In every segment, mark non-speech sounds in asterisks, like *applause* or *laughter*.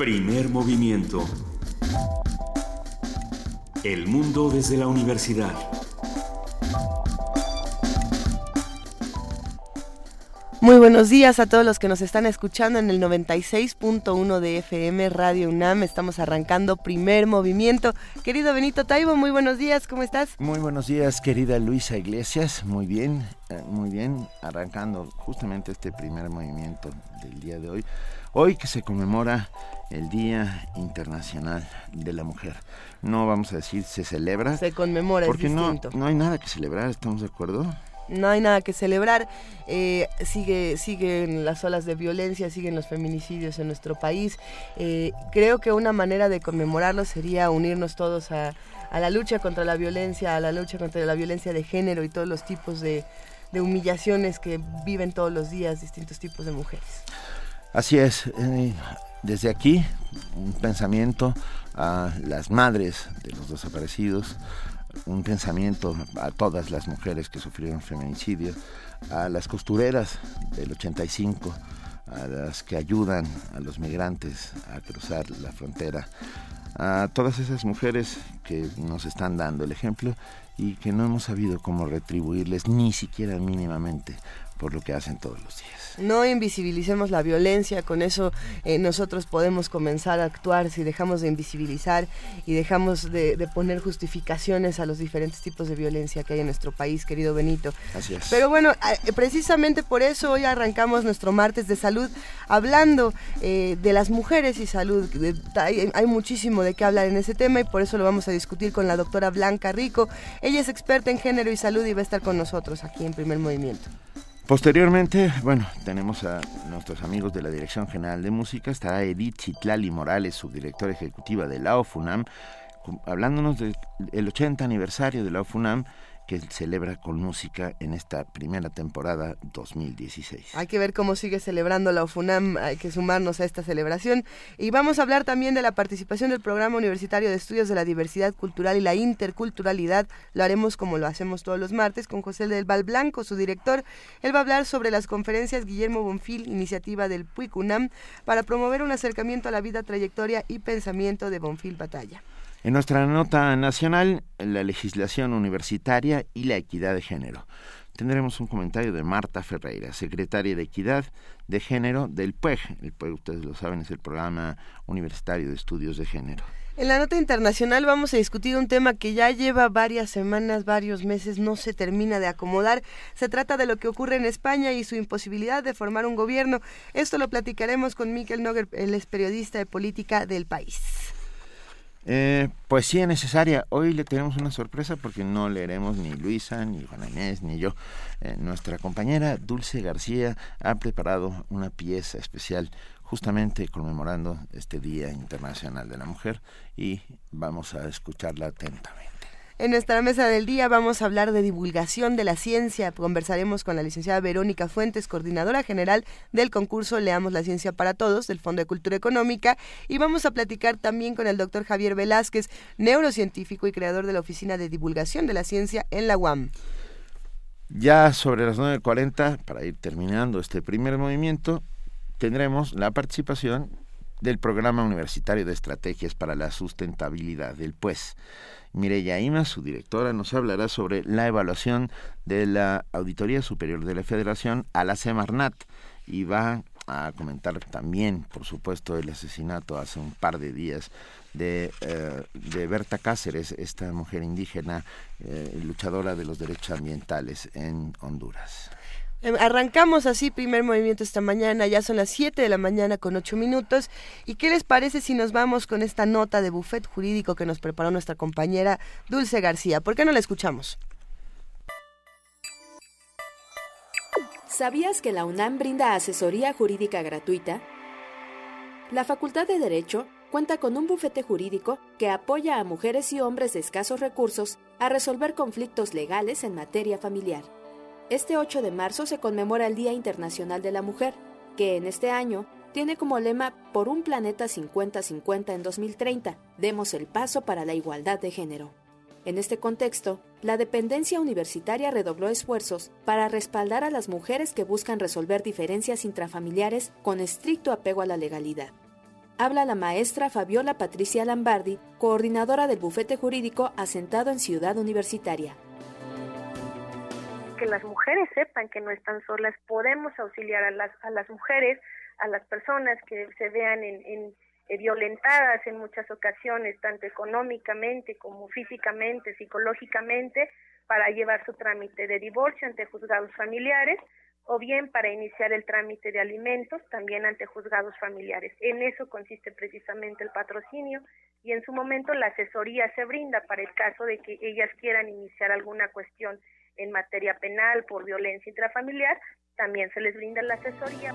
Primer movimiento. El mundo desde la universidad. Muy buenos días a todos los que nos están escuchando en el 96.1 de FM Radio UNAM. Estamos arrancando primer movimiento. Querido Benito Taibo, muy buenos días, ¿cómo estás? Muy buenos días, querida Luisa Iglesias. Muy bien, eh, muy bien, arrancando justamente este primer movimiento del día de hoy. Hoy que se conmemora el Día Internacional de la Mujer. No vamos a decir se celebra. Se conmemora, porque es no, no hay nada que celebrar, ¿estamos de acuerdo? no hay nada que celebrar. Eh, sigue, siguen las olas de violencia, siguen los feminicidios en nuestro país. Eh, creo que una manera de conmemorarlo sería unirnos todos a, la lucha contra la violencia, a la lucha contra la violencia de género y todos los tipos de, humillaciones que viven todos los días distintos tipos de mujeres. Así es. Eh, desde aquí, un pensamiento a las madres de los desaparecidos, un pensamiento a todas las mujeres que sufrieron feminicidio, a las costureras del 85, a las que ayudan a los migrantes a cruzar la frontera, a todas esas mujeres que nos están dando el ejemplo y que no hemos sabido cómo retribuirles ni siquiera mínimamente por lo que hacen todos los días. No invisibilicemos la violencia, con eso eh, nosotros podemos comenzar a actuar si dejamos de invisibilizar y dejamos de, poner justificaciones a los diferentes tipos de violencia que hay en nuestro país, querido Benito. Así es. Pero bueno, eh, precisamente por eso hoy arrancamos nuestro martes de salud hablando eh, de las mujeres y salud. hay, hay muchísimo de qué hablar en ese tema y por eso lo vamos a discutir con la doctora Blanca Rico. Ella es experta en género y salud y va a estar con nosotros aquí en Primer Movimiento. Posteriormente, bueno, tenemos a nuestros amigos de la Dirección General de Música, estará Edith Chitlali Morales, subdirectora ejecutiva de la OFUNAM, hablándonos del 80 aniversario de la OFUNAM que celebra con música en esta primera temporada 2016. Hay que ver cómo sigue celebrando la UFUNAM, hay que sumarnos a esta celebración. Y vamos a hablar también de la participación del Programa Universitario de Estudios de la Diversidad Cultural y la Interculturalidad. Lo haremos como lo hacemos todos los martes con José del Val Blanco, su director. Él va a hablar sobre las conferencias Guillermo Bonfil, iniciativa del PUICUNAM, para promover un acercamiento a la vida, trayectoria y pensamiento de Bonfil Batalla. En nuestra nota nacional, la legislación universitaria y la equidad de género. Tendremos un comentario de Marta Ferreira, secretaria de Equidad de Género del PUEG. El PUEG, ustedes lo saben, es el Programa Universitario de Estudios de Género. En la nota internacional vamos a discutir un tema que ya lleva varias semanas, varios meses, no se termina de acomodar. Se trata de lo que ocurre en España y su imposibilidad de formar un gobierno. Esto lo platicaremos con Miquel Noguer, el es periodista de política del país. Eh, poesía necesaria. Hoy le tenemos una sorpresa porque no leeremos ni Luisa, ni Juana Inés, ni yo. Eh, nuestra compañera Dulce García ha preparado una pieza especial justamente conmemorando este Día Internacional de la Mujer y vamos a escucharla atentamente. En nuestra mesa del día vamos a hablar de divulgación de la ciencia. Conversaremos con la licenciada Verónica Fuentes, coordinadora general del concurso Leamos la Ciencia para Todos del Fondo de Cultura Económica. Y vamos a platicar también con el doctor Javier Velázquez, neurocientífico y creador de la Oficina de Divulgación de la Ciencia en la UAM. Ya sobre las 9.40, para ir terminando este primer movimiento, tendremos la participación del Programa Universitario de Estrategias para la Sustentabilidad, del PUES. Mireya Ima, su directora, nos hablará sobre la evaluación de la Auditoría Superior de la Federación a la Semarnat y va a comentar también, por supuesto, el asesinato hace un par de días de, eh, de Berta Cáceres, esta mujer indígena eh, luchadora de los derechos ambientales en Honduras. Em, arrancamos así primer movimiento esta mañana, ya son las 7 de la mañana con 8 minutos. ¿Y qué les parece si nos vamos con esta nota de buffet jurídico que nos preparó nuestra compañera Dulce García? ¿Por qué no la escuchamos? ¿Sabías que la UNAM brinda asesoría jurídica gratuita? La Facultad de Derecho cuenta con un bufete jurídico que apoya a mujeres y hombres de escasos recursos a resolver conflictos legales en materia familiar. Este 8 de marzo se conmemora el Día Internacional de la Mujer, que en este año tiene como lema Por un planeta 50-50 en 2030, demos el paso para la igualdad de género. En este contexto, la dependencia universitaria redobló esfuerzos para respaldar a las mujeres que buscan resolver diferencias intrafamiliares con estricto apego a la legalidad. habla la maestra Fabiola Patricia Lambardi, coordinadora del bufete jurídico asentado en Ciudad Universitaria. Que las mujeres sepan que no están solas, podemos auxiliar a las, a las mujeres, a las personas que se vean en, eh, violentadas en muchas ocasiones, tanto económicamente como físicamente, psicológicamente, para llevar su trámite de divorcio ante juzgados familiares o bien para iniciar el trámite de alimentos también ante juzgados familiares. En eso consiste precisamente el patrocinio y en su momento la asesoría se brinda para el caso de que ellas quieran iniciar alguna cuestión en materia penal por violencia intrafamiliar, también se les brinda la asesoría.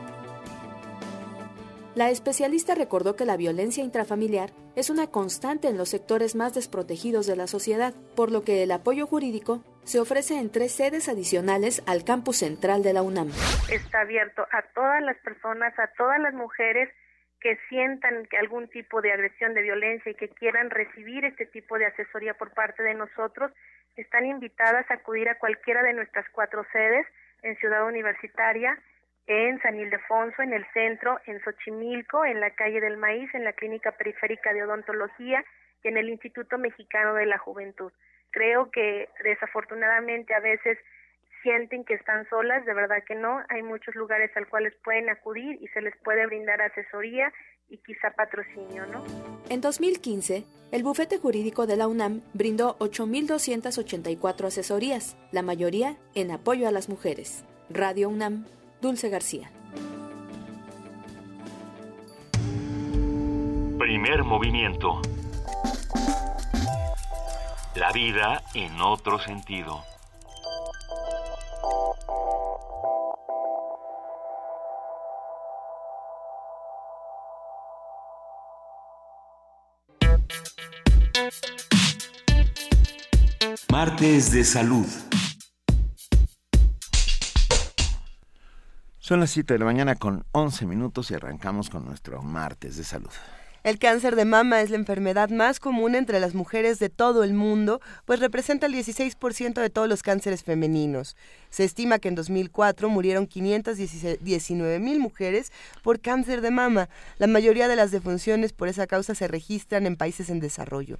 La especialista recordó que la violencia intrafamiliar es una constante en los sectores más desprotegidos de la sociedad, por lo que el apoyo jurídico se ofrece en tres sedes adicionales al campus central de la UNAM. Está abierto a todas las personas, a todas las mujeres que sientan algún tipo de agresión, de violencia y que quieran recibir este tipo de asesoría por parte de nosotros, están invitadas a acudir a cualquiera de nuestras cuatro sedes en Ciudad Universitaria, en San Ildefonso, en el centro, en Xochimilco, en la calle del Maíz, en la Clínica Periférica de Odontología y en el Instituto Mexicano de la Juventud. Creo que desafortunadamente a veces sienten que están solas, de verdad que no, hay muchos lugares al cuales pueden acudir y se les puede brindar asesoría y quizá patrocinio, ¿no? En 2015, el bufete jurídico de la UNAM brindó 8.284 asesorías, la mayoría en apoyo a las mujeres. Radio UNAM Dulce García. Primer movimiento. La vida en otro sentido. Martes de salud. Son las 7 de la mañana con 11 minutos y arrancamos con nuestro martes de salud. El cáncer de mama es la enfermedad más común entre las mujeres de todo el mundo, pues representa el 16% de todos los cánceres femeninos. Se estima que en 2004 murieron 519 mil mujeres por cáncer de mama. La mayoría de las defunciones por esa causa se registran en países en desarrollo.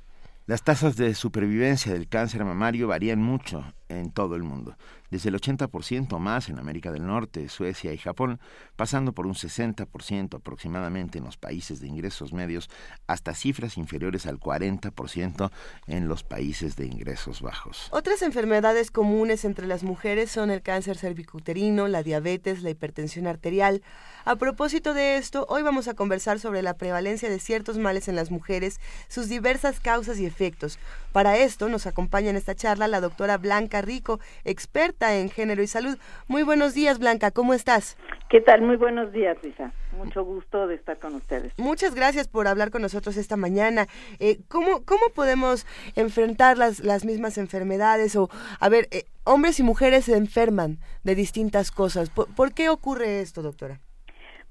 Las tasas de supervivencia del cáncer mamario varían mucho en todo el mundo, desde el 80% más en América del Norte, Suecia y Japón, pasando por un 60% aproximadamente en los países de ingresos medios, hasta cifras inferiores al 40% en los países de ingresos bajos. Otras enfermedades comunes entre las mujeres son el cáncer cervicuterino, la diabetes, la hipertensión arterial, a propósito de esto, hoy vamos a conversar sobre la prevalencia de ciertos males en las mujeres, sus diversas causas y efectos. Para esto nos acompaña en esta charla la doctora Blanca Rico, experta en género y salud. Muy buenos días, Blanca, ¿cómo estás? ¿Qué tal? Muy buenos días, Lisa. Mucho gusto de estar con ustedes. Muchas gracias por hablar con nosotros esta mañana. Eh, ¿cómo, ¿Cómo podemos enfrentar las, las mismas enfermedades? O, a ver, eh, hombres y mujeres se enferman de distintas cosas. ¿Por qué ocurre esto, doctora?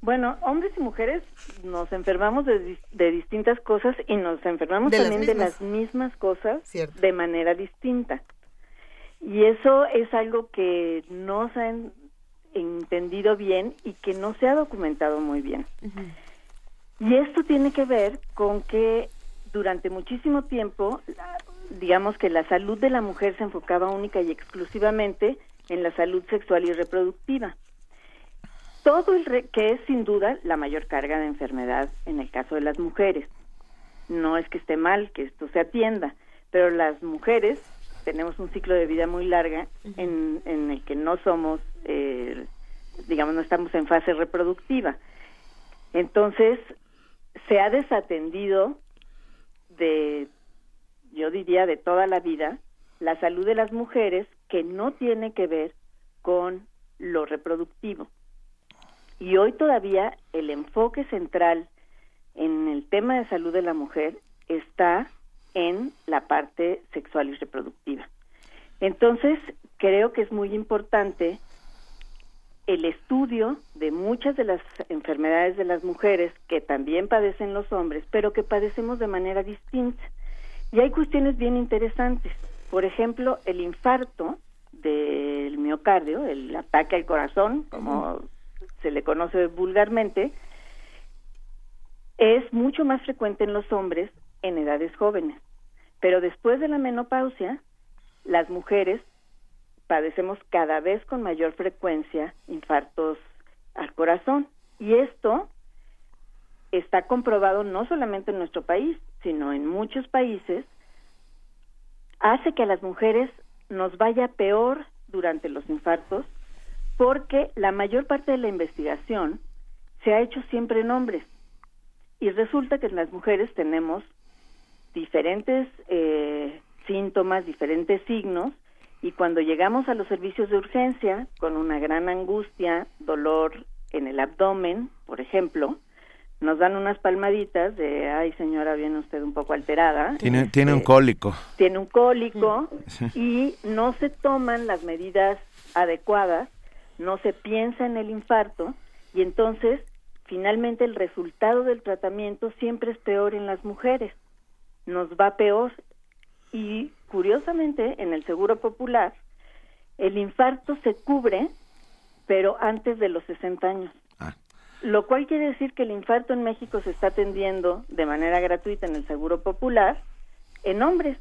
Bueno, hombres y mujeres nos enfermamos de, distintas cosas y nos enfermamos también de las mismas cosas de manera distinta. Y eso es algo que no se ha entendido bien y que no se ha documentado muy bien. Y esto tiene que ver con que durante muchísimo tiempo, digamos que la salud de la mujer se enfocaba única y exclusivamente en la salud sexual y reproductiva todo el que es sin duda la mayor carga de enfermedad en el caso de las mujeres. No es que esté mal que esto se atienda, pero las mujeres tenemos un ciclo de vida muy larga en, en el que no somos, eh, digamos, no estamos en fase reproductiva. Entonces, se ha desatendido de, yo diría, de toda la vida, la salud de las mujeres que no tiene que ver con lo reproductivo. Y hoy todavía el enfoque central en el tema de salud de la mujer está en la parte sexual y reproductiva. Entonces, creo que es muy importante el estudio de muchas de las enfermedades de las mujeres que también padecen los hombres, pero que padecemos de manera distinta. Y hay cuestiones bien interesantes. Por ejemplo, el infarto del miocardio, el ataque al corazón, como se le conoce vulgarmente, es mucho más frecuente en los hombres en edades jóvenes. Pero después de la menopausia, las mujeres padecemos cada vez con mayor frecuencia infartos al corazón. Y esto está comprobado no solamente en nuestro país, sino en muchos países, hace que a las mujeres nos vaya peor durante los infartos porque la mayor parte de la investigación se ha hecho siempre en hombres y resulta que en las mujeres tenemos diferentes eh, síntomas, diferentes signos y cuando llegamos a los servicios de urgencia con una gran angustia, dolor en el abdomen, por ejemplo, nos dan unas palmaditas de, ay señora, viene usted un poco alterada. Tiene, tiene un este, cólico. Tiene un cólico y no se toman las medidas adecuadas, no se piensa en el infarto y entonces finalmente el resultado del tratamiento siempre es peor en las mujeres, nos va peor y curiosamente, en el Seguro Popular, el infarto se cubre, pero antes de los 60 años. Ah. Lo cual quiere decir que el infarto en México se está atendiendo de manera gratuita en el Seguro Popular en hombres,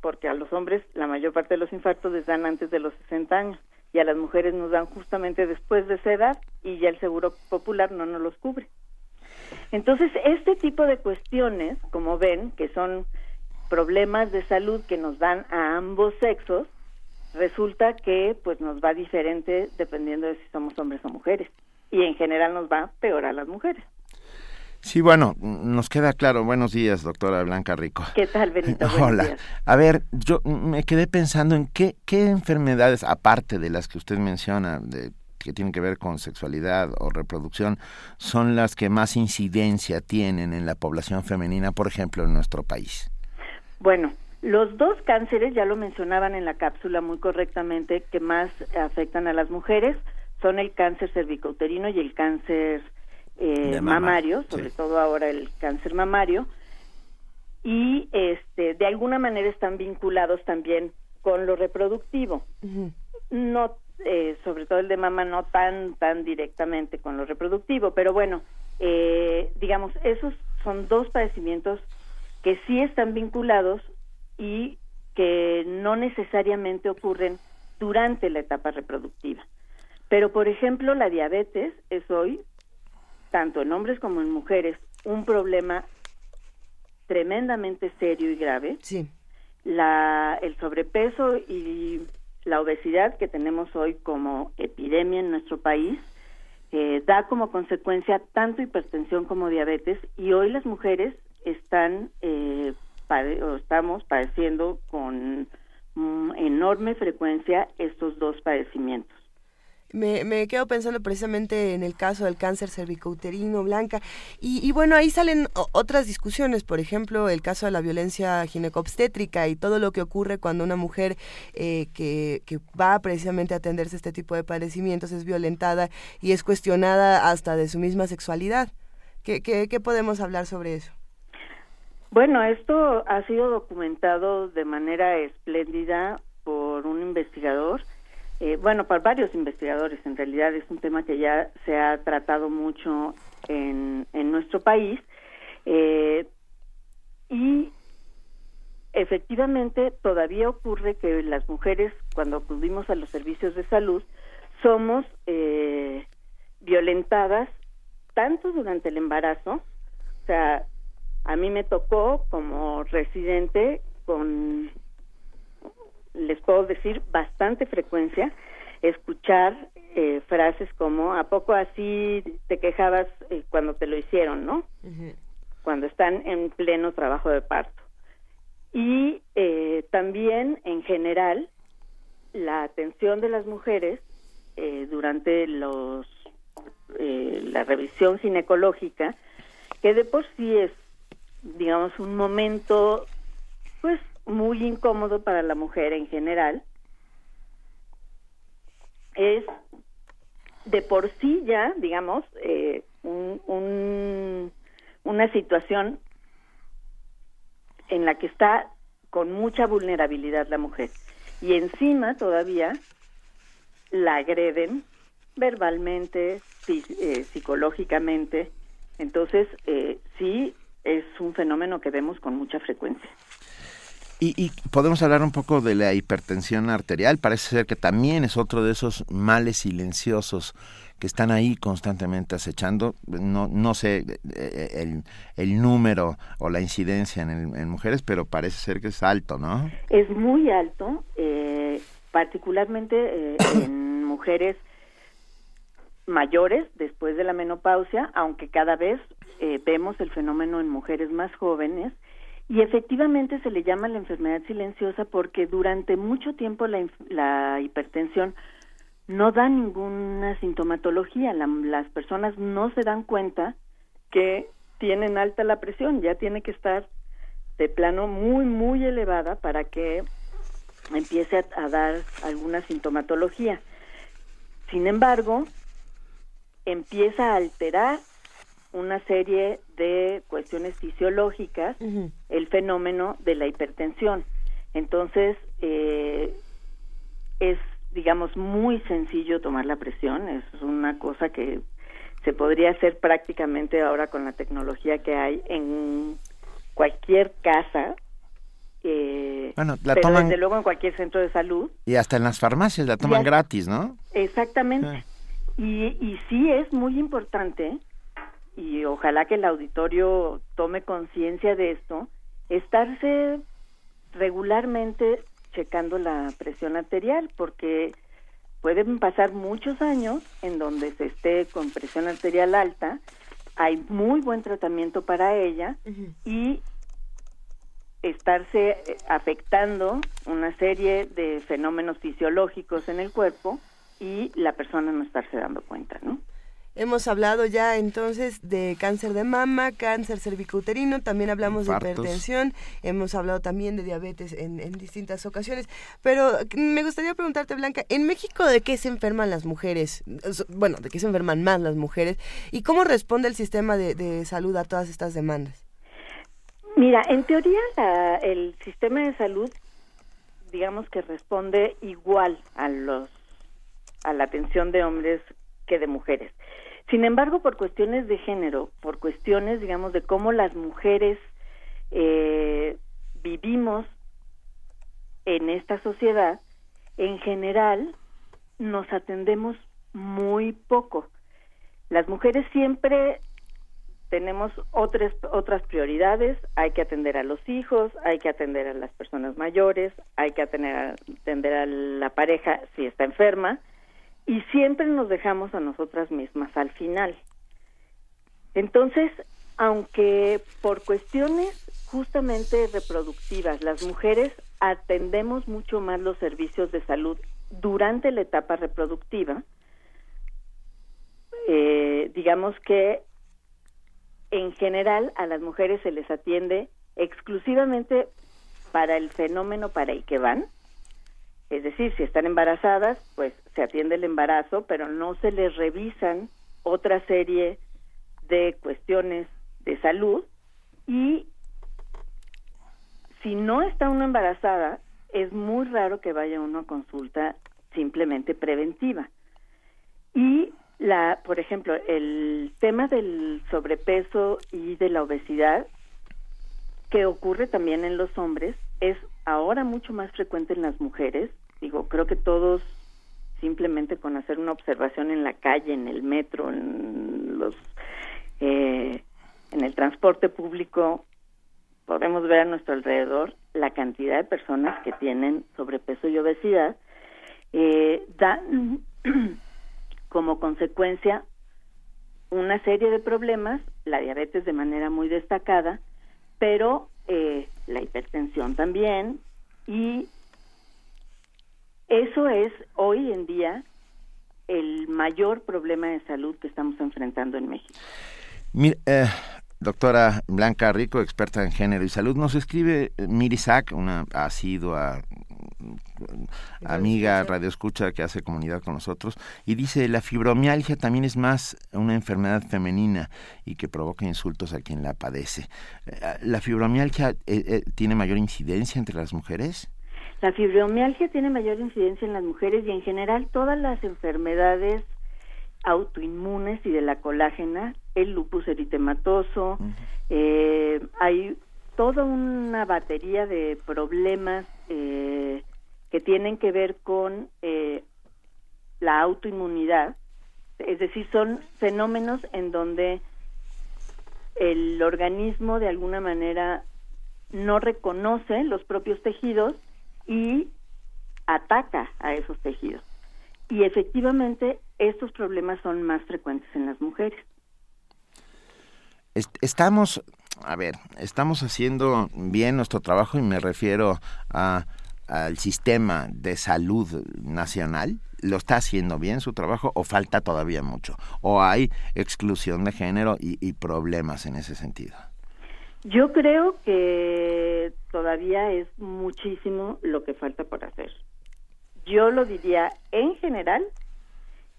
porque a los hombres la mayor parte de los infartos les dan antes de los 60 años y a las mujeres nos dan justamente después de esa edad y ya el Seguro Popular no nos los cubre. Entonces, este tipo de cuestiones, como ven, que son problemas de salud que nos dan a ambos sexos, resulta que pues nos va diferente dependiendo de si somos hombres o mujeres. Y en general nos va peor a las mujeres. Sí, bueno, nos queda claro. Buenos días, doctora Blanca Rico. ¿Qué tal, Benito? *laughs* Hola. A ver, yo me quedé pensando en qué, qué enfermedades, aparte de las que usted menciona, de, que tienen que ver con sexualidad o reproducción, son las que más incidencia tienen en la población femenina, por ejemplo, en nuestro país. Bueno, los dos cánceres, ya lo mencionaban en la cápsula muy correctamente, que más afectan a las mujeres son el cáncer cervicouterino y el cáncer eh, mamario, sobre todo ahora el cáncer mamario, y este, de alguna manera están vinculados también con lo reproductivo. No, eh, sobre todo el de mama no tan tan directamente con lo reproductivo, pero bueno, eh, digamos esos son dos padecimientos que sí están vinculados y que no necesariamente ocurren durante la etapa reproductiva. Pero, por ejemplo, la diabetes es hoy, tanto en hombres como en mujeres, un problema tremendamente serio y grave. Sí. La, el sobrepeso y la obesidad que tenemos hoy como epidemia en nuestro país eh, da como consecuencia tanto hipertensión como diabetes y hoy las mujeres están eh, o estamos padeciendo con enorme frecuencia estos dos padecimientos. Me, me, quedo pensando precisamente en el caso del cáncer cervicouterino, Blanca. Y, y bueno, ahí salen otras discusiones, por ejemplo, el caso de la violencia ginecobstétrica y todo lo que ocurre cuando una mujer eh, que, que, va precisamente a atenderse a este tipo de padecimientos es violentada y es cuestionada hasta de su misma sexualidad. ¿Qué, qué, qué podemos hablar sobre eso? Bueno, esto ha sido documentado de manera espléndida por un investigador, eh, bueno, por varios investigadores, en realidad es un tema que ya se ha tratado mucho en, en nuestro país. Eh, y efectivamente todavía ocurre que las mujeres, cuando acudimos a los servicios de salud, somos eh, violentadas tanto durante el embarazo, o sea, a mí me tocó como residente con, les puedo decir, bastante frecuencia escuchar eh, frases como, ¿a poco así te quejabas eh, cuando te lo hicieron, no? Cuando están en pleno trabajo de parto. Y eh, también, en general, la atención de las mujeres durante los la revisión ginecológica, que de por sí es digamos, un momento, pues, muy incómodo para la mujer en general, es de por sí ya, digamos, eh, un, una situación en la que está con mucha vulnerabilidad la mujer. Y encima todavía la agreden verbalmente, eh, psicológicamente, Entonces, eh, sí, es un fenómeno que vemos con mucha frecuencia. Y, podemos hablar un poco de la hipertensión arterial. Parece ser que también es otro de esos males silenciosos que están ahí constantemente acechando. No, no sé eh, eh, el, el número o la incidencia en, mujeres, pero parece ser que es alto, ¿no? Es muy alto, eh, particularmente en *coughs* mujeres mayores después de la menopausia, aunque cada vez vemos el fenómeno en mujeres más jóvenes y efectivamente se le llama la enfermedad silenciosa porque durante mucho tiempo la, hipertensión no da ninguna sintomatología. las personas no se dan cuenta que tienen alta la presión, ya tiene que estar de plano muy, muy elevada para que empiece a dar alguna sintomatología. Sin embargo, empieza a alterar una serie de cuestiones fisiológicas el fenómeno de la hipertensión. Entonces, eh, es, digamos, muy sencillo tomar la presión, es una cosa que se podría hacer prácticamente ahora con la tecnología que hay en cualquier casa. Eh, bueno, la pero desde luego en cualquier centro de salud. Y hasta en las farmacias la toman gratis, ¿no? Exactamente. Y, y sí es muy importante y ojalá que el auditorio tome conciencia de esto, estarse regularmente checando la presión arterial, porque pueden pasar muchos años en donde se esté con presión arterial alta, hay muy buen tratamiento para ella y estarse afectando una serie de fenómenos fisiológicos en el cuerpo y la persona no estarse dando cuenta, ¿no? Hemos hablado ya entonces de cáncer de mama, cáncer cervicouterino, también hablamos de hipertensión, hemos hablado también de diabetes en, distintas ocasiones. Pero me gustaría preguntarte, Blanca, ¿en México de qué se enferman las mujeres? Bueno, ¿de qué se enferman más las mujeres? ¿Y cómo responde el sistema de, salud a todas estas demandas? Mira, en teoría el sistema de salud, digamos que responde igual a los a la atención de hombres que de mujeres. Sin embargo, por cuestiones de género, por cuestiones, digamos, de cómo las mujeres eh, vivimos en esta sociedad, en general nos atendemos muy poco. Las mujeres siempre tenemos otras otras prioridades, hay que atender a los hijos, hay que atender a las personas mayores, hay que atender atender a la pareja si está enferma, y siempre nos dejamos a nosotras mismas al final. Entonces, aunque por cuestiones justamente reproductivas, las mujeres atendemos mucho más los servicios de salud durante la etapa reproductiva, eh, digamos que en general a las mujeres se les atiende exclusivamente para el fenómeno para el que van, es decir, si están embarazadas, pues se atiende el embarazo, pero no se les revisan otra serie de cuestiones de salud y si no está una embarazada, es muy raro que vaya uno a consulta simplemente preventiva. Y la, por ejemplo, el tema del sobrepeso y de la obesidad que ocurre también en los hombres es ahora mucho más frecuente en las mujeres. Digo, creo que todos simplemente con hacer una observación en la calle, en el metro, en los eh, en el transporte público, podemos ver a nuestro alrededor la cantidad de personas que tienen sobrepeso y obesidad, eh, dan *clears throat* como consecuencia una serie de problemas, la diabetes de manera muy destacada, pero eh, la hipertensión también y eso es hoy en día el mayor problema de salud que estamos enfrentando en México. Eh, doctora Blanca Rico, experta en género y salud, nos escribe eh, Mirisac, una asidua amiga radio escucha que hace comunidad con nosotros y dice la fibromialgia también es más una enfermedad femenina y que provoca insultos a quien la padece. Eh, ¿La fibromialgia eh, tiene mayor incidencia entre las mujeres? La fibromialgia tiene mayor incidencia en las mujeres y en general todas las enfermedades autoinmunes y de la colágena el lupus eritematoso, eh, hay toda una batería de problemas eh, que tienen que ver con eh, la autoinmunidad, es decir, son fenómenos en donde el organismo de alguna manera no reconoce los propios tejidos y ataca a esos tejidos. Y efectivamente estos problemas son más frecuentes en las mujeres. Estamos, a ver, estamos haciendo bien nuestro trabajo y me refiero a, al sistema de salud nacional. ¿Lo está haciendo bien su trabajo o falta todavía mucho? ¿O hay exclusión de género y, y problemas en ese sentido? Yo creo que todavía es muchísimo lo que falta por hacer. Yo lo diría en general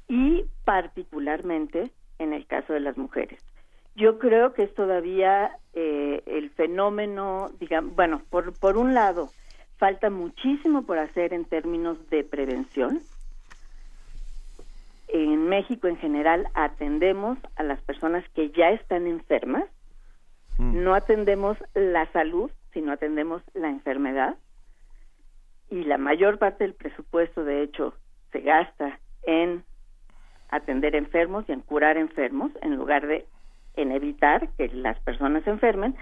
y particularmente en el caso de las mujeres. Yo creo que es todavía eh, el fenómeno, digamos, bueno, por, por un lado, falta muchísimo por hacer en términos de prevención. En México en general atendemos a las personas que ya están enfermas, mm. no atendemos la salud, sino atendemos la enfermedad. Y la mayor parte del presupuesto, de hecho, se gasta en atender enfermos y en curar enfermos en lugar de en evitar que las personas se enfermen.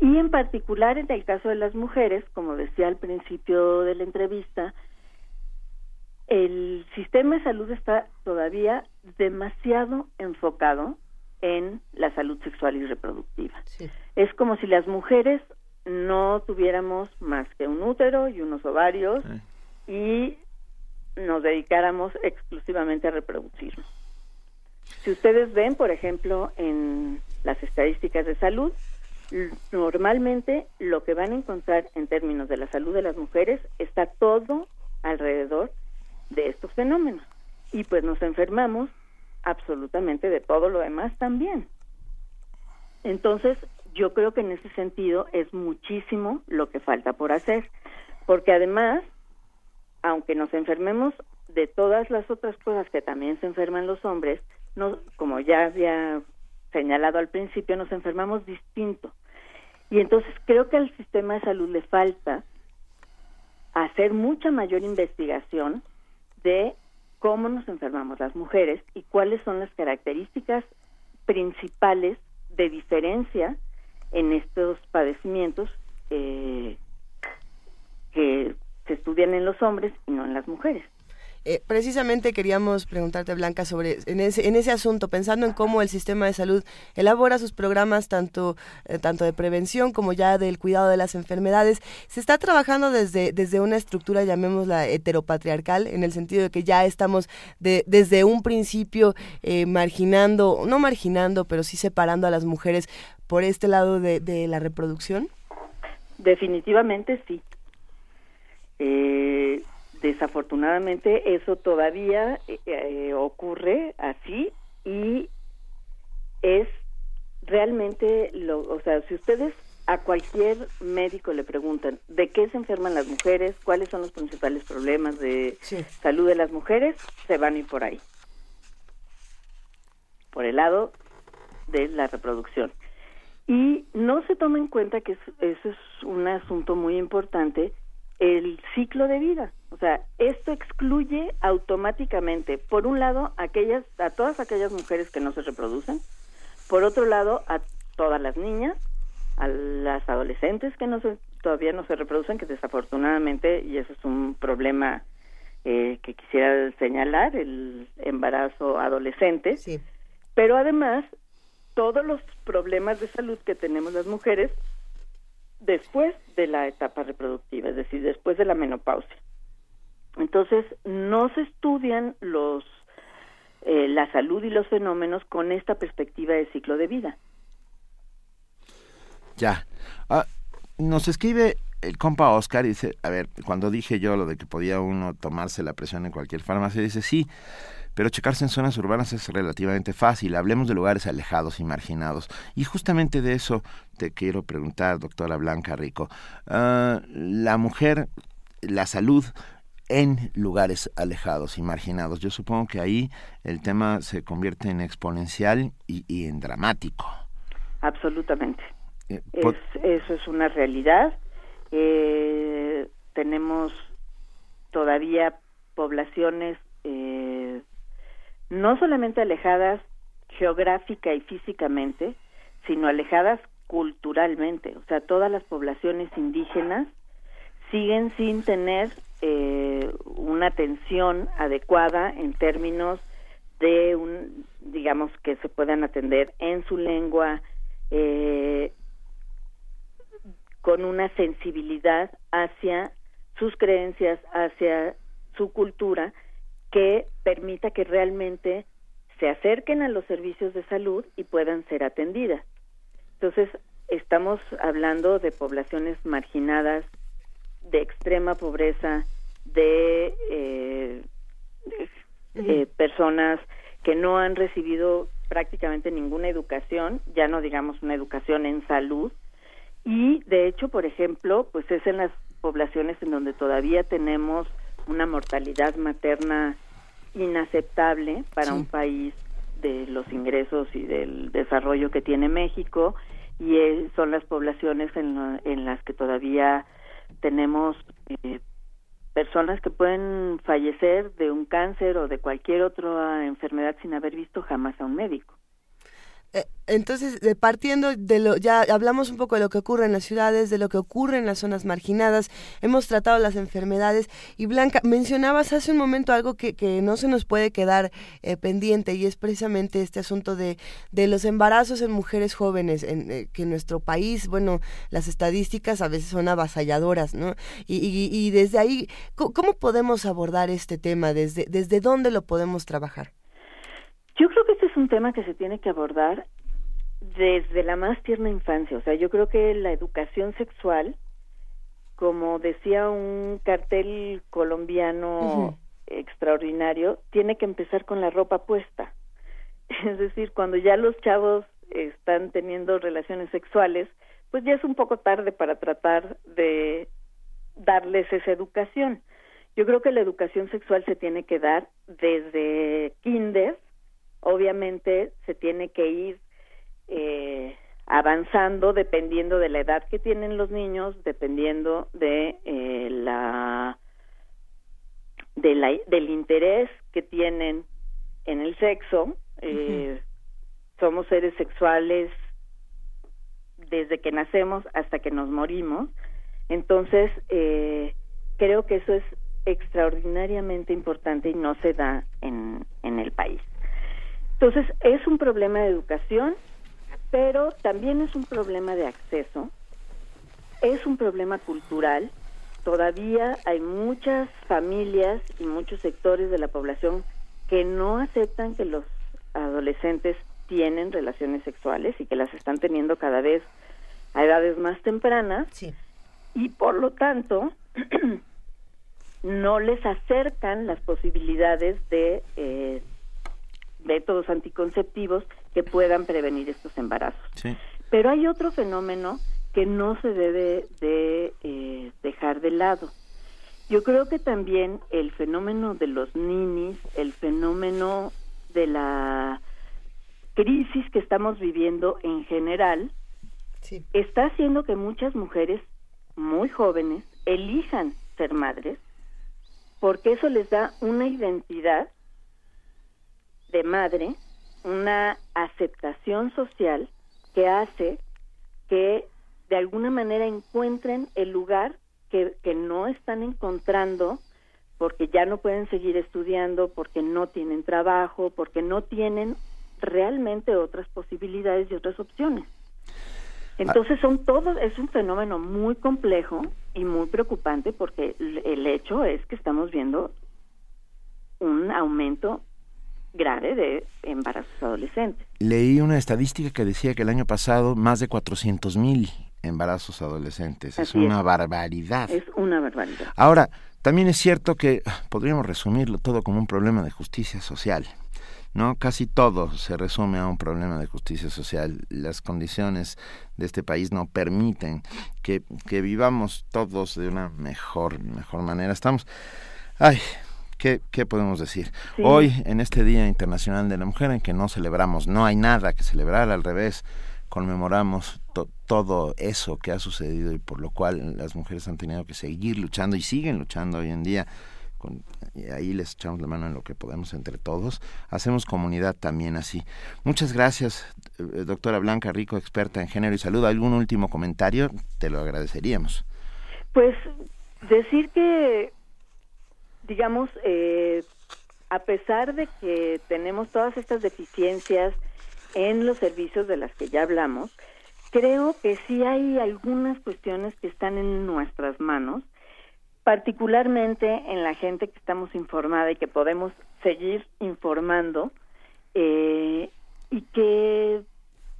Y en particular en el caso de las mujeres, como decía al principio de la entrevista, el sistema de salud está todavía demasiado enfocado en la salud sexual y reproductiva. Es como si las mujeres no tuviéramos más que un útero y unos ovarios y nos dedicáramos exclusivamente a reproducirnos. Si ustedes ven, por ejemplo, en las estadísticas de salud, normalmente lo que van a encontrar en términos de la salud de las mujeres está todo alrededor de estos fenómenos. Y pues nos enfermamos absolutamente de todo lo demás también. Entonces, yo creo que en ese sentido es muchísimo lo que falta por hacer, porque además, aunque nos enfermemos de todas las otras cosas que también se enferman los hombres, no, como ya había señalado al principio, nos enfermamos distinto. Y entonces creo que al sistema de salud le falta hacer mucha mayor investigación de cómo nos enfermamos las mujeres y cuáles son las características principales de diferencia en estos padecimientos eh, que se estudian en los hombres y no en las mujeres. Eh, precisamente queríamos preguntarte, Blanca, sobre en ese, en ese asunto, pensando en cómo el sistema de salud elabora sus programas tanto, eh, tanto de prevención como ya del cuidado de las enfermedades. Se está trabajando desde, desde una estructura, llamémosla heteropatriarcal, en el sentido de que ya estamos de, desde un principio eh, marginando, no marginando, pero sí separando a las mujeres por este lado de, de la reproducción. Definitivamente sí. Eh, desafortunadamente eso todavía eh, eh, ocurre así y es realmente lo, o sea, si ustedes a cualquier médico le preguntan de qué se enferman las mujeres, cuáles son los principales problemas de salud de las mujeres, se van a ir por ahí. Por el lado de la reproducción. Y no se toma en cuenta que eso es un asunto muy importante, el ciclo de vida. O sea, esto excluye automáticamente, por un lado, aquellas, a todas aquellas mujeres que no se reproducen, por otro lado, a todas las niñas, a las adolescentes que no se, todavía no se reproducen, que desafortunadamente, y eso es un problema eh, que quisiera señalar, el embarazo adolescente, sí. pero además, todos los problemas de salud que tenemos las mujeres después de la etapa reproductiva, es decir, después de la menopausia. Entonces, no se estudian los eh, la salud y los fenómenos con esta perspectiva de ciclo de vida. Ya. Ah, nos escribe el compa Oscar y dice, a ver, cuando dije yo lo de que podía uno tomarse la presión en cualquier farmacia, dice, sí, pero checarse en zonas urbanas es relativamente fácil. Hablemos de lugares alejados y marginados. Y justamente de eso te quiero preguntar, doctora Blanca Rico. Ah, la mujer, la salud en lugares alejados y marginados. Yo supongo que ahí el tema se convierte en exponencial y, en dramático. Absolutamente. Eh, eso es una realidad. Eh, tenemos todavía poblaciones eh, no solamente alejadas geográfica y físicamente, sino alejadas culturalmente. O sea, todas las poblaciones indígenas siguen sin tener eh, una atención adecuada en términos de un, digamos, que se puedan atender en su lengua, eh, con una sensibilidad hacia sus creencias, hacia su cultura, que permita que realmente se acerquen a los servicios de salud y puedan ser atendidas. Entonces, estamos hablando de poblaciones marginadas, de extrema pobreza, de, eh, eh, personas que no han recibido prácticamente ninguna educación, ya no digamos una educación en salud, y de hecho, por ejemplo, pues es en las poblaciones en donde todavía tenemos una mortalidad materna inaceptable para un país de los ingresos y del desarrollo que tiene México y son las poblaciones en, en, las que todavía tenemos eh, personas que pueden fallecer de un cáncer o de cualquier otra enfermedad sin haber visto jamás a un médico. Eh, entonces, partiendo de lo, ya hablamos un poco de lo que ocurre en las ciudades, de lo que ocurre en las zonas marginadas, hemos tratado las enfermedades y Blanca, mencionabas hace un momento algo que, que no se nos puede quedar eh, pendiente y es precisamente este asunto de, de los embarazos en mujeres jóvenes, en, eh, que en nuestro país, bueno, las estadísticas a veces son avasalladoras, ¿no? Y, y, y desde ahí, ¿cómo podemos abordar este tema? ¿Desde, ¿Desde dónde lo podemos trabajar? Yo creo que este es un tema que se tiene que abordar desde la más tierna infancia. O sea, yo creo que la educación sexual, como decía un cartel colombiano extraordinario, tiene que empezar con la ropa puesta. *laughs* Es decir, cuando ya los chavos están teniendo relaciones sexuales, pues ya es un poco tarde para tratar de darles esa educación. Yo creo que la educación sexual se tiene que dar desde kinder, obviamente se tiene que ir eh, avanzando dependiendo de la edad que tienen los niños, dependiendo de eh, la, de la del interés que tienen en el sexo. Eh, somos seres sexuales desde que nacemos hasta que nos morimos. Entonces, eh, creo que eso es extraordinariamente importante y no se da en, en el país. Entonces, es un problema de educación, pero también es un problema de acceso, es un problema cultural. Todavía hay muchas familias y muchos sectores de la población que no aceptan que los adolescentes tienen relaciones sexuales y que las están teniendo cada vez a edades más tempranas y por lo tanto *clears throat* no les acercan las posibilidades de eh, métodos anticonceptivos que puedan prevenir estos embarazos. Pero hay otro fenómeno que no se debe de eh, dejar de lado. Yo creo que también el fenómeno de los ninis, el fenómeno de la crisis que estamos viviendo en general, está haciendo que muchas mujeres muy jóvenes elijan ser madres porque eso les da una identidad de madre una aceptación social que hace que de alguna manera encuentren el lugar que, que no están encontrando porque ya no pueden seguir estudiando, porque no tienen trabajo, porque no tienen realmente otras posibilidades y otras opciones. Entonces son todos, es un fenómeno muy complejo y muy preocupante porque el hecho es que estamos viendo un aumento grave de embarazos adolescentes. Leí una estadística que decía que el año pasado más de 400 mil embarazos adolescentes. es una barbaridad. Es una barbaridad. Ahora, también es cierto que ah, podríamos resumirlo todo como un problema de justicia social. ¿no? Casi todo se resume a un problema de justicia social. Las condiciones de este país no permiten que, que vivamos todos de una mejor, mejor manera. Estamos Ay, ¿qué, qué podemos decir? Hoy, en este Día Internacional de la Mujer, en que no celebramos, no hay nada que celebrar, al revés, conmemoramos todo eso que ha sucedido y por lo cual las mujeres han tenido que seguir luchando y siguen luchando hoy en día. Con, y ahí les echamos la mano en lo que podemos entre todos. Hacemos comunidad también así. Muchas gracias, eh, doctora Blanca Rico, experta en género y salud. ¿Algún último comentario? Te lo agradeceríamos. Pues decir que digamos, eh, a pesar de que tenemos todas estas deficiencias en los servicios de las que ya hablamos, creo que sí hay algunas cuestiones que están en nuestras manos, particularmente en la gente que estamos informada y que podemos seguir informando eh, y que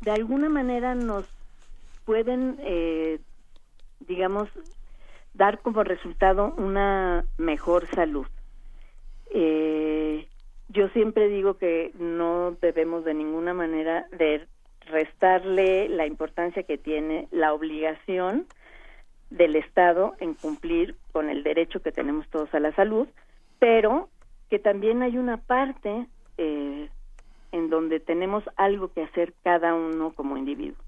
de alguna manera nos pueden, eh, digamos, dar como resultado una mejor salud. Eh, yo siempre digo que no debemos de ninguna manera de restarle la importancia que tiene la obligación del Estado en cumplir con el derecho que tenemos todos a la salud, pero que también hay una parte eh, en donde tenemos algo que hacer cada uno como individuo.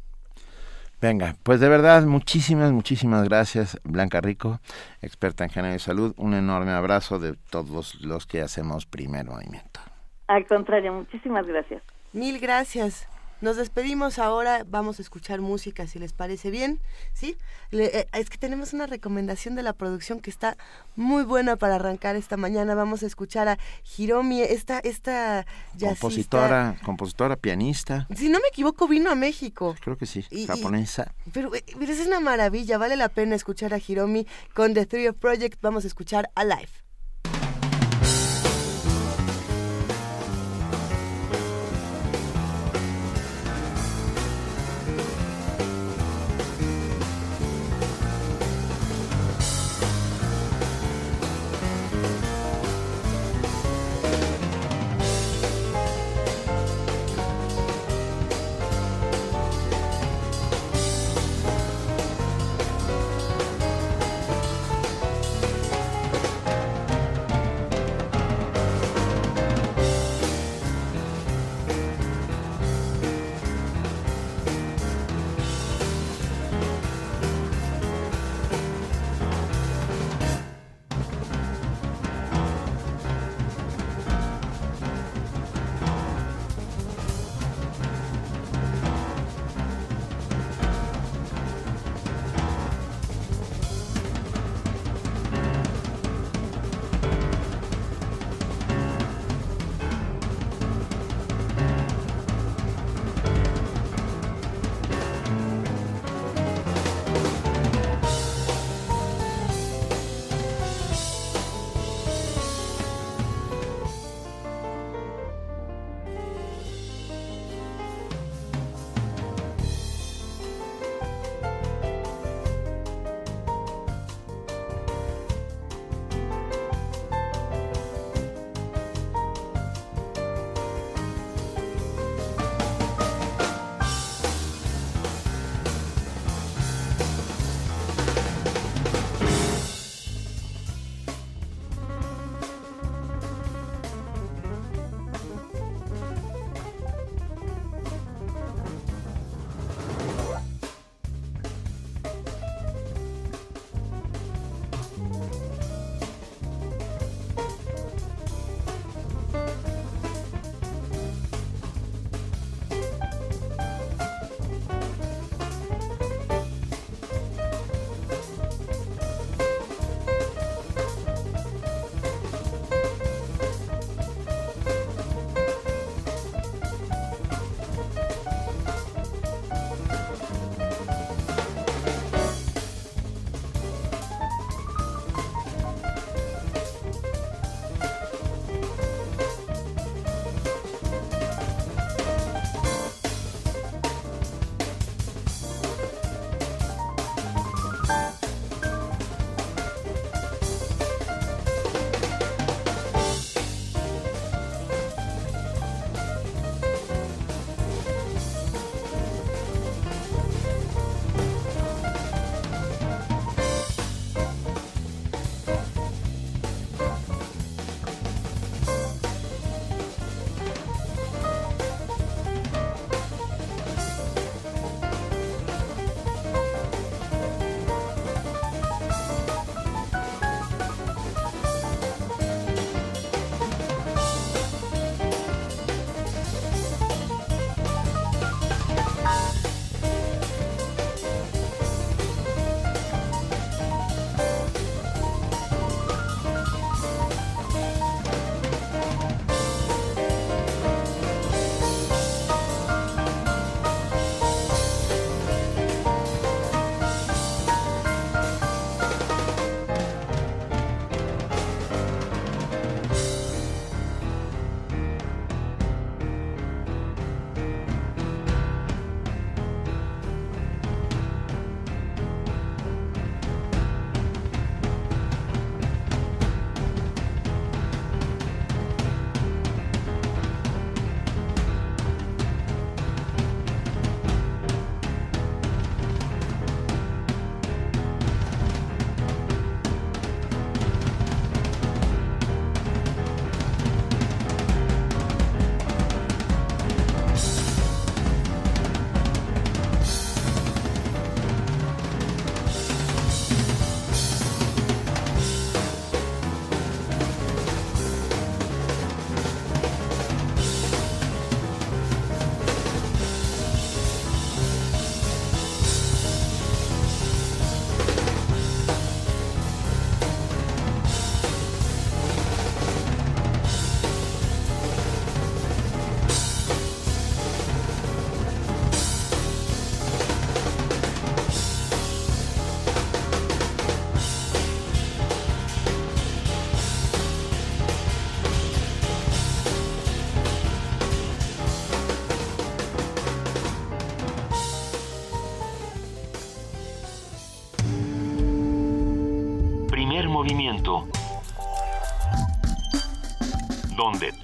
Venga, pues de verdad, muchísimas, muchísimas gracias, Blanca Rico, experta en género y salud. Un enorme abrazo de todos los que hacemos primer movimiento. Al contrario, muchísimas gracias. Mil gracias. Nos despedimos ahora, vamos a escuchar música si les parece bien, ¿sí? Eh, es que tenemos una recomendación de la producción que está muy buena para arrancar esta mañana. Vamos a escuchar a Hiromi, esta esta compositora, compositora, pianista. Si no me equivoco, vino a México. Creo que sí, japonesa. pero, eh, pero es una maravilla, vale la pena escuchar a Hiromi con The Three of Project. Vamos a escuchar Alive.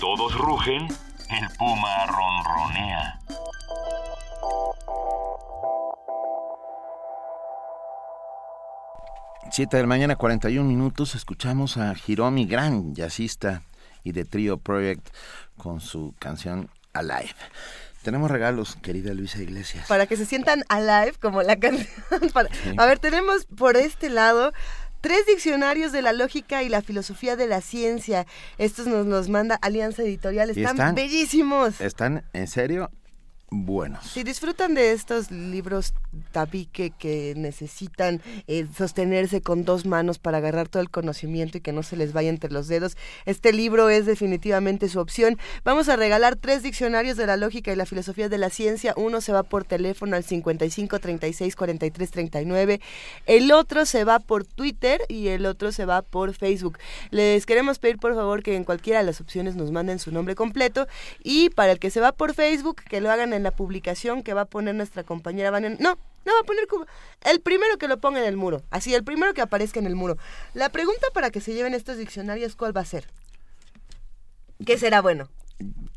Todos rugen, el puma ronronea. Siete de la mañana, 41 minutos, escuchamos a Hiromi, gran jazzista y de Trio Project, con su canción Alive. Tenemos regalos, querida Luisa Iglesias. Para que se sientan alive como la canción. *laughs* A ver, tenemos por este lado tres diccionarios de la lógica y la filosofía de la ciencia. Estos nos los manda Alianza Editorial. están bellísimos. Están, en serio, buenos. Si disfrutan de estos libros tabique que necesitan eh, sostenerse con dos manos para agarrar todo el conocimiento y que no se les vaya entre los dedos, este libro es definitivamente su opción. Vamos a regalar tres diccionarios de la lógica y la filosofía de la ciencia. Uno se va por teléfono al 55 36 43 39. El otro se va por Twitter y el otro se va por Facebook. Les queremos pedir por favor que en cualquiera de las opciones nos manden su nombre completo y para el que se va por Facebook que lo hagan en la publicación que va a poner nuestra compañera Vania. No, no va a poner el primero que lo ponga en el muro, así, el primero que aparezca en el muro. La pregunta para que se lleven estos diccionarios, ¿cuál va a ser? ¿Qué será bueno?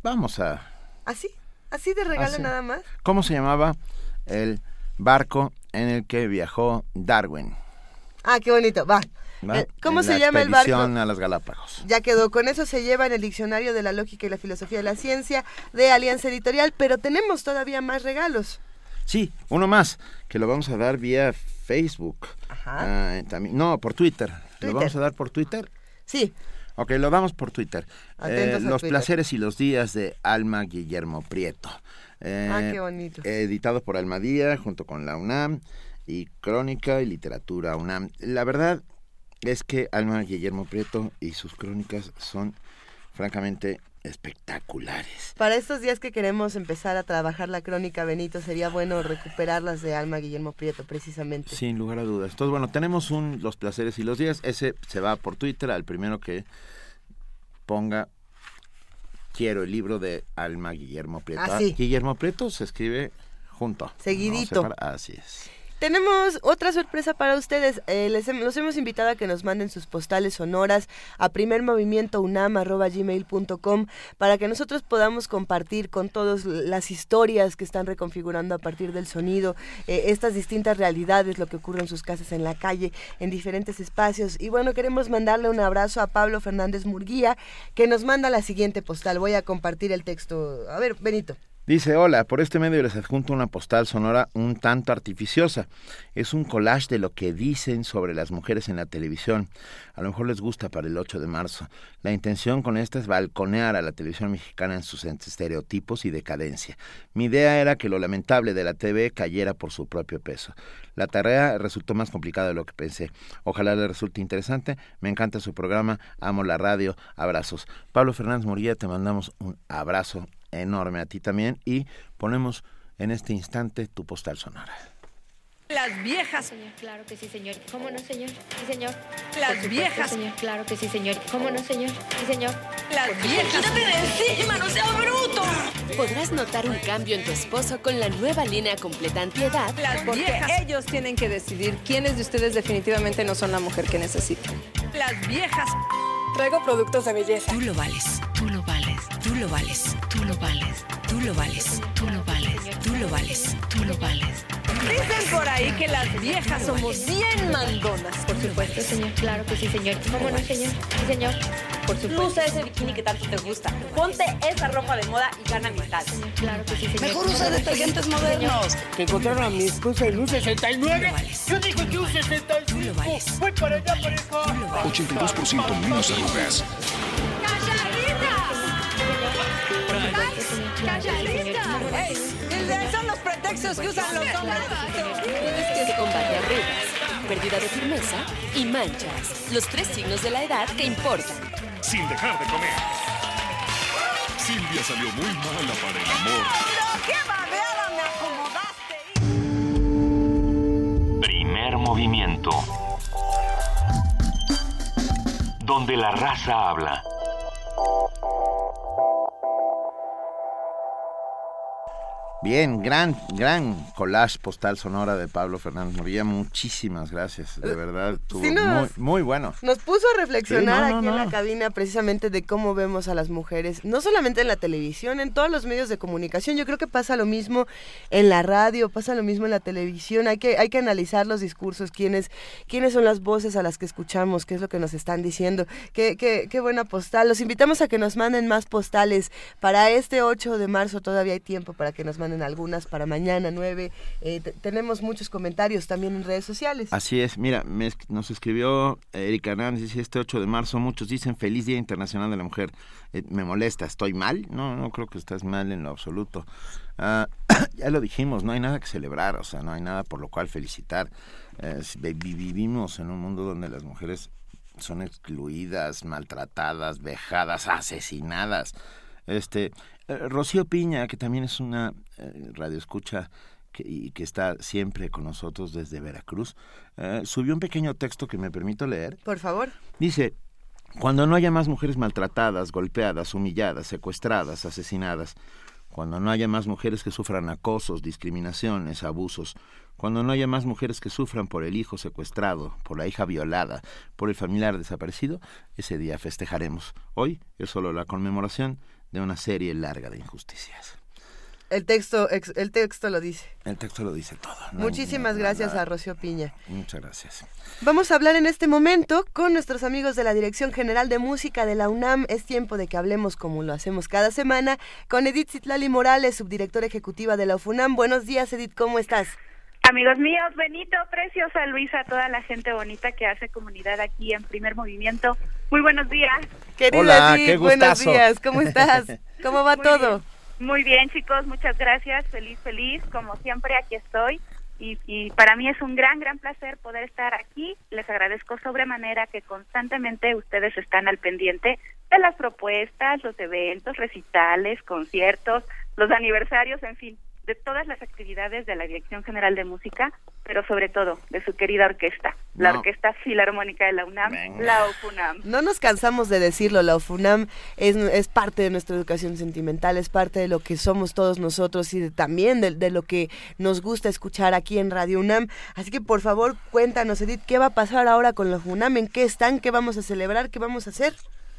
Vamos a... ¿Así? ¿Así de regalo nada más? ¿Cómo se llamaba el barco en el que viajó Darwin? Ah, qué bonito, va. Eh, ¿Cómo se llama el barco? a las Galápagos. Ya quedó. Con eso se lleva en el diccionario de la lógica y la filosofía de la ciencia de Alianza Editorial, pero tenemos todavía más regalos. Sí, uno más, que lo vamos a dar vía Facebook. Ajá. Ah, también, no, por Twitter. ¿Lo vamos a dar por Twitter? Sí. Ok, lo damos por Twitter. Eh, los placeres y los días de Alma Guillermo Prieto. Eh, ah, qué bonito. Editado por Almadía junto con la UNAM y Crónica y Literatura UNAM. La verdad, es que Alma Guillermo Prieto y sus crónicas son francamente espectaculares. Para estos días que queremos empezar a trabajar la crónica, Benito, sería bueno recuperarlas de Alma Guillermo Prieto, precisamente. Sin lugar a dudas. Entonces, bueno, tenemos un Los placeres y los días. Ese se va por Twitter al primero que ponga quiero el libro de Alma Guillermo Prieto. Ah, Guillermo Prieto se escribe junto. Seguidito. Así es. Tenemos otra sorpresa para ustedes. Eh, les los hemos invitado a que nos manden sus postales sonoras a primermovimientounam.gmail.com para que nosotros podamos compartir con todos las historias que están reconfigurando a partir del sonido, eh, estas distintas realidades, lo que ocurre en sus casas, en la calle, en diferentes espacios. Y bueno, queremos mandarle un abrazo a Pablo Fernández Murguía, que nos manda la siguiente postal. Voy a compartir el texto. A ver, Benito. Dice, hola, por este medio les adjunto una postal sonora un tanto artificiosa. Es un collage de lo que dicen sobre las mujeres en la televisión. A lo mejor les gusta para el 8 de marzo. La intención con esta es balconear a la televisión mexicana en sus estereotipos y decadencia. Mi idea era que lo lamentable de la TV cayera por su propio peso. La tarea resultó más complicada de lo que pensé. Ojalá les resulte interesante. Me encanta su programa. Amo la radio. Abrazos. Pablo Fernández Moría, te mandamos un abrazo enorme a ti también y ponemos en este instante tu postal sonora. Las viejas. Señor, claro que sí, señor. ¿Cómo no, señor? Sí, señor. Las viejas. Señor, claro que sí, señor. ¿Cómo no, señor? Sí, señor. Las viejas. ¡Quítate de encima, no seas bruto! Podrás notar un cambio en tu esposo con la nueva línea completa antiedad. Las porque ellos tienen que decidir quiénes de ustedes definitivamente no son la mujer que necesitan. Las viejas. Traigo productos de belleza. Tú lo vales, tú lo vales, lo vales, tú lo vales, tú lo vales, tú lo vales, tú lo vales, tú lo vales. Dicen por ahí que las viejas somos bien mandonas. Por supuesto, señor. Claro que sí, señor. ¿Cómo no, señor? Sí, señor. Por supuesto. Usa ese bikini que tanto te gusta. Ponte esa ropa de moda y gana mitad. Claro que sí, señor. Mejor usa detergentes modernos. Que encontraron a mi esposa en un 69. Yo digo que un 65. Voy para allá, acá. 82% menos arrugas. ¡Calladita! ¡Ey! Son los pretextos que usan los hombres. que combate arrugas, pérdida de firmeza y manchas. Los tres signos de la edad que importan. Sin dejar de comer. Silvia salió muy mala para el amor. ¡Qué babeada me acomodaste! Primer movimiento. Donde la raza habla. Bien, gran, gran collage postal sonora de Pablo Fernández Morilla. Muchísimas gracias, de verdad. muy, muy bueno. Nos puso a reflexionar aquí en la cabina precisamente de cómo vemos a las mujeres, no solamente en la televisión, en todos los medios de comunicación. Yo creo que pasa lo mismo en la radio, pasa lo mismo en la televisión. Hay que, hay que analizar los discursos, quiénes, quiénes son las voces a las que escuchamos, qué es lo que nos están diciendo. Qué, qué, qué buena postal. Los invitamos a que nos manden más postales. Para este 8 de marzo todavía hay tiempo para que nos manden algunas para mañana 9. Eh, tenemos muchos comentarios también en redes sociales. Así es, mira, nos escribió Erika Hernández, este 8 de marzo, muchos dicen feliz Día Internacional de la Mujer. Eh, me molesta, ¿estoy mal? No, no creo que estás mal en lo absoluto. Ah, *coughs* ya lo dijimos, no hay nada que celebrar, o sea, no hay nada por lo cual felicitar. Eh, vivimos en un mundo donde las mujeres son excluidas, maltratadas, vejadas, asesinadas. Este, eh, Rocío Piña, que también es una eh, radioescucha que, y que está siempre con nosotros desde Veracruz, eh, subió un pequeño texto que me permito leer. Por favor. Dice, cuando no haya más mujeres maltratadas, golpeadas, humilladas, secuestradas, asesinadas, cuando no haya más mujeres que sufran acosos, discriminaciones, abusos, cuando no haya más mujeres que sufran por el hijo secuestrado, por la hija violada, por el familiar desaparecido, ese día festejaremos. Hoy es solo la conmemoración de una serie larga de injusticias. El texto, el texto lo dice. El texto lo dice todo. Muchísimas gracias a Rocío Piña. Muchas gracias. Vamos a hablar en este momento con nuestros amigos de la Dirección General de Música de la UNAM. Es tiempo de que hablemos como lo hacemos cada semana con Edith Citlali Morales, subdirectora ejecutiva de la UFUNAM. Buenos días, Edith, ¿cómo estás? Amigos míos, Benito, Preciosa, Luisa, toda la gente bonita que hace comunidad aquí en Primer Movimiento. Muy buenos días. Querida Hola, qué buenos días, ¿cómo estás? *laughs* ¿Cómo va todo? Muy bien, chicos, muchas gracias. Feliz, feliz. Como siempre, aquí estoy. Y, y, para mí es un gran, gran placer poder estar aquí. Les agradezco sobremanera que constantemente ustedes están al pendiente de las propuestas, los eventos, recitales, conciertos, los aniversarios, en fin, de todas las actividades de la Dirección General de Música, pero sobre todo de su querida orquesta, la Orquesta Filarmónica de la UNAM, la UFUNAM. No nos cansamos de decirlo, la UFUNAM es, es, parte de nuestra educación sentimental, es parte de lo que somos todos nosotros y también de, de, lo que nos gusta escuchar aquí en Radio UNAM. Así que por favor cuéntanos, Edith, ¿qué va a pasar ahora con la UFUNAM? ¿En qué están? ¿Qué vamos a celebrar? ¿Qué vamos a hacer?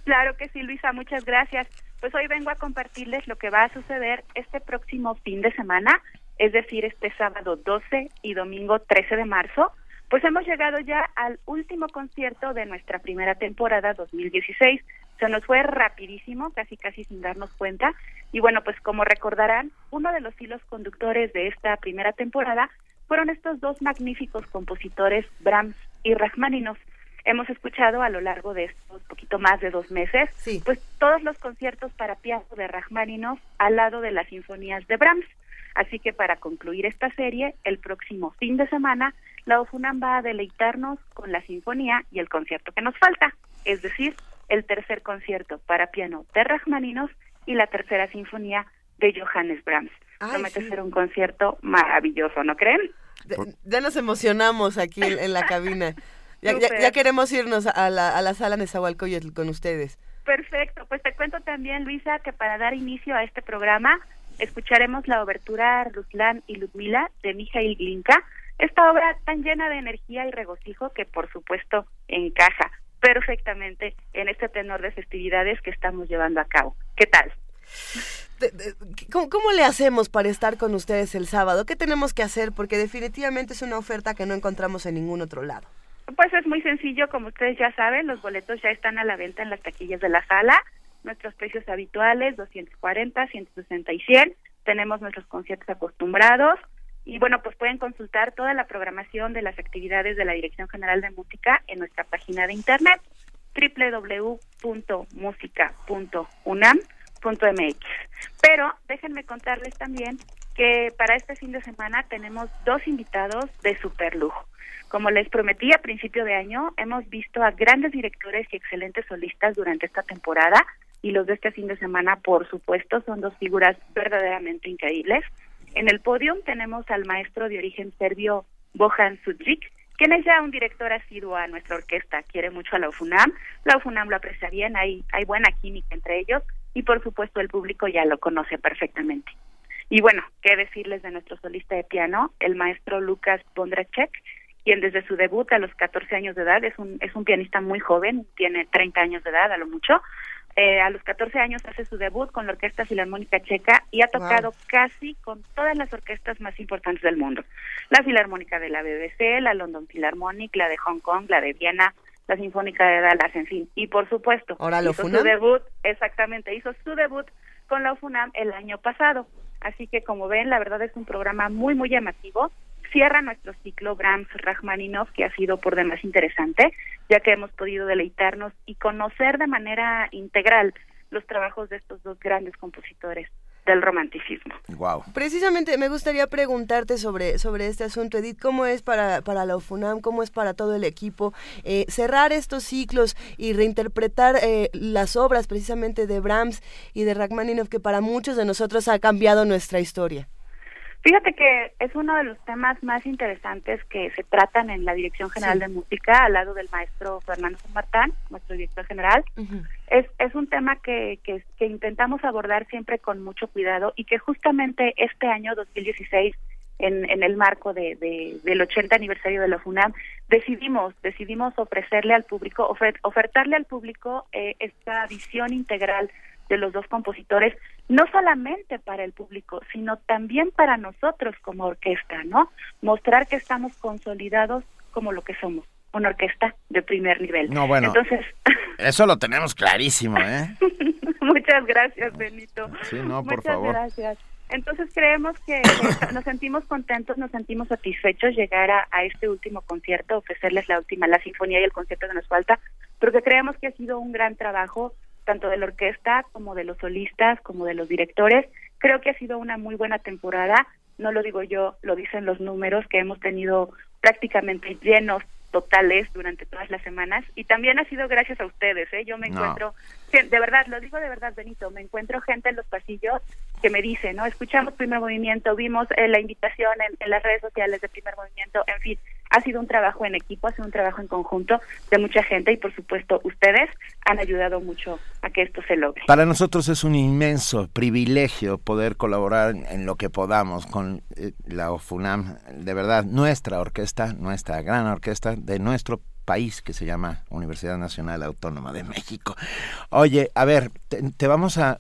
Claro que sí, Luisa, muchas gracias. Pues hoy vengo a compartirles lo que va a suceder este próximo fin de semana, es decir, este sábado 12 y domingo 13 de marzo. Pues hemos llegado ya al último concierto de nuestra primera temporada 2016. Se nos fue rapidísimo, casi casi sin darnos cuenta. Y bueno, pues como recordarán, uno de los hilos conductores de esta primera temporada fueron estos dos magníficos compositores, Brahms y Rachmaninoff hemos escuchado a lo largo de estos poquito más de dos meses, pues todos los conciertos para piano de Rachmaninoff al lado de las sinfonías de Brahms. Así que para concluir esta serie, el próximo fin de semana, la OFUNAM va a deleitarnos con la sinfonía y el concierto que nos falta, es decir, el tercer concierto para piano de Rachmaninoff y la tercera sinfonía de Johannes Brahms. Promete ser un concierto maravilloso, ¿no creen? ya nos emocionamos aquí en la cabina. Ya, queremos irnos a la, a la sala Nezahualcóyotl con ustedes. Perfecto, pues te cuento también, Luisa, que para dar inicio a este programa escucharemos la obertura Ruslan y Ludmila de Mijail Glinka, esta obra tan llena de energía y regocijo que por supuesto encaja perfectamente en este tenor de festividades que estamos llevando a cabo. ¿Qué tal? ¿Cómo, ¿Cómo, le hacemos para estar con ustedes el sábado? ¿Qué tenemos que hacer? Porque definitivamente es una oferta que no encontramos en ningún otro lado. Pues es muy sencillo, como ustedes ya saben, los boletos ya están a la venta en las taquillas de la sala. Nuestros precios habituales, 240, 160 y 100. Tenemos nuestros conciertos acostumbrados. Y bueno, pues pueden consultar toda la programación de las actividades de la Dirección General de Música en nuestra página de internet www.musica.unam.mx. Pero déjenme contarles también que para este fin de semana tenemos dos invitados de super lujo. Como les prometí a principio de año, hemos visto a grandes directores y excelentes solistas durante esta temporada y los de este fin de semana, por supuesto, son dos figuras verdaderamente increíbles. En el podio tenemos al maestro de origen serbio Bojan Sudzik, quien es ya un director asiduo a nuestra orquesta, quiere mucho a la UFUNAM, la UFUNAM lo aprecia bien, hay, hay buena química entre ellos y por supuesto el público ya lo conoce perfectamente. Y bueno, qué decirles de nuestro solista de piano, el maestro Lucas Bondrachek, quien desde su debut a los 14 años de edad es un, es un pianista muy joven, tiene 30 años de edad a lo mucho. Eh, a los 14 años hace su debut con la Orquesta Filarmónica Checa y ha tocado casi con todas las orquestas más importantes del mundo. La Filarmónica de la BBC, la London Philharmonic, la de Hong Kong, la de Viena, la Sinfónica de Dallas, en fin. Y por supuesto, hizo su debut, exactamente, hizo su debut con la UFUNAM el año pasado. Así que como ven, la verdad es un programa muy, muy llamativo. Cierra nuestro ciclo Brahms Rachmaninoff, que ha sido por demás interesante, ya que hemos podido deleitarnos y conocer de manera integral los trabajos de estos dos grandes compositores del romanticismo. Wow. Precisamente me gustaría preguntarte sobre, sobre este asunto, Edith, ¿cómo es para, para la UFUNAM, cómo es para todo el equipo eh, cerrar estos ciclos y reinterpretar eh, las obras precisamente de Brahms y de Rachmaninoff que para muchos de nosotros ha cambiado nuestra historia? Fíjate que es uno de los temas más interesantes que se tratan en la Dirección General de Música, al lado del maestro Fernando Martán, nuestro director general. es, es un tema que, que, que, intentamos abordar siempre con mucho cuidado y que justamente este año 2016, en, en el marco de, de, del 80 aniversario de la FUNAM, decidimos, decidimos ofrecerle al público, ofertarle al público eh, esta visión integral de los dos compositores, no solamente para el público, sino también para nosotros como orquesta, ¿no? Mostrar que estamos consolidados como lo que somos, una orquesta de primer nivel. No, bueno. Entonces, *laughs* eso lo tenemos clarísimo, ¿eh? *laughs* Muchas gracias, Benito. Sí, no, por Muchas favor. gracias. Entonces creemos que, nos sentimos contentos, nos sentimos satisfechos llegar a, a, este último concierto, ofrecerles la última, la sinfonía y el concierto que nos falta, porque creemos que ha sido un gran trabajo tanto de la orquesta como de los solistas, como de los directores. Creo que ha sido una muy buena temporada, no lo digo yo, lo dicen los números que hemos tenido prácticamente llenos totales durante todas las semanas y también ha sido gracias a ustedes, ¿eh? Yo me encuentro, de verdad, lo digo de verdad, Benito, me encuentro gente en los pasillos que me dice, ¿no? Escuchamos Primer Movimiento, vimos eh, la invitación en, en las redes sociales de Primer Movimiento, en fin, ha sido un trabajo en equipo, ha sido un trabajo en conjunto de mucha gente y por supuesto ustedes han ayudado mucho a que esto se logre. Para nosotros es un inmenso privilegio poder colaborar en lo que podamos con eh, la OFUNAM, de verdad, nuestra orquesta, nuestra gran orquesta de nuestro país que se llama Universidad Nacional Autónoma de México. Oye, a ver, te, vamos a,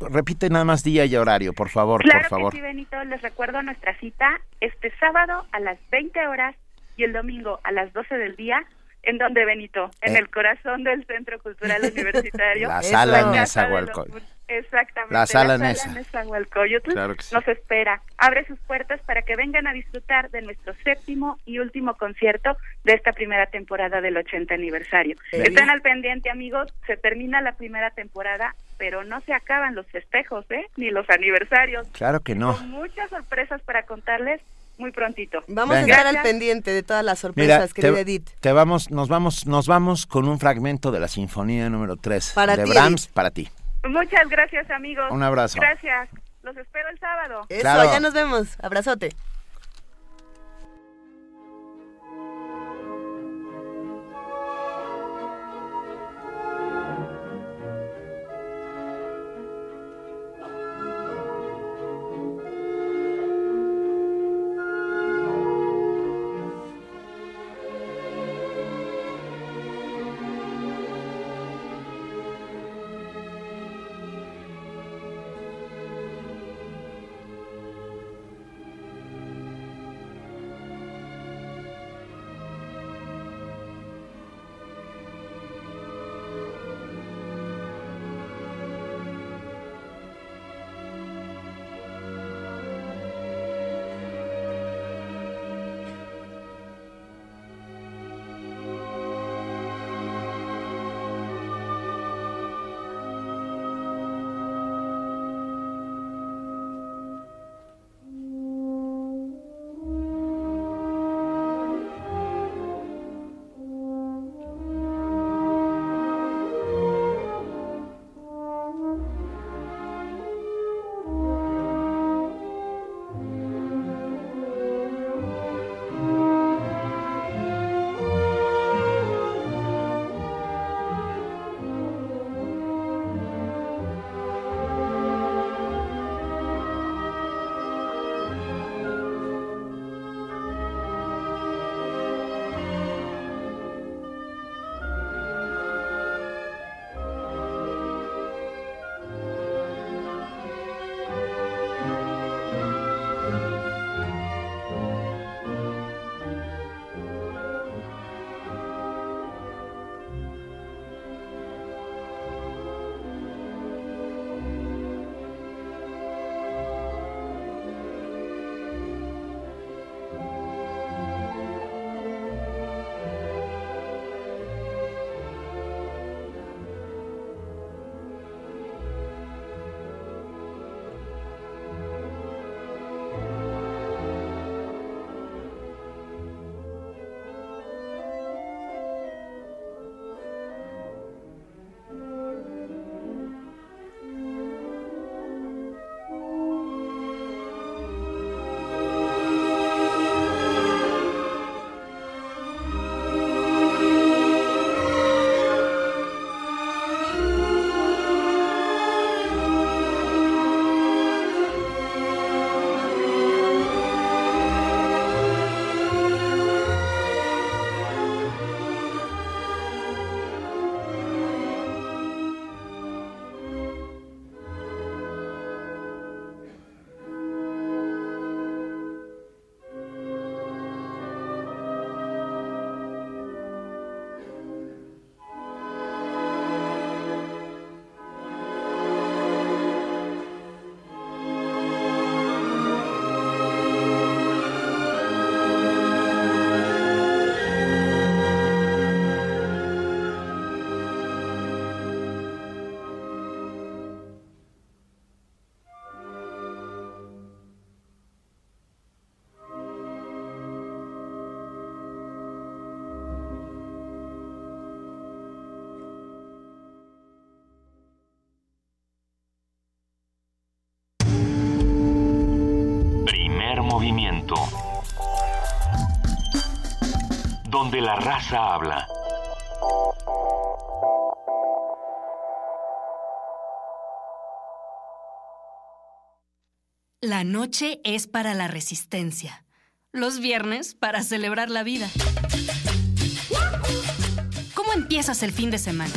repite nada más día y horario, por favor, claro por favor. Que sí, Benito, les recuerdo nuestra cita este sábado a las 20 horas y el domingo a las 12 del día. ¿En donde, Benito? En eh. el corazón del Centro Cultural *laughs* Universitario. La sala en Nezahualcóyotl. Exactamente. La sala, la claro que sí. nos espera. Abre sus puertas para que vengan a disfrutar de nuestro séptimo y último concierto de esta primera temporada del 80 aniversario. Están al pendiente, amigos. Se termina la primera temporada, pero no se acaban los festejos, ¿eh? Ni los aniversarios. Claro que no. Con muchas sorpresas para contarles muy prontito. Vamos a estar al pendiente de todas las sorpresas, querida Edith. Te vamos, nos vamos, nos vamos con un fragmento de la Sinfonía número 3 para de Brahms para ti. Muchas gracias, amigos. Un abrazo. Gracias. Los espero el sábado. Eso, ya nos vemos. Abrazote. Donde la raza habla. La noche es para la resistencia. Los viernes para celebrar la vida. ¿Cómo empiezas el fin de semana?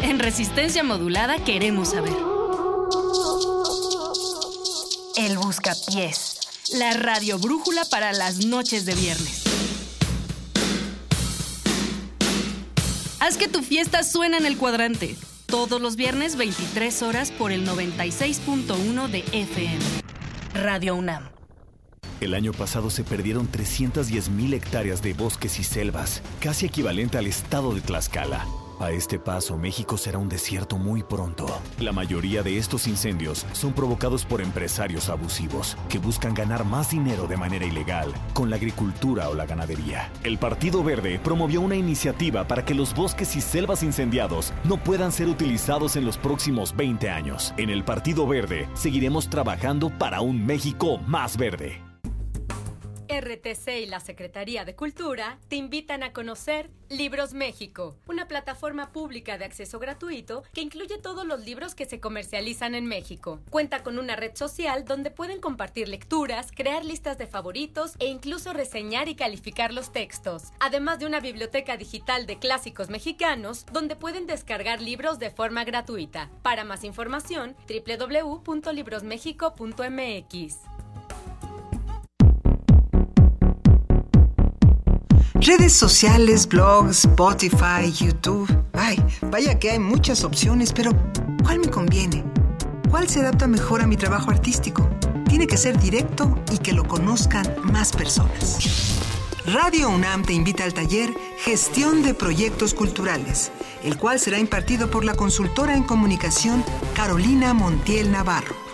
En resistencia modulada queremos saber. El Buscapiés. La radio brújula para las noches de viernes. Haz que tu fiesta suene en el cuadrante. Todos los viernes 23 horas por el 96.1 de FM. Radio UNAM. El año pasado se perdieron 310.000 hectáreas de bosques y selvas, casi equivalente al estado de Tlaxcala. A este paso, México será un desierto muy pronto. La mayoría de estos incendios son provocados por empresarios abusivos que buscan ganar más dinero de manera ilegal con la agricultura o la ganadería. El Partido Verde promovió una iniciativa para que los bosques y selvas incendiados no puedan ser utilizados en los próximos 20 años. En el Partido Verde seguiremos trabajando para un México más verde. RTC y la Secretaría de Cultura te invitan a conocer Libros México, una plataforma pública de acceso gratuito que incluye todos los libros que se comercializan en México. Cuenta con una red social donde pueden compartir lecturas, crear listas de favoritos e incluso reseñar y calificar los textos, además de una biblioteca digital de clásicos mexicanos donde pueden descargar libros de forma gratuita. Para más información, www.librosmexico.mx. Redes sociales, blogs, Spotify, YouTube. Ay, vaya que hay muchas opciones, pero ¿cuál me conviene? ¿Cuál se adapta mejor a mi trabajo artístico? Tiene que ser directo y que lo conozcan más personas. Radio UNAM te invita al taller Gestión de Proyectos Culturales, el cual será impartido por la consultora en comunicación Carolina Montiel Navarro.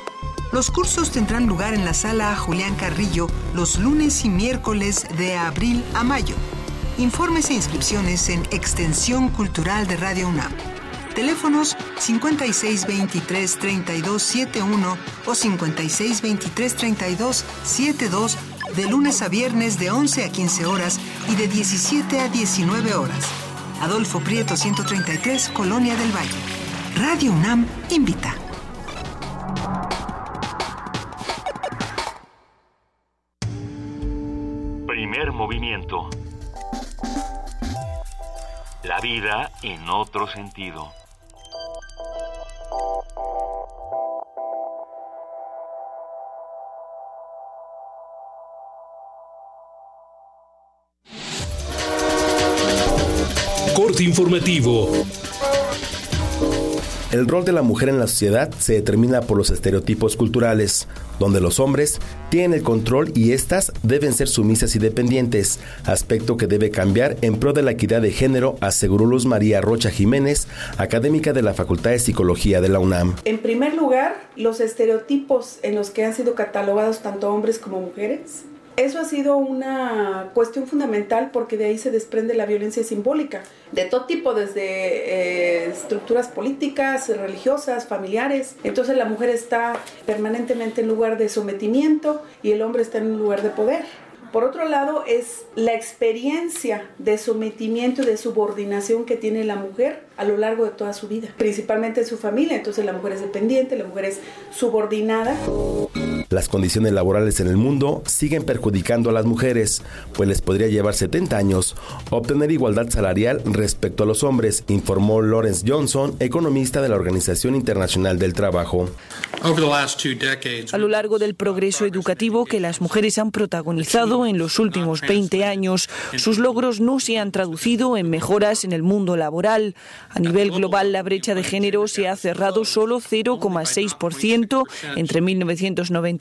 Los cursos tendrán lugar en la sala Julián Carrillo los lunes y miércoles de abril a mayo. Informes e inscripciones en Extensión Cultural de Radio UNAM. Teléfonos 5623-3271 o 5623-3272 de lunes a viernes de 11 a 15 horas y de 17 a 19 horas. Adolfo Prieto 133, Colonia del Valle. Radio UNAM invita. Primer movimiento. La vida en otro sentido. Corte informativo. El rol de la mujer en la sociedad se determina por los estereotipos culturales, donde los hombres tienen el control y éstas deben ser sumisas y dependientes, aspecto que debe cambiar en pro de la equidad de género, aseguró Luz María Rocha Jiménez, académica de la Facultad de Psicología de la UNAM. En primer lugar, los estereotipos en los que han sido catalogados tanto hombres como mujeres eso ha sido una cuestión fundamental porque de ahí se desprende la violencia simbólica, de todo tipo, desde eh, estructuras políticas, religiosas, familiares. Entonces la mujer está permanentemente en lugar de sometimiento y el hombre está en un lugar de poder. Por otro lado, es la experiencia de sometimiento y de subordinación que tiene la mujer a lo largo de toda su vida, principalmente en su familia. Entonces la mujer es dependiente, la mujer es subordinada. Las condiciones laborales en el mundo siguen perjudicando a las mujeres, pues les podría llevar 70 años obtener igualdad salarial respecto a los hombres, informó Lawrence Johnson, economista de la Organización Internacional del Trabajo. A lo largo del progreso educativo que las mujeres han protagonizado en los últimos 20 años, sus logros no se han traducido en mejoras en el mundo laboral. A nivel global, la brecha de género se ha cerrado solo 0,6% entre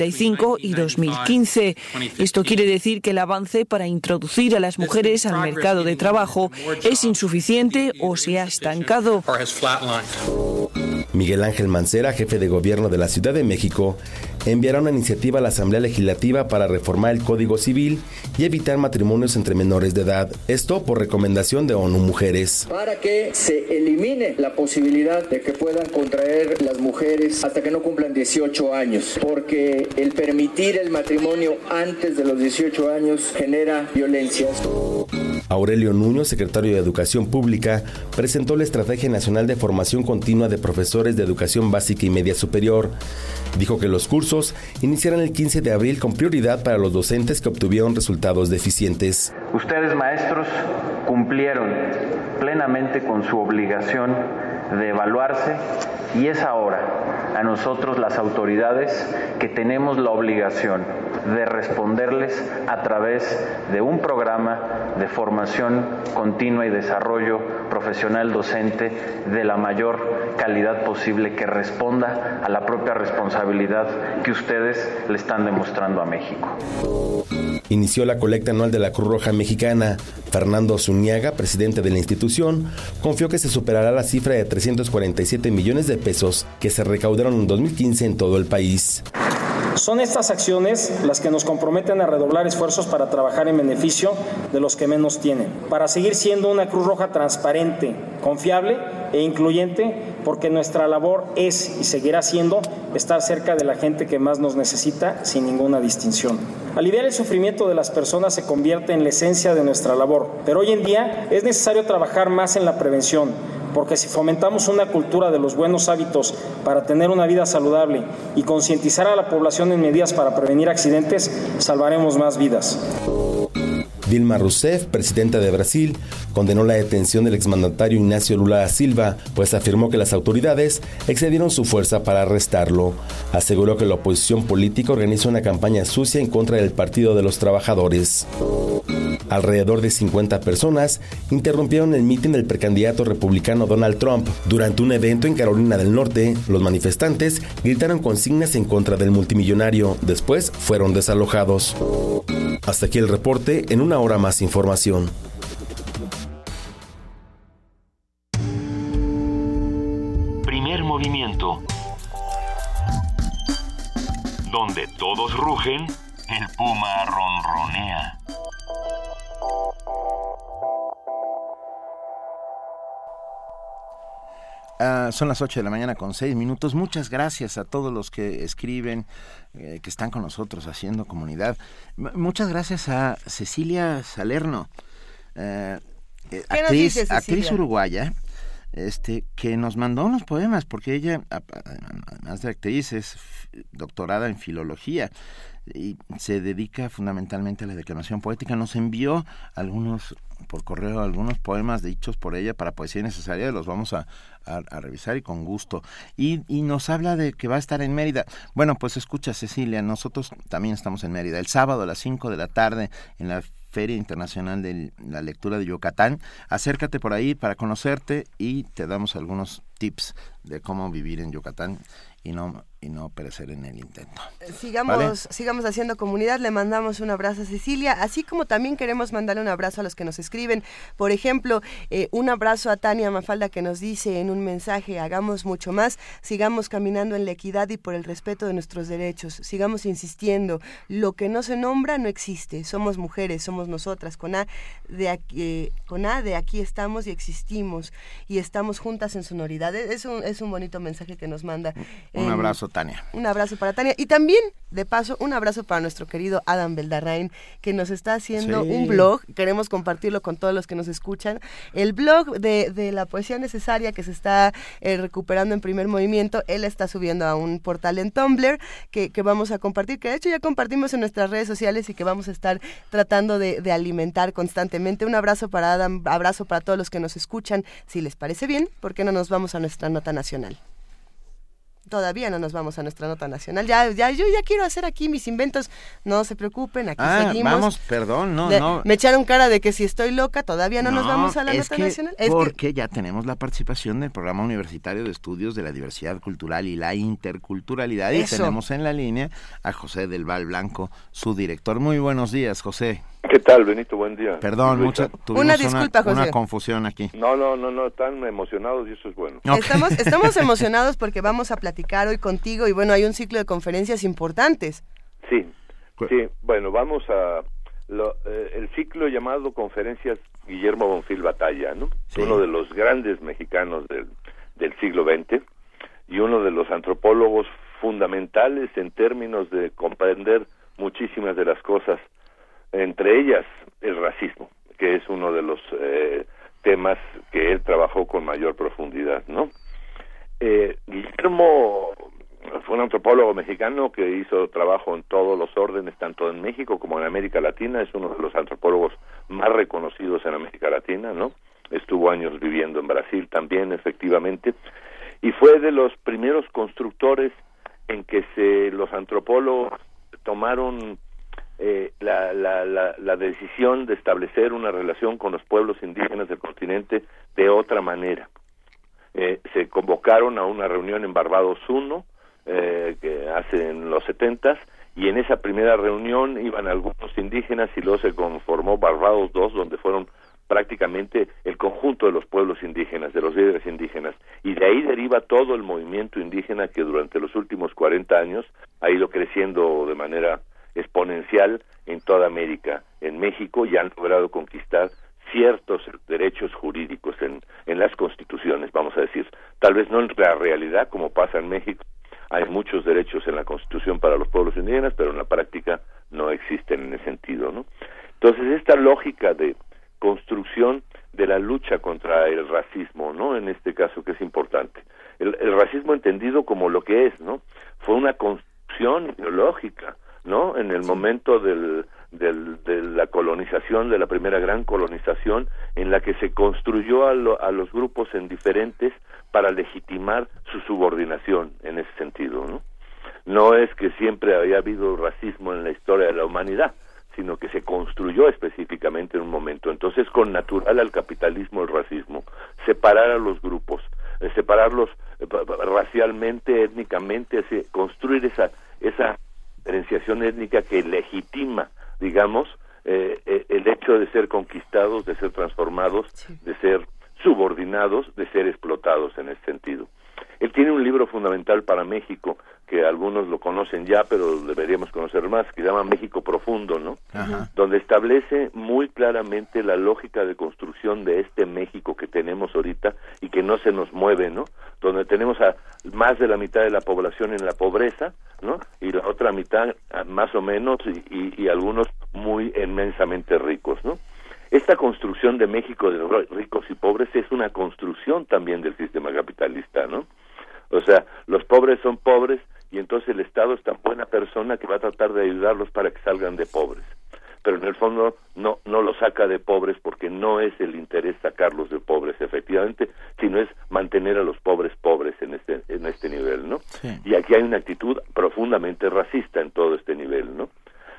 1995 y 2015. Esto quiere decir que el avance para introducir a las mujeres al mercado de trabajo es insuficiente o se ha estancado. Miguel Ángel Mancera, jefe de gobierno de la Ciudad de México, enviará una iniciativa a la Asamblea Legislativa para reformar el Código Civil y evitar matrimonios entre menores de edad. Esto por recomendación de ONU Mujeres. Para que se elimine la posibilidad de que puedan contraer las mujeres hasta que no cumplan 18 años, porque el permitir el matrimonio antes de los 18 años genera violencias. Aurelio Nuño, secretario de Educación Pública, presentó la Estrategia Nacional de Formación Continua de Profesores de Educación Básica y Media Superior. Dijo que los cursos iniciarán el 15 de abril con prioridad para los docentes que obtuvieron resultados deficientes. Ustedes, maestros, cumplieron plenamente con su obligación de evaluarse y es ahora a nosotros las autoridades que tenemos la obligación de responderles a través de un programa de formación continua y desarrollo profesional docente de la mayor calidad posible que responda a la propia responsabilidad que ustedes le están demostrando a México. Inició la colecta anual de la Cruz Roja Mexicana. Fernando Zuniaga, presidente de la institución, confió que se superará la cifra de 347 millones de pesos que se recaudaron en 2015 en todo el país. Son estas acciones las que nos comprometen a redoblar esfuerzos para trabajar en beneficio de los que menos tienen, para seguir siendo una Cruz Roja transparente, confiable e incluyente, porque nuestra labor es y seguirá siendo estar cerca de la gente que más nos necesita sin ninguna distinción. Aliviar el sufrimiento de las personas se convierte en la esencia de nuestra labor, pero hoy en día es necesario trabajar más en la prevención porque si fomentamos una cultura de los buenos hábitos para tener una vida saludable y concientizar a la población en medidas para prevenir accidentes, salvaremos más vidas. Dilma Rousseff, presidenta de Brasil, condenó la detención del exmandatario Ignacio Lula da Silva, pues afirmó que las autoridades excedieron su fuerza para arrestarlo. Aseguró que la oposición política organiza una campaña sucia en contra del Partido de los Trabajadores. Alrededor de 50 personas interrumpieron el mitin del precandidato republicano Donald Trump. Durante un evento en Carolina del Norte, los manifestantes gritaron consignas en contra del multimillonario. Después fueron desalojados. Hasta aquí el reporte, en una hora más información. Primer movimiento. Donde todos rugen, el puma ronronea. Ah, son las 8 de la mañana con 6 minutos. Muchas gracias a todos los que escriben, eh, que están con nosotros haciendo comunidad. muchas gracias a Cecilia Salerno, eh, eh, actriz, actriz uruguaya, este, que nos mandó unos poemas, porque ella, además de actriz, es doctorada en filología y se dedica fundamentalmente a la declamación poética. Nos envió algunos por correo algunos poemas dichos por ella para Poesía Necesaria, los vamos a, revisar y con gusto. Y, y, nos habla de que va a estar en Mérida. Bueno, pues escucha Cecilia, nosotros también estamos en Mérida. El sábado a las 5 de la tarde en la Feria Internacional de la Lectura de Yucatán. Acércate por ahí para conocerte y te damos algunos tips de cómo vivir en Yucatán y no y no perecer en el intento. Eh, sigamos, sigamos haciendo comunidad, le mandamos un abrazo a Cecilia, así como también queremos mandarle un abrazo a los que nos escriben. Por ejemplo, eh, un abrazo a Tania Mafalda que nos dice en un mensaje, hagamos mucho más, sigamos caminando en la equidad y por el respeto de nuestros derechos, sigamos insistiendo, lo que no se nombra no existe, somos mujeres, somos nosotras, con A de aquí, eh, con A de aquí estamos y existimos y estamos juntas en sonoridad. Es un, es un bonito mensaje que nos manda. Un abrazo Tania. Un abrazo para Tania. Y también, de paso, un abrazo para nuestro querido Adam Beldarrain, que nos está haciendo un blog. Queremos compartirlo con todos los que nos escuchan. El blog de, de la poesía necesaria que se está eh, recuperando en primer movimiento, él está subiendo a un portal en Tumblr que, que, vamos a compartir, que de hecho ya compartimos en nuestras redes sociales y que vamos a estar tratando de, de alimentar constantemente. Un abrazo para Adam, abrazo para todos los que nos escuchan. Si les parece bien, ¿por qué no nos vamos a nuestra nota nacional? Todavía no nos vamos a nuestra nota nacional. Ya, ya, yo ya quiero hacer aquí mis inventos. No se preocupen, aquí ah, seguimos. Vamos, perdón, no, no. Me echaron cara de que si estoy loca, todavía no, nos vamos a la nota nacional. Es porque ya tenemos la participación del programa universitario de estudios de la diversidad cultural y la interculturalidad. Y tenemos en la línea a José del Val Blanco, su director. Muy buenos días, José. ¿Qué tal, Benito? Buen día. Perdón, mucha, tuvimos Una disculpa, una, José. confusión aquí. No, no, no, no, están emocionados y eso es bueno. Estamos, *laughs* estamos emocionados porque vamos a platicar hoy contigo y bueno, hay un ciclo de conferencias importantes. Sí, sí, bueno, vamos a... lo- eh, el ciclo llamado Conferencias Guillermo Bonfil Batalla, ¿no? Uno de los grandes mexicanos del, del siglo XX y uno de los antropólogos fundamentales en términos de comprender muchísimas de las cosas, entre ellas el racismo, que es uno de los eh, temas que él trabajó con mayor profundidad, ¿no? Eh, Guillermo fue un antropólogo mexicano que hizo trabajo en todos los órdenes, tanto en México como en América Latina. Es uno de los antropólogos más reconocidos en América Latina, ¿no? Estuvo años viviendo en Brasil también, efectivamente, y fue de los primeros constructores en que se los antropólogos tomaron eh, la, la, la, la decisión de establecer una relación con los pueblos indígenas del continente de otra manera. Eh, se convocaron a una reunión en Barbados 1, eh, que hace en los setentas, y en esa primera reunión iban algunos indígenas y luego se conformó Barbados 2, donde fueron prácticamente el conjunto de los pueblos indígenas, de los líderes indígenas, y de ahí deriva todo el movimiento indígena que durante los últimos 40 años ha ido creciendo de manera exponencial en toda América, en México, y han logrado conquistar ciertos derechos jurídicos en, en las constituciones, vamos a decir, tal vez no en la realidad como pasa en México, hay muchos derechos en la constitución para los pueblos indígenas, pero en la práctica no existen en ese sentido, ¿no? Entonces, esta lógica de construcción de la lucha contra el racismo, ¿no? En este caso que es importante. El, el racismo entendido como lo que es, ¿no? Fue una construcción ideológica, ¿no? En el momento del, del, de la colonización, de la primera gran colonización, en la que se construyó a, lo- a los grupos en diferentes para legitimar su subordinación en ese sentido, ¿no? No es que siempre había habido racismo en la historia de la humanidad, sino que se construyó específicamente en un momento. Entonces, con natural al capitalismo el racismo, separar a los grupos, eh, separarlos eh, racialmente, étnicamente, construir esa esa diferenciación étnica que legitima, digamos, eh, eh, el hecho de ser conquistados, de ser transformados, de ser subordinados, de ser explotados en ese sentido. Él tiene un libro fundamental para México que algunos lo conocen ya, pero deberíamos conocer más, que se llama México Profundo, ¿no? donde establece muy claramente la lógica de construcción de este México que tenemos ahorita y que no se nos mueve, ¿no? Donde tenemos a más de la mitad de la población en la pobreza, ¿no? Y la otra mitad más o menos y, y- y algunos muy inmensamente ricos, ¿no? Esta construcción de México de ricos y pobres es una construcción también del sistema capitalista, ¿no? O sea, los pobres son pobres y entonces el Estado es tan buena persona que va a tratar de ayudarlos para que salgan de pobres. Pero en el fondo no, no los saca de pobres porque no es el interés sacarlos de pobres, efectivamente, sino es mantener a los pobres pobres en este, en este nivel, ¿no? Y aquí hay una actitud profundamente racista en todo este nivel, ¿no?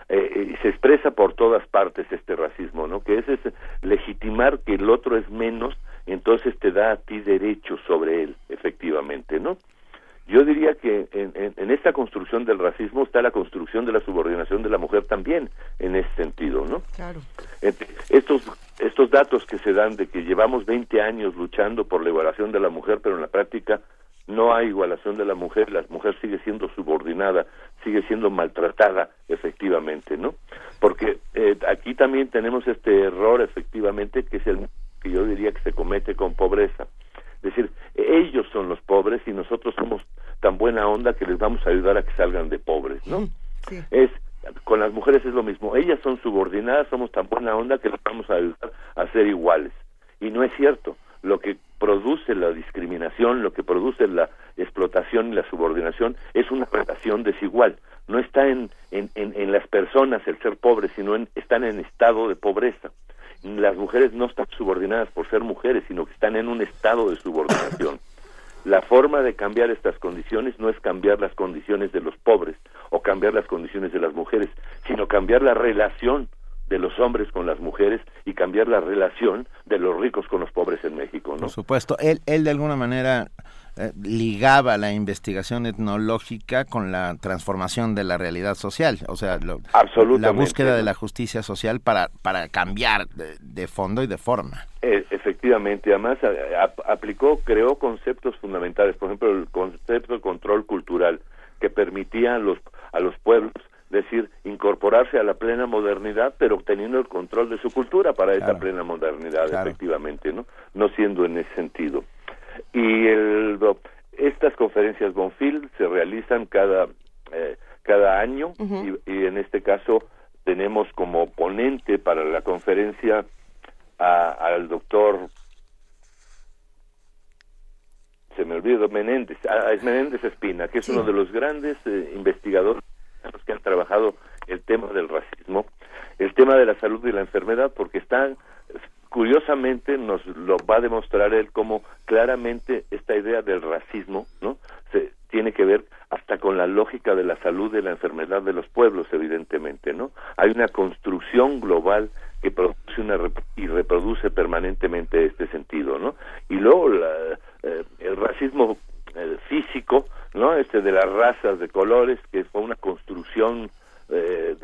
Eh, y se expresa por todas partes este racismo, ¿no? Que es, es legitimar que el otro es menos, entonces te da a ti derechos sobre él, efectivamente, ¿no? Yo diría que en, en- en esta construcción del racismo está la construcción de la subordinación de la mujer también en ese sentido, ¿no? Claro. Estos, estos datos que se dan de que llevamos 20 años luchando por la igualación de la mujer, pero en la práctica no hay igualación de la mujer, la mujer sigue siendo subordinada, sigue siendo maltratada efectivamente, ¿no? Porque eh, aquí también tenemos este error efectivamente que es el que yo diría que se comete con pobreza. Es decir, ellos son los pobres y nosotros somos tan buena onda que les vamos a ayudar a que salgan de pobres, ¿no? Es con las mujeres es lo mismo. Ellas son subordinadas, somos tan buena onda que les vamos a ayudar a ser iguales. Y no es cierto. Lo que produce la discriminación, lo que produce la explotación y la subordinación es una relación desigual. No está en, en, en, en las personas el ser pobre, sino en, están en estado de pobreza. Las mujeres no están subordinadas por ser mujeres, sino que están en un estado de subordinación. *coughs* La forma de cambiar estas condiciones no es cambiar las condiciones de los pobres o cambiar las condiciones de las mujeres, sino cambiar la relación de los hombres con las mujeres y cambiar la relación de los ricos con los pobres en México, ¿no? Por supuesto, él, él de alguna manera eh, ligaba la investigación etnológica con la transformación de la realidad social, o sea, la búsqueda de la justicia social para, para cambiar de, fondo y de forma. E, efectivamente, además aplicó, creó conceptos fundamentales, por ejemplo, el concepto de control cultural, que permitía a los, a los pueblos decir, incorporarse a la plena modernidad, pero obteniendo el control de su cultura para esa plena modernidad, efectivamente, ¿no? No siendo en ese sentido. Y el, estas conferencias Bonfield se realizan cada, eh, cada año y, en este caso tenemos como ponente para la conferencia al doctor se me olvidó Menéndez, es Menéndez Espina, que es uno de los grandes eh, investigadores que han trabajado el tema del racismo, el tema de la salud y la enfermedad, porque están curiosamente nos lo va a demostrar él como claramente esta idea del racismo, ¿no? Se tiene que ver hasta con la lógica de la salud y la enfermedad de los pueblos, evidentemente, ¿no? Hay una construcción global que produce una y reproduce permanentemente este sentido, ¿no? Y luego eh, el racismo eh, físico, ¿no? Este de las razas de colores, que fue una construcción eh,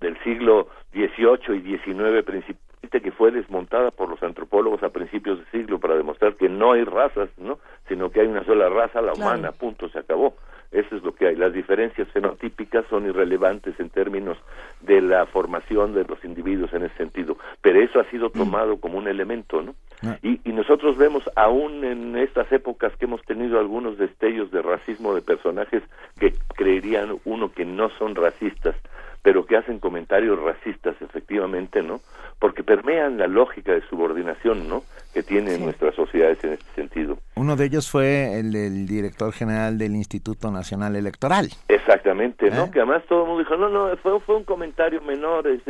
del siglo XVIII y XIX principalmente que fue desmontada por los antropólogos a principios de siglo para demostrar que no hay razas, ¿no? sino que hay una sola raza, la humana, punto, se acabó. Eso es lo que hay. Las diferencias fenotípicas son irrelevantes en términos de la formación de los individuos en ese sentido, pero eso ha sido tomado como un elemento, ¿no? Ah. Y, y nosotros vemos aún en estas épocas que hemos tenido algunos destellos de racismo de personajes que creerían uno que no son racistas, pero que hacen comentarios racistas efectivamente, ¿no? Porque permean la lógica de subordinación, ¿no? Que tienen nuestras sociedades en este sentido. Uno de ellos fue el del director general del Instituto Nacional Electoral. Exactamente, ¿no? ¿Eh? Que además todo el mundo dijo, no, no, fue, fue un comentario menor, es,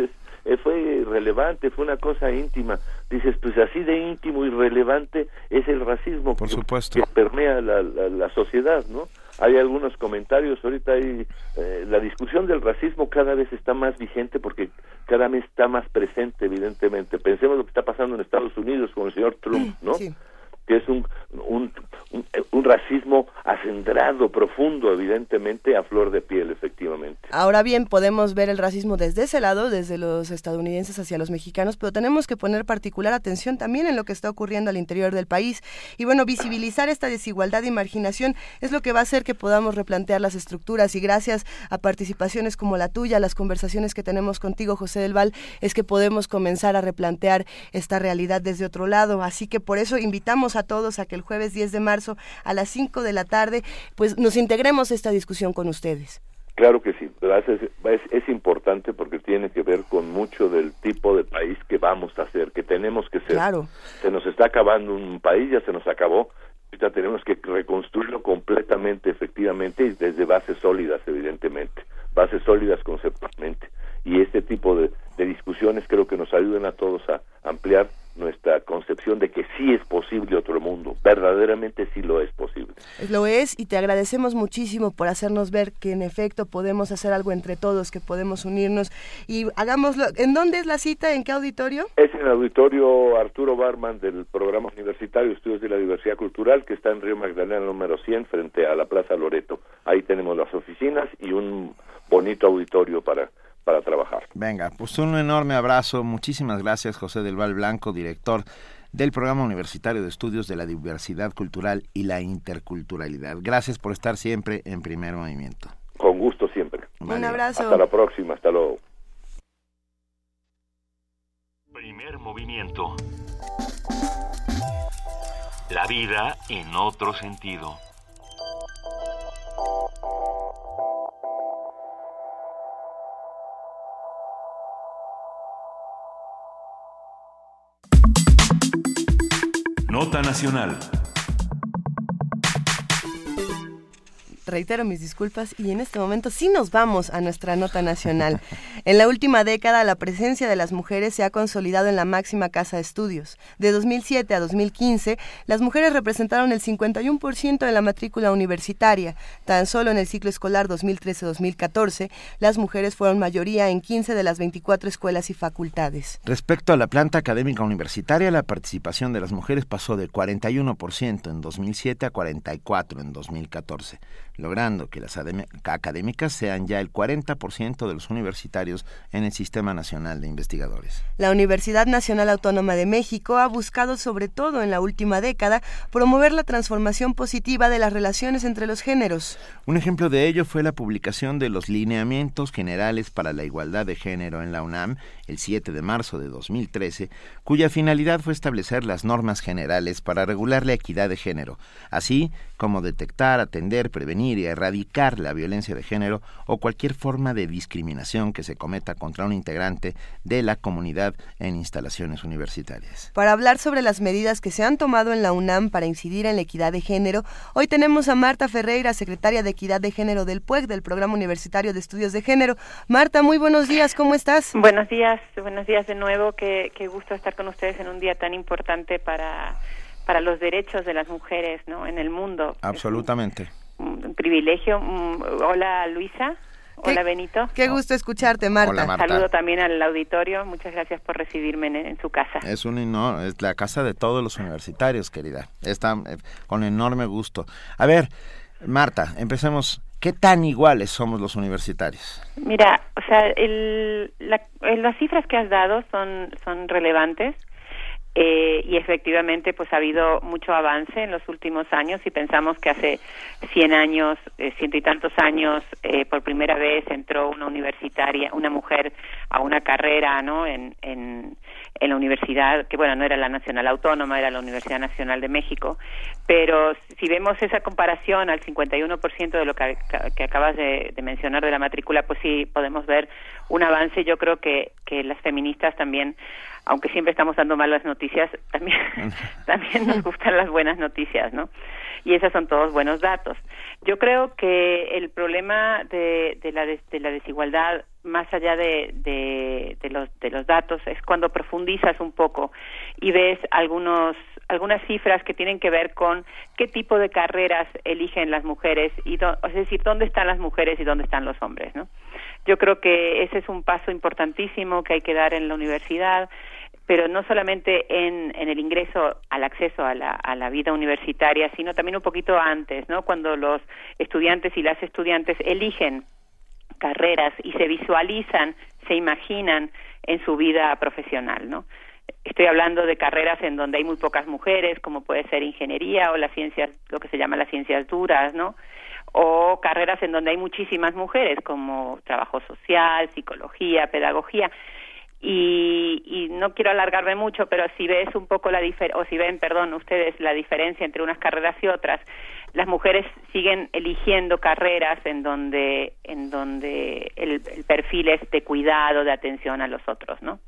eh, fue relevante, fue una cosa íntima. Dices, pues así de íntimo y relevante es el racismo Por que, supuesto. que permea la, la, la sociedad, ¿no? Hay algunos comentarios, ahorita hay eh, la discusión del racismo cada vez está más vigente porque cada vez está más presente, evidentemente. Pensemos lo que está pasando en Estados Unidos con el señor Trump, ¿no? Que es un, un, racismo acendrado, profundo, evidentemente, a flor de piel, efectivamente. Ahora bien, podemos ver el racismo desde ese lado, desde los estadounidenses hacia los mexicanos, pero tenemos que poner particular atención también en lo que está ocurriendo al interior del país. Y bueno, visibilizar esta desigualdad y marginación es lo que va a hacer que podamos replantear las estructuras y gracias a participaciones como la tuya, las conversaciones que tenemos contigo, José del Val, es que podemos comenzar a replantear esta realidad desde otro lado. Así que por eso invitamos a todos a que el jueves 10 de marzo a las 5 de la tarde pues nos integremos a esta discusión con ustedes. Claro que sí, es, es, importante porque tiene que ver con mucho del tipo de país que vamos a hacer, que tenemos que ser. Claro. Se nos está acabando un país, ya se nos acabó, ahorita tenemos que reconstruirlo completamente, efectivamente, y desde bases sólidas, evidentemente, bases sólidas conceptualmente. Y este tipo de, de discusiones creo que nos ayudan a todos a ampliar nuestra concepción de que sí es posible otro mundo, verdaderamente sí lo es posible. Lo es y te agradecemos muchísimo por hacernos ver que en efecto podemos hacer algo entre todos, que podemos unirnos y hagámoslo. ¿En dónde es la cita? ¿En qué auditorio? Es en el auditorio Arturo Barman del Programa Universitario Estudios de la Diversidad Cultural que está en Río Magdalena número 100 frente a la Plaza Loreto. Ahí tenemos las oficinas y un bonito auditorio para para trabajar. Venga, pues un enorme abrazo. Muchísimas gracias, José del Val Blanco, director del Programa Universitario de Estudios de la Diversidad Cultural y la Interculturalidad. Gracias por estar siempre en primer movimiento. Con gusto siempre. Un abrazo. Hasta la próxima, hasta luego. Primer movimiento. La vida en otro sentido. Nota Nacional. Reitero mis disculpas y en este momento sí nos vamos a nuestra nota nacional. En la última década, la presencia de las mujeres se ha consolidado en la máxima casa de estudios. De 2007 a 2015, las mujeres representaron el 51% de la matrícula universitaria. Tan solo en el ciclo escolar 2013-2014, las mujeres fueron mayoría en 15 de las 24 escuelas y facultades. Respecto a la planta académica universitaria, la participación de las mujeres pasó de 41% en 2007 a 44% en 2014 logrando que las académicas sean ya el 40% de los universitarios en el Sistema Nacional de Investigadores. La Universidad Nacional Autónoma de México ha buscado, sobre todo en la última década, promover la transformación positiva de las relaciones entre los géneros. Un ejemplo de ello fue la publicación de los lineamientos generales para la igualdad de género en la UNAM el 7 de marzo de 2013, cuya finalidad fue establecer las normas generales para regular la equidad de género, así como detectar, atender, prevenir y erradicar la violencia de género o cualquier forma de discriminación que se cometa contra un integrante de la comunidad en instalaciones universitarias. Para hablar sobre las medidas que se han tomado en la UNAM para incidir en la equidad de género, hoy tenemos a Marta Ferreira, secretaria de Equidad de Género del PUEC, del Programa Universitario de Estudios de Género. Marta, muy buenos días, ¿cómo estás? Buenos días, buenos días de nuevo, qué, qué gusto estar con ustedes en un día tan importante para para los derechos de las mujeres ¿no? en el mundo. Absolutamente. Un, privilegio. Mm, hola Luisa. Hola Benito. Qué gusto escucharte, Marta. Hola, Marta. Saludo también al auditorio. Muchas gracias por recibirme en, su casa. Es un no, es la casa de todos los universitarios, querida. Está eh, con enorme gusto. A ver, Marta, empecemos. ¿Qué tan iguales somos los universitarios? Mira, o sea, el, las cifras que has dado son son relevantes. Eh, y efectivamente pues ha habido mucho avance en los últimos años y pensamos que hace 100 años, eh, ciento y tantos años, eh, por primera vez entró una universitaria, una mujer a una carrera, ¿no? En, en, en la universidad, que bueno, no era la Nacional Autónoma, era la Universidad Nacional de México, pero si vemos esa comparación al 51% de lo que, que acabas de, de, mencionar de la matrícula, pues sí podemos ver un avance. Yo creo que, que las feministas también aunque siempre estamos dando malas noticias, también, *laughs* también nos gustan las buenas noticias, ¿no? Y esos son todos buenos datos. Yo creo que el problema de, de, la, de, la desigualdad, más allá de, de, los, de los datos, es cuando profundizas un poco y ves algunos, algunas cifras que tienen que ver con qué tipo de carreras eligen las mujeres, y es decir, dónde están las mujeres y dónde están los hombres, ¿no? Yo creo que ese es un paso importantísimo que hay que dar en la universidad pero no solamente en, en el ingreso al acceso a la, a la vida universitaria, sino también un poquito antes, ¿no? Cuando los estudiantes y las estudiantes eligen carreras y se visualizan, se imaginan en su vida profesional, ¿no? Estoy hablando de carreras en donde hay muy pocas mujeres, como puede ser ingeniería o las ciencias, lo que se llama las ciencias duras, ¿no? O carreras en donde hay muchísimas mujeres, como trabajo social, psicología, pedagogía y, y, no quiero alargarme mucho, pero si ves un poco la o si ven, perdón, ustedes la diferencia entre unas carreras y otras, las mujeres siguen eligiendo carreras en donde, en donde el, perfil es de cuidado, de atención a los otros, ¿no?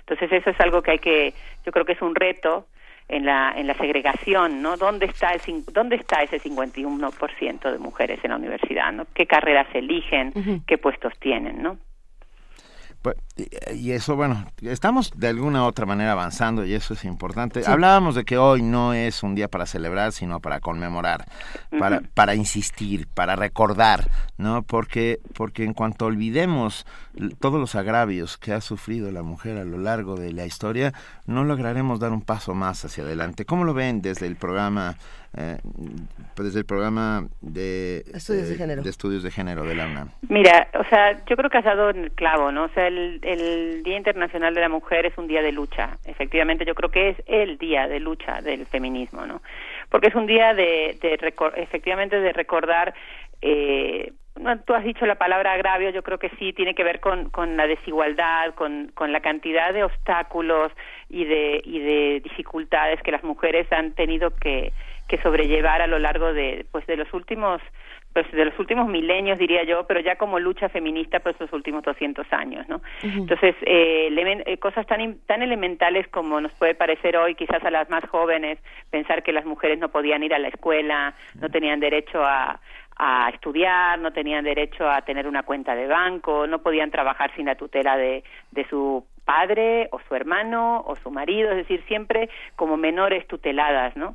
Entonces eso es algo que hay que, yo creo que es un reto en la, en la segregación, ¿no? ¿Dónde está, el, ¿Dónde está ese 51% de mujeres en la universidad, ¿no? ¿Qué carreras eligen? ¿Qué puestos tienen, ¿no? Pues, y eso, bueno, estamos de alguna u otra manera avanzando y eso es importante. Hablábamos de que hoy no es un día para celebrar, sino para conmemorar, para, para insistir, para recordar, ¿no? Porque, porque en cuanto olvidemos todos los agravios que ha sufrido la mujer a lo largo de la historia, no lograremos dar un paso más hacia adelante. ¿Cómo lo ven desde el programa eh, desde el programa de estudios de eh, género. de estudios de género de la UNAM. Mira o sea yo creo que has dado en el clavo no o sea el, el Día Internacional de la Mujer es un día de lucha efectivamente. Yo creo que es el día de lucha del feminismo no porque es un día de, de efectivamente de recordar eh, tú has dicho la palabra agravio, yo creo que sí tiene que ver con, con la desigualdad, con, con la cantidad de obstáculos y de, y de dificultades que las mujeres han tenido que, que sobrellevar a lo largo de pues de los últimos pues de los últimos milenios diría yo, pero ya como lucha feminista pues los últimos 200 años, ¿no? Entonces, eh, eh, cosas tan tan elementales como nos puede parecer hoy quizás a las más jóvenes pensar que las mujeres no podían ir a la escuela, no tenían derecho a a estudiar, no tenían derecho a tener una cuenta de banco, no podían trabajar sin la tutela de, de su padre o su hermano o su marido, es decir, siempre como menores tuteladas, ¿no?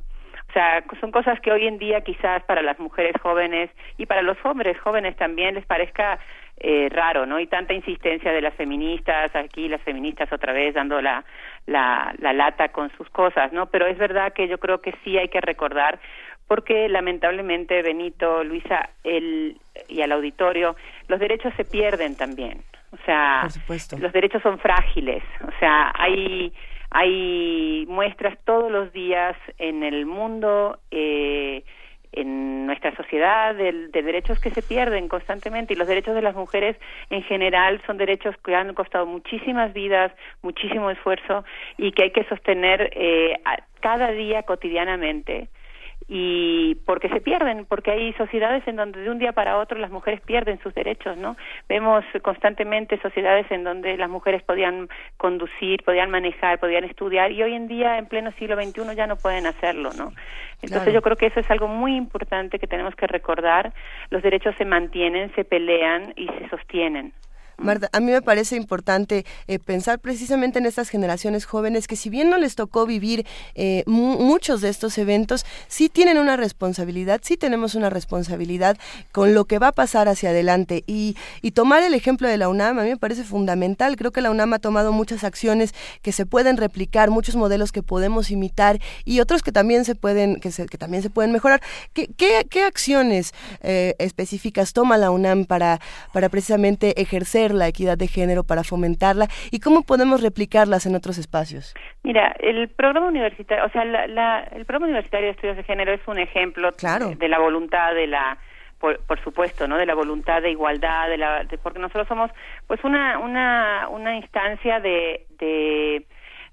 O sea, son cosas que hoy en día quizás para las mujeres jóvenes y para los hombres jóvenes también les parezca eh, raro, ¿no? Y tanta insistencia de las feministas, aquí las feministas otra vez dando la, la, la lata con sus cosas, ¿no? Pero es verdad que yo creo que sí hay que recordar porque lamentablemente Benito, Luisa el, y al auditorio, los derechos se pierden también. O sea, los derechos son frágiles. O sea, hay hay muestras todos los días en el mundo, eh, en nuestra sociedad, de, derechos que se pierden constantemente. Y los derechos de las mujeres en general son derechos que han costado muchísimas vidas, muchísimo esfuerzo y que hay que sostener eh, cada día cotidianamente y porque se pierden, porque hay sociedades en donde de un día para otro las mujeres pierden sus derechos, ¿no? Vemos constantemente sociedades en donde las mujeres podían conducir, podían manejar, podían estudiar y hoy en día en pleno siglo XXI ya no pueden hacerlo, ¿no? Entonces yo creo que eso es algo muy importante que tenemos que recordar. Los derechos se mantienen, se pelean y se sostienen. Marta, a mí me parece importante eh, pensar precisamente en estas generaciones jóvenes que si bien no les tocó vivir eh, muchos de estos eventos, sí tienen una responsabilidad, sí tenemos una responsabilidad con lo que va a pasar hacia adelante. Y, y tomar el ejemplo de la UNAM a mí me parece fundamental. Creo que la UNAM ha tomado muchas acciones que se pueden replicar, muchos modelos que podemos imitar y otros que también se pueden, que, que también se pueden mejorar. ¿Qué, qué, acciones eh, específicas toma la UNAM para, para precisamente ejercer la equidad de género, para fomentarla y cómo podemos replicarlas en otros espacios? Mira, el programa universitario, o sea, el programa universitario de estudios de género es un ejemplo de, la voluntad de la por, supuesto, ¿no? De la voluntad de igualdad, de la, porque nosotros somos, pues, una una una instancia de, de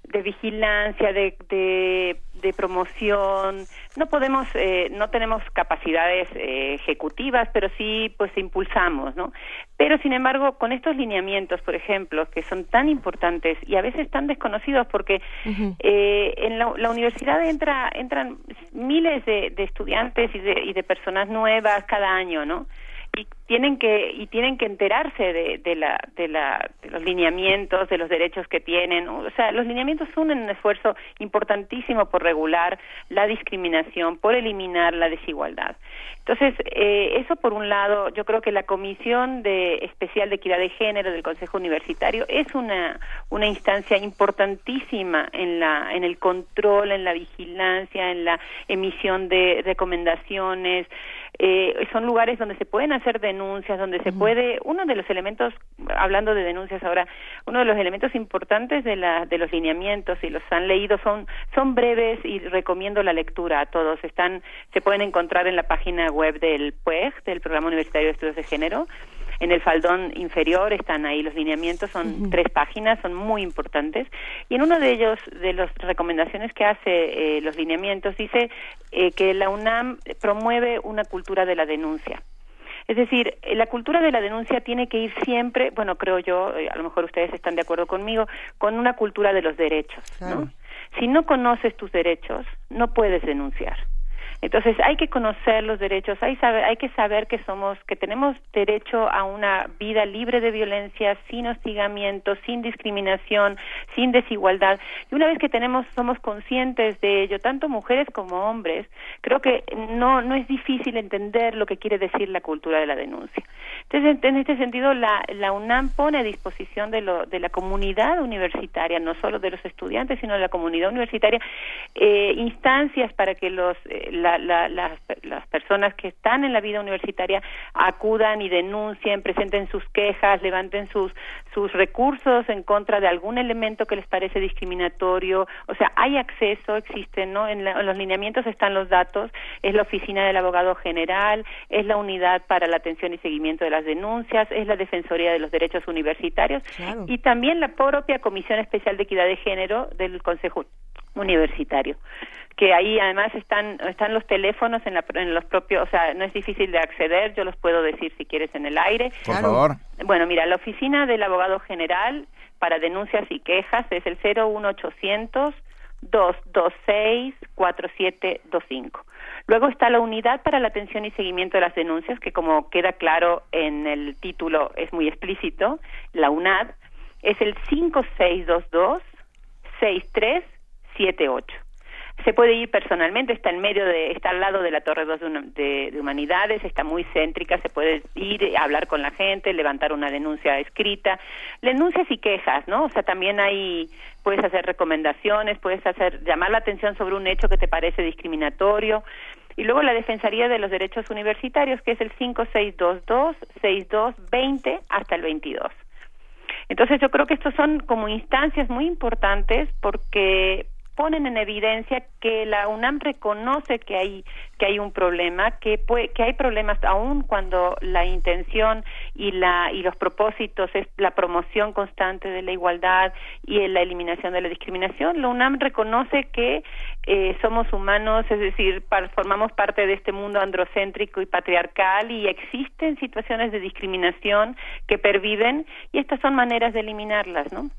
de vigilancia, de, de, de promoción. No podemos, eh, no tenemos capacidades eh, ejecutivas, pero sí, pues impulsamos, ¿no? Pero sin embargo, con estos lineamientos, por ejemplo, que son tan importantes y a veces tan desconocidos, porque eh, en la, la, universidad entra, entran miles de, de estudiantes y de, y de personas nuevas cada año, ¿no? Y tienen que y tienen que enterarse de, de la de la de los lineamientos de los derechos que tienen. O sea los lineamientos son un esfuerzo importantísimo por regular la discriminación por eliminar la desigualdad. Entonces eh, eso por un lado yo creo que la comisión de especial de equidad de género del Consejo Universitario es una una instancia importantísima en la en el control en la vigilancia en la emisión de recomendaciones eh, son lugares donde se pueden hacer denuncias, donde se puede, uno de los elementos, hablando de denuncias ahora, uno de los elementos importantes de, la, de los lineamientos, y los han leído, son, son breves y recomiendo la lectura a todos. Están, se pueden encontrar en la página web del PUEG, del Programa Universitario de Estudios de Género, en el faldón inferior están ahí los lineamientos, son tres páginas, son muy importantes. Y en uno de ellos, de las recomendaciones que hace eh, los lineamientos, dice eh, que la UNAM promueve una cultura de la denuncia. Es decir, eh, la cultura de la denuncia tiene que ir siempre, bueno, creo yo, a lo mejor ustedes están de acuerdo conmigo, con una cultura de los derechos. ¿no? Si no conoces tus derechos, no puedes denunciar. Entonces hay que conocer los derechos, hay, saber, hay que saber que somos, que tenemos derecho a una vida libre de violencia, sin hostigamiento, sin discriminación, sin desigualdad. Y una vez que tenemos, somos conscientes de ello, tanto mujeres como hombres, creo que no, no es difícil entender lo que quiere decir la cultura de la denuncia. Entonces, en este sentido, la, la UNAM pone a disposición de, lo, de la comunidad universitaria, no solo de los estudiantes, sino de la comunidad universitaria, eh, instancias para que los, eh, las, personas que están en la vida universitaria acudan y denuncien, presenten sus quejas, levanten sus, sus recursos en contra de algún elemento que les parece discriminatorio. O sea, hay acceso, existen, ¿no? En, los lineamientos están los datos, es la oficina del abogado general, es la unidad para la atención y seguimiento de las denuncias, es la Defensoría de los Derechos Universitarios y también la propia Comisión Especial de Equidad de Género del Consejo universitario que ahí además están están los teléfonos en, la, en los propios, o sea, no es difícil de acceder, yo los puedo decir si quieres en el aire. Por favor. Bueno, mira, la oficina del abogado general para denuncias y quejas es el 01800 226 4725. Luego está la unidad para la atención y seguimiento de las denuncias, que como queda claro en el título es muy explícito, la UNAD, es el 5622 6378 se puede ir personalmente, está en medio de, está al lado de la Torre 2 de, Humanidades, está muy céntrica, se puede ir a hablar con la gente, levantar una denuncia escrita, denuncias y quejas, ¿no? O sea, también hay, puedes hacer recomendaciones, puedes hacer, llamar la atención sobre un hecho que te parece discriminatorio, y luego la Defensoría de los Derechos Universitarios, que es el 5622-6220 hasta el 22. Entonces yo creo que estos son como instancias muy importantes porque ponen en evidencia que la UNAM reconoce que hay que hay un problema, que que hay problemas aún cuando la intención y la y los propósitos es la promoción constante de la igualdad y la eliminación de la discriminación. La UNAM reconoce que eh, somos humanos, es decir, formamos parte de este mundo androcéntrico y patriarcal y existen situaciones de discriminación que perviven y estas son maneras de eliminarlas, ¿no?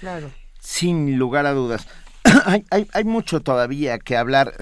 Claro. Sin lugar a dudas. Hay, hay, hay, mucho todavía que hablar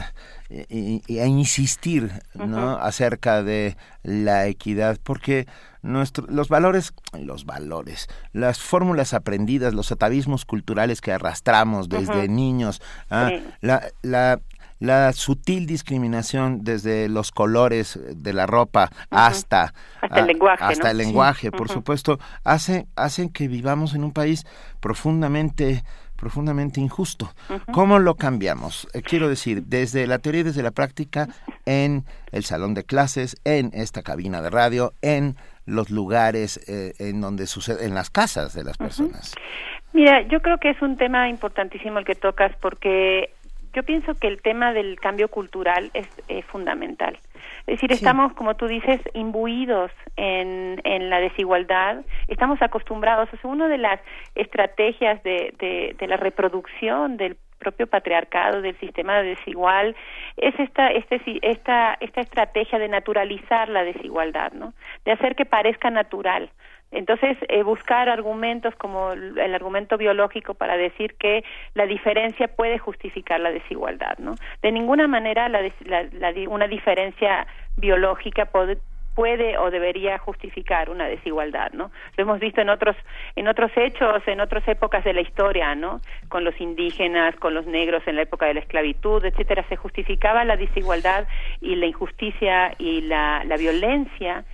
e, e, insistir ¿no? acerca de la equidad, porque nuestro, los valores, los valores, las fórmulas aprendidas, los atavismos culturales que arrastramos desde niños, ¿ah? la, la, la sutil discriminación desde los colores de la ropa hasta hasta el lenguaje, hasta el lenguaje por supuesto hace, hacen que vivamos en un país profundamente profundamente injusto. ¿Cómo lo cambiamos? Eh, quiero decir, desde la teoría y desde la práctica, en el salón de clases, en esta cabina de radio, en los lugares eh, en donde sucede, en las casas de las personas. Mira, yo creo que es un tema importantísimo el que tocas porque yo pienso que el tema del cambio cultural es fundamental. Es decir, estamos, como tú dices, imbuidos en, en la desigualdad, estamos acostumbrados, es una de las estrategias de, de, de la reproducción del propio patriarcado del sistema desigual es esta este esta esta estrategia de naturalizar la desigualdad no de hacer que parezca natural entonces, eh, buscar argumentos como el argumento biológico para decir que la diferencia puede justificar la desigualdad, ¿no? De ninguna manera la, una diferencia biológica puede, o debería justificar una desigualdad, ¿no? Lo hemos visto en otros en otros hechos, en otras épocas de la historia, ¿no? Con los indígenas, con los negros en la época de la esclavitud, etcétera, se justificaba la desigualdad y la injusticia y la, la violencia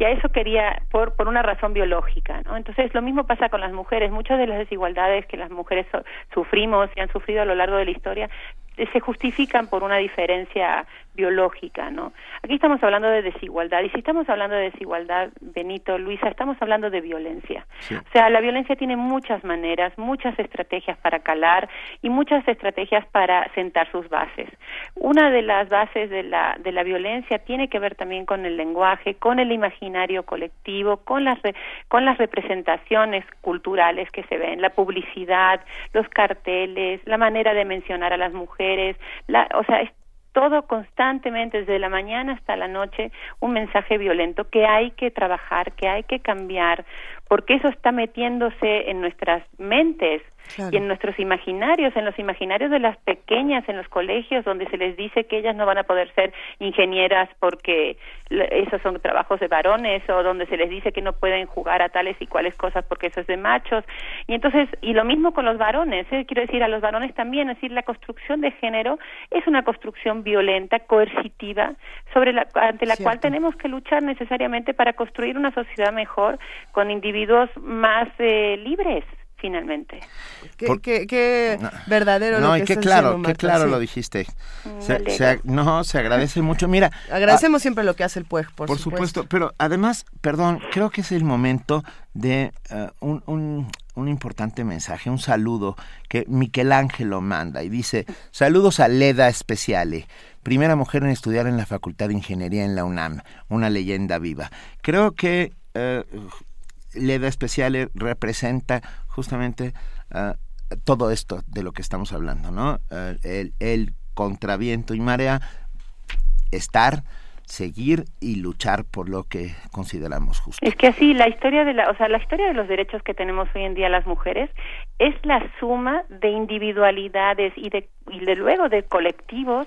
y a eso quería por por una razón biológica no entonces lo mismo pasa con las mujeres. Muchas de las desigualdades que las mujeres sufrimos y han sufrido a lo largo de la historia eh, se justifican por una diferencia biológica, ¿no? Aquí estamos hablando de desigualdad y si estamos hablando de desigualdad, Benito, Luisa, estamos hablando de violencia. O sea, la violencia tiene muchas maneras, muchas estrategias para calar y muchas estrategias para sentar sus bases. Una de las bases de la de la violencia tiene que ver también con el lenguaje, con el imaginario colectivo, con las con las representaciones culturales que se ven, la publicidad, los carteles, la manera de mencionar a las mujeres la, o sea, es todo constantemente desde la mañana hasta la noche un mensaje violento que hay que trabajar, que hay que cambiar, porque eso está metiéndose en nuestras mentes y en nuestros imaginarios, en los imaginarios de las pequeñas en los colegios donde se les dice que ellas no van a poder ser ingenieras porque esos son trabajos de varones o donde se les dice que no pueden jugar a tales y cuales cosas porque eso es de machos. Y entonces, y lo mismo con los varones, ¿eh? quiero decir a los varones también, es decir, la construcción de género es una construcción violenta, coercitiva, sobre la, ante la cual tenemos que luchar necesariamente para construir una sociedad mejor con individuos más eh, libres finalmente. Qué, verdadero no, y qué claro, qué claro lo dijiste. No, se agradece mucho. Mira, agradecemos siempre lo que hace el PUEG, por, por supuesto. Pero además, perdón, creo que es el momento de eh, un, un, un, importante mensaje, un saludo que Michelangelo manda y dice, saludos a Leda Speciale, primera mujer en estudiar en la Facultad de Ingeniería en la UNAM, una leyenda viva. Creo que... Eh, Leda Speciale representa justamente ah, todo esto de lo que estamos hablando, ¿no? Eh, el, el contraviento y marea, estar seguir y luchar por lo que consideramos justo. Es que así la historia de la, o sea, la historia de los derechos que tenemos hoy en día las mujeres es la suma de individualidades y de y de luego de colectivos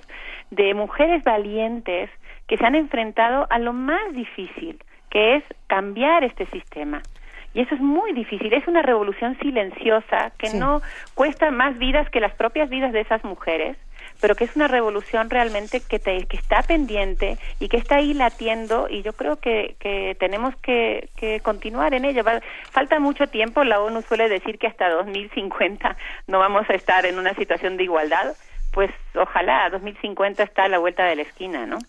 de mujeres valientes que se han enfrentado a lo más difícil, que es cambiar este sistema. Y eso es muy difícil, es una revolución silenciosa que no cuesta más vidas que las propias vidas de esas mujeres pero que es una revolución realmente que, te, que está pendiente y que está ahí latiendo y yo creo que, que tenemos que, que continuar en ello. Falta mucho tiempo, la ONU suele decir que hasta 2050 no vamos a estar en una situación de igualdad, pues ojalá 2050 está a la vuelta de la esquina, ¿no?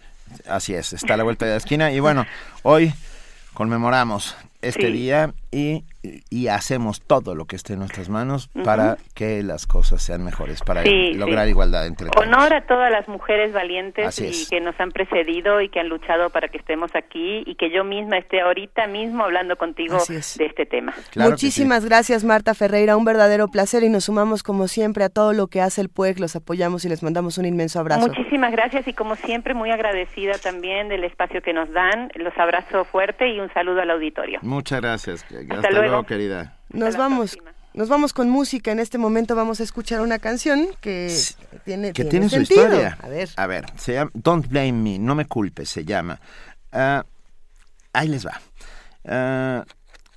Así es, está a la vuelta de la esquina y bueno, hoy conmemoramos este día y, y, hacemos todo lo que esté en nuestras manos para que las cosas sean mejores, para lograr igualdad entre todos. Honor a todas las mujeres valientes y que nos han precedido y que han luchado para que estemos aquí y que yo misma esté ahorita mismo hablando contigo de este tema. Muchísimas gracias Marta Ferreira, un verdadero placer y nos sumamos como siempre a todo lo que hace el PUEC, los apoyamos y les mandamos un inmenso abrazo. Muchísimas gracias y como siempre muy agradecida también del espacio que nos dan, los abrazo fuerte y un saludo al auditorio. Muchas gracias. Hasta, luego. querida. Nos vamos. Nos vamos con música. En este momento vamos a escuchar una canción que tiene, que tiene, su historia. A ver. A ver, se llama Don't Blame Me, no me culpes, se llama. Ah, ahí les va. Uh,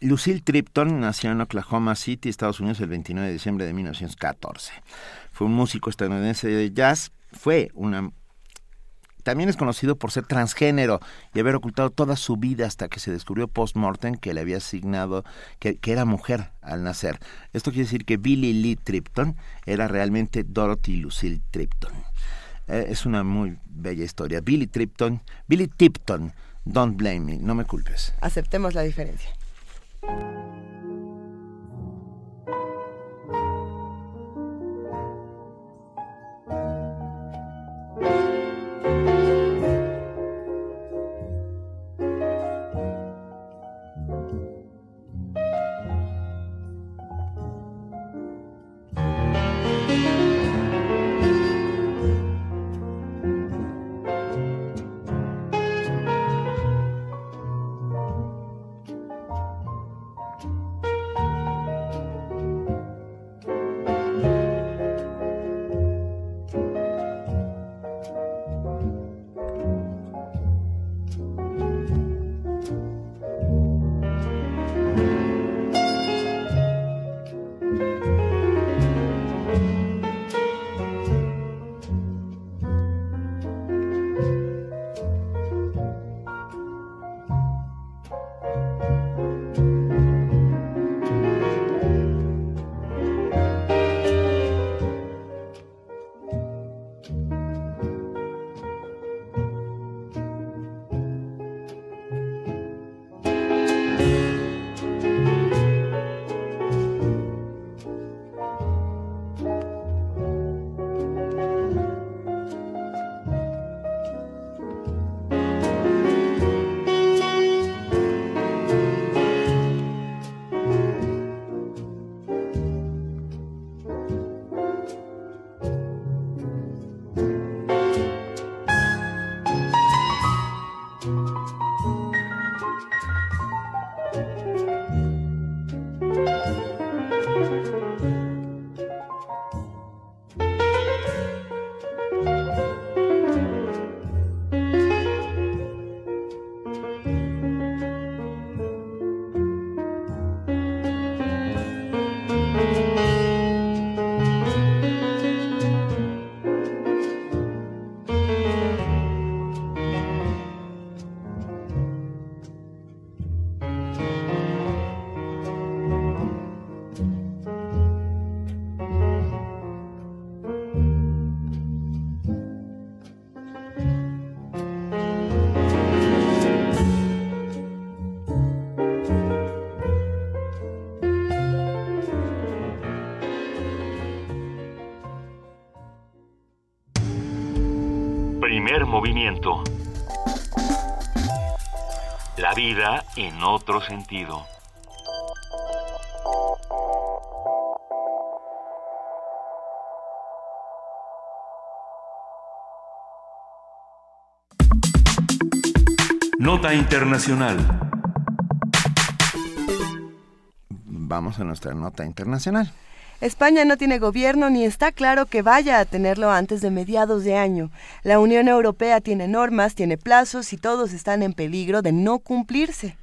Lucille Tripton nació en Oklahoma City, Estados Unidos, el 29 de diciembre de 1914. Fue un músico estadounidense de jazz. Fue una también es conocido por ser transgénero y haber ocultado toda su vida hasta que se descubrió post-mortem que le había asignado que, era mujer al nacer. Esto quiere decir que Billy Lee Tripton era realmente Dorothy Lucille Tripton. Eh, es una muy bella historia. Billy Tripton, Billy Tipton, don't blame me, no me culpes. Aceptemos la diferencia. movimiento. La vida en otro sentido. Nota Internacional. Vamos a nuestra nota internacional. España no tiene gobierno ni está claro que vaya a tenerlo antes de mediados de año. La Unión Europea tiene normas, tiene plazos y todos están en peligro de no cumplirse.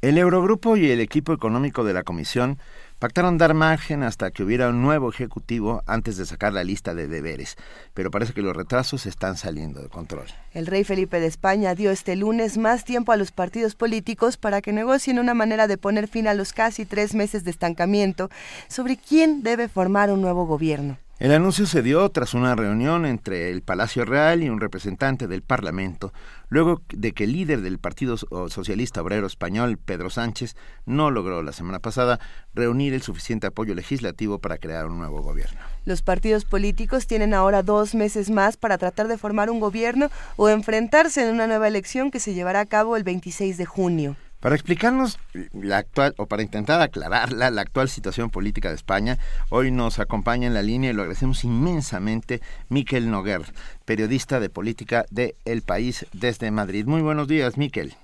El Eurogrupo y el equipo económico de la Comisión Pactaron dar margen hasta que hubiera un nuevo ejecutivo antes de sacar la lista de deberes, pero parece que los retrasos están saliendo de control. El rey Felipe de España dio este lunes más tiempo a los partidos políticos para que negocien una manera de poner fin a los casi tres meses de estancamiento sobre quién debe formar un nuevo gobierno. El anuncio se dio tras una reunión entre el Palacio Real y un representante del Parlamento, luego de que el líder del Partido Socialista Obrero Español, Pedro Sánchez, no logró la semana pasada reunir el suficiente apoyo legislativo para crear un nuevo gobierno. Los partidos políticos tienen ahora dos meses más para tratar de formar un gobierno o enfrentarse en una nueva elección que se llevará a cabo el 26 de junio. Para explicarnos la actual, o para intentar aclararla, la actual situación política de España, hoy nos acompaña en la línea y lo agradecemos inmensamente Miquel Noguer, periodista de política de El País desde Madrid. Muy buenos días, Miquel.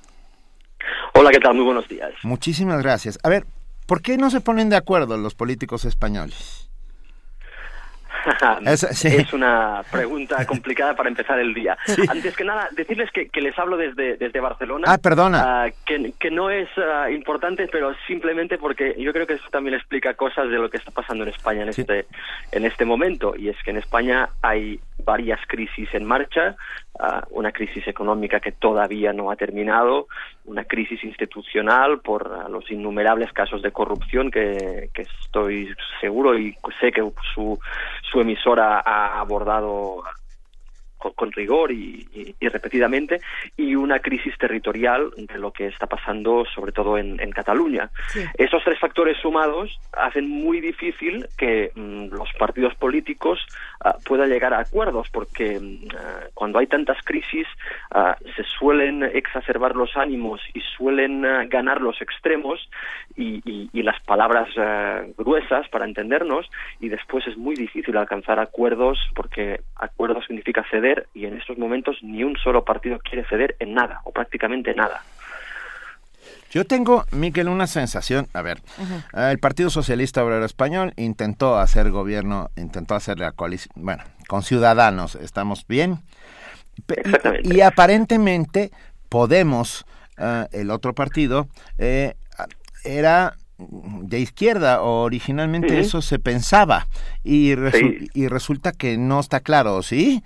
Hola, ¿qué tal? Muy buenos días. Muchísimas gracias. A ver, ¿por qué no se ponen de acuerdo los políticos españoles? *laughs* es, una pregunta *laughs* complicada para empezar el día. Antes que nada, decirles que, les hablo desde, desde Barcelona. Ah, perdona. Ah, que, no es ah, importante, pero simplemente porque yo creo que eso también explica cosas de lo que está pasando en España en, este, en este momento. Y es que en España hay varias crisis en marcha, ah, una crisis económica que todavía no ha terminado, una crisis institucional por ah, los innumerables casos de corrupción que, estoy seguro y sé que su, su emisora ha abordado con, rigor y, repetidamente, y una crisis territorial de lo que está pasando sobre todo en, Cataluña. Esos tres factores sumados hacen muy difícil que mm, los partidos políticos ah, puedan llegar a acuerdos, porque mm, ah, cuando hay tantas crisis ah, se suelen exacerbar los ánimos y suelen ganar los extremos y, y las palabras gruesas para entendernos, y después es muy difícil alcanzar acuerdos porque acuerdos significa ceder y en estos momentos ni un solo partido quiere ceder en nada o prácticamente nada. Yo tengo, Miquel, una sensación, a ver, el Partido Socialista Obrero Español intentó hacer gobierno, intentó hacer la coalición, bueno, con ciudadanos, ¿estamos bien? Y, aparentemente Podemos, eh, el otro partido, eh, era de izquierda, o originalmente eso se pensaba, y, y resulta que no está claro, ¿sí?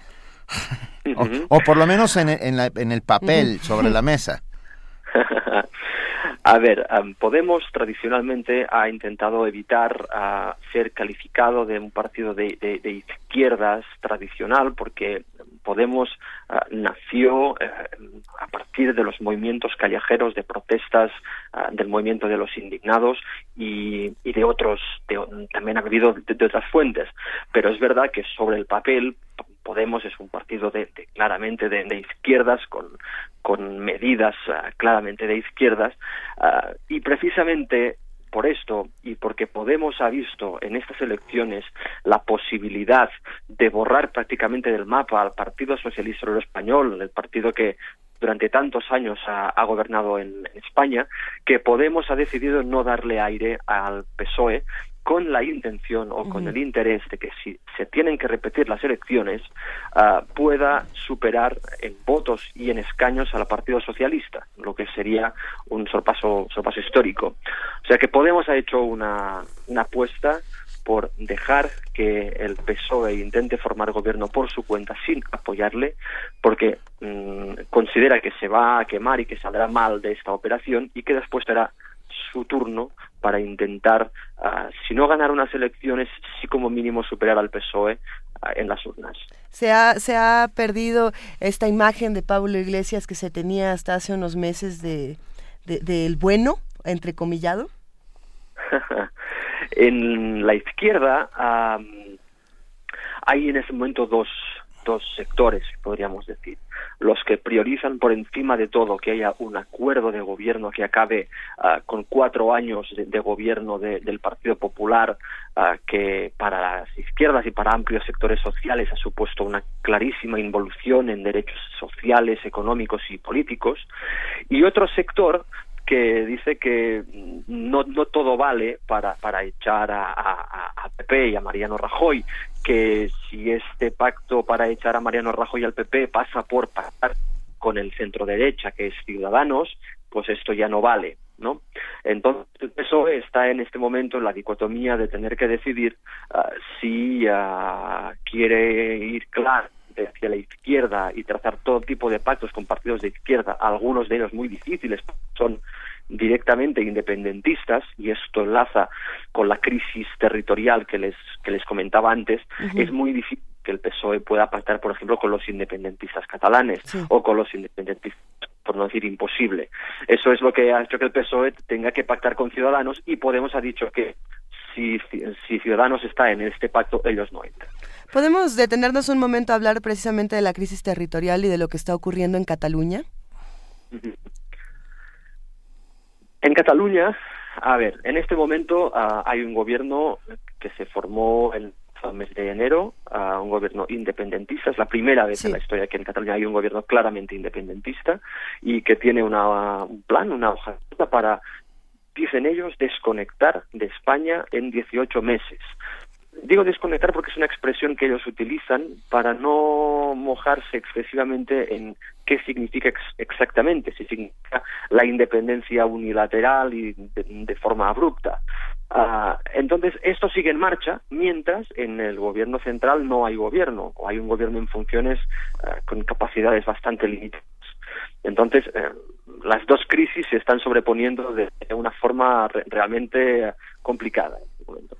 O, por lo menos en, en, el papel sobre la mesa. *laughs* A ver, Podemos tradicionalmente ha intentado evitar ser calificado de un partido de, izquierdas tradicional porque Podemos ah, nació eh, a partir de los movimientos callejeros de protestas ah, del movimiento de los indignados y, de otros, también ha habido de, otras fuentes. Pero es verdad que sobre el papel Podemos es un partido de, claramente de, izquierdas con, medidas ah, claramente de izquierdas ah, y precisamente por esto y porque Podemos ha visto en estas elecciones la posibilidad de borrar prácticamente del mapa al Partido Socialista Obrero Español, el partido que durante tantos años ha, gobernado en, España, que Podemos ha decidido no darle aire al PSOE con la intención o con el interés de que si se tienen que repetir las elecciones ah, pueda superar en votos y en escaños al Partido Socialista, lo que sería un sorpaso, sorpaso histórico. O sea que Podemos ha hecho una, una apuesta por dejar que el PSOE intente formar gobierno por su cuenta sin apoyarle, porque mm, considera que se va a quemar y que saldrá mal de esta operación y que después será su turno para intentar, ah, si no ganar unas elecciones, sí como mínimo superar al PSOE ah, en las urnas. Se ha, se ha perdido esta imagen de Pablo Iglesias que se tenía hasta hace unos meses de del bueno, entrecomillado. *laughs* en la izquierda hay en ese momento dos dos sectores, podríamos decir. Los que priorizan por encima de todo que haya un acuerdo de gobierno que acabe ah, con cuatro años de, gobierno del Partido Popular, ah, que para las izquierdas y para amplios sectores sociales ha supuesto una clarísima involución en derechos sociales, económicos y políticos. Y otro sector que dice que no, no todo vale para, para echar a, a, PP y a Mariano Rajoy, que si este pacto para echar a Mariano Rajoy al PP pasa por pactar con el centro derecha, que es Ciudadanos, pues esto ya no vale. ¿no? Entonces, eso está en este momento en la dicotomía de tener que decidir ah, si uh, quiere ir claro hacia la izquierda y trazar todo tipo de pactos con partidos de izquierda, algunos de ellos muy difíciles, son directamente independentistas y esto enlaza con la crisis territorial que les que les comentaba antes es muy difícil que el PSOE pueda pactar por ejemplo con los independentistas catalanes o con los independentistas por no decir imposible. Eso es lo que ha hecho que el PSOE tenga que pactar con Ciudadanos y Podemos ha dicho que si, si Ciudadanos está en este pacto ellos no entran ¿Podemos detenernos un momento a hablar precisamente de la crisis territorial y de lo que está ocurriendo en Cataluña? En Cataluña, a ver, en este momento uh, hay un gobierno que se formó el mes de enero, uh, un gobierno independentista. Es la primera vez sí. en la historia que en Cataluña hay un gobierno claramente independentista y que tiene una, un plan, una hoja para, dicen ellos, desconectar de España en 18 meses. Digo desconectar porque es una expresión que ellos utilizan para no mojarse excesivamente en qué significa ex exactamente, si significa la independencia unilateral y de, forma abrupta. Uh, entonces, esto sigue en marcha mientras en el gobierno central no hay gobierno, o hay un gobierno en funciones uh, con capacidades bastante limitadas. Entonces, eh, las dos crisis se están sobreponiendo de una forma re realmente complicada en este momento.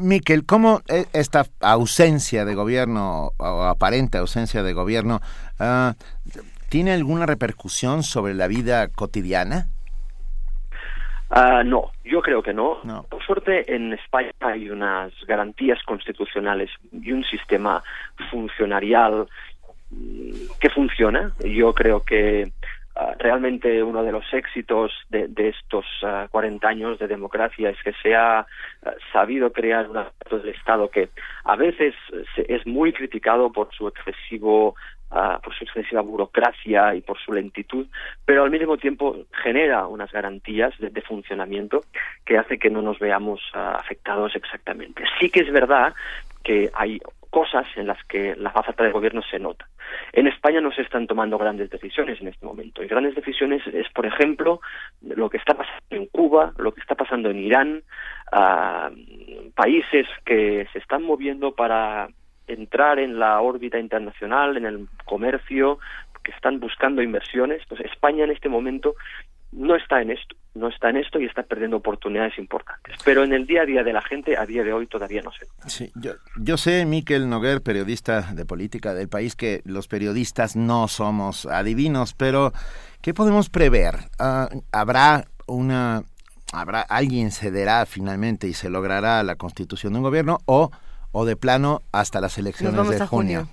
Miquel, ¿cómo e, esta ausencia de gobierno o aparente ausencia de gobierno uh, tiene alguna repercusión sobre la vida cotidiana? Uh, no, yo creo que no. no. Por suerte, en España hay unas garantías constitucionales y un sistema funcionarial que funciona. Yo creo que Uh, realmente uno de los éxitos de, de estos uh, 40 años de democracia es que se ha uh, sabido crear un aparato del Estado que a veces es muy criticado por su excesivo por su excesiva burocracia y por su lentitud, pero al mismo tiempo genera unas garantías de, de funcionamiento que hace que no nos veamos afectados exactamente. Sí que es verdad que hay cosas en las que la falta de gobierno se nota. En España no se están tomando grandes decisiones en este momento. Y grandes decisiones es, por ejemplo, lo que está pasando en Cuba, lo que está pasando en Irán, uh, países que se están moviendo para entrar en la órbita internacional, en el comercio, que están buscando inversiones. Pues España en este momento no está en esto, no está en esto y está perdiendo oportunidades importantes. Pero en el día a día de la gente, a día de hoy, todavía no sé. Sí, yo, yo sé, Miquel Noguer, periodista de política del país, que los periodistas no somos adivinos, pero ¿qué podemos prever? Uh, ¿Habrá una... ¿Habrá alguien cederá finalmente y se logrará la constitución de un gobierno o, o de plano hasta las elecciones de junio? junio.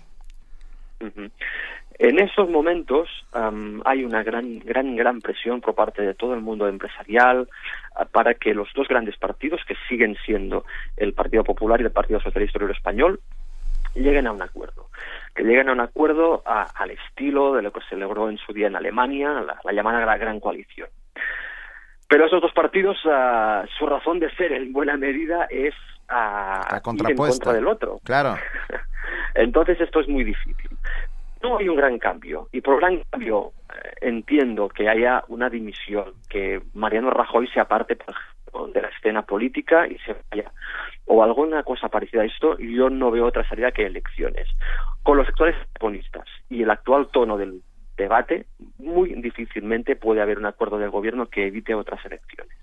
Uh -huh. En esos momentos um, hay una gran, gran, gran presión por parte de todo el mundo empresarial uh, para que los dos grandes partidos, que siguen siendo el Partido Popular y el Partido Socialista Obrero Español, lleguen a un acuerdo. Que lleguen a un acuerdo a, al estilo de lo que se logró en su día en Alemania, la, la llamada la Gran Coalición. Pero esos dos partidos, uh, su razón de ser en buena medida es uh, la ir en contra del otro. Claro. *laughs* Entonces esto es muy difícil no hay un gran cambio. Y por gran cambio eh, entiendo que haya una dimisión, que Mariano Rajoy se aparte, de la escena política y se vaya. O alguna cosa parecida a esto, yo no veo otra salida que elecciones. Con los sectores comunistas y el actual tono del debate, muy difícilmente puede haber un acuerdo del gobierno que evite otras elecciones.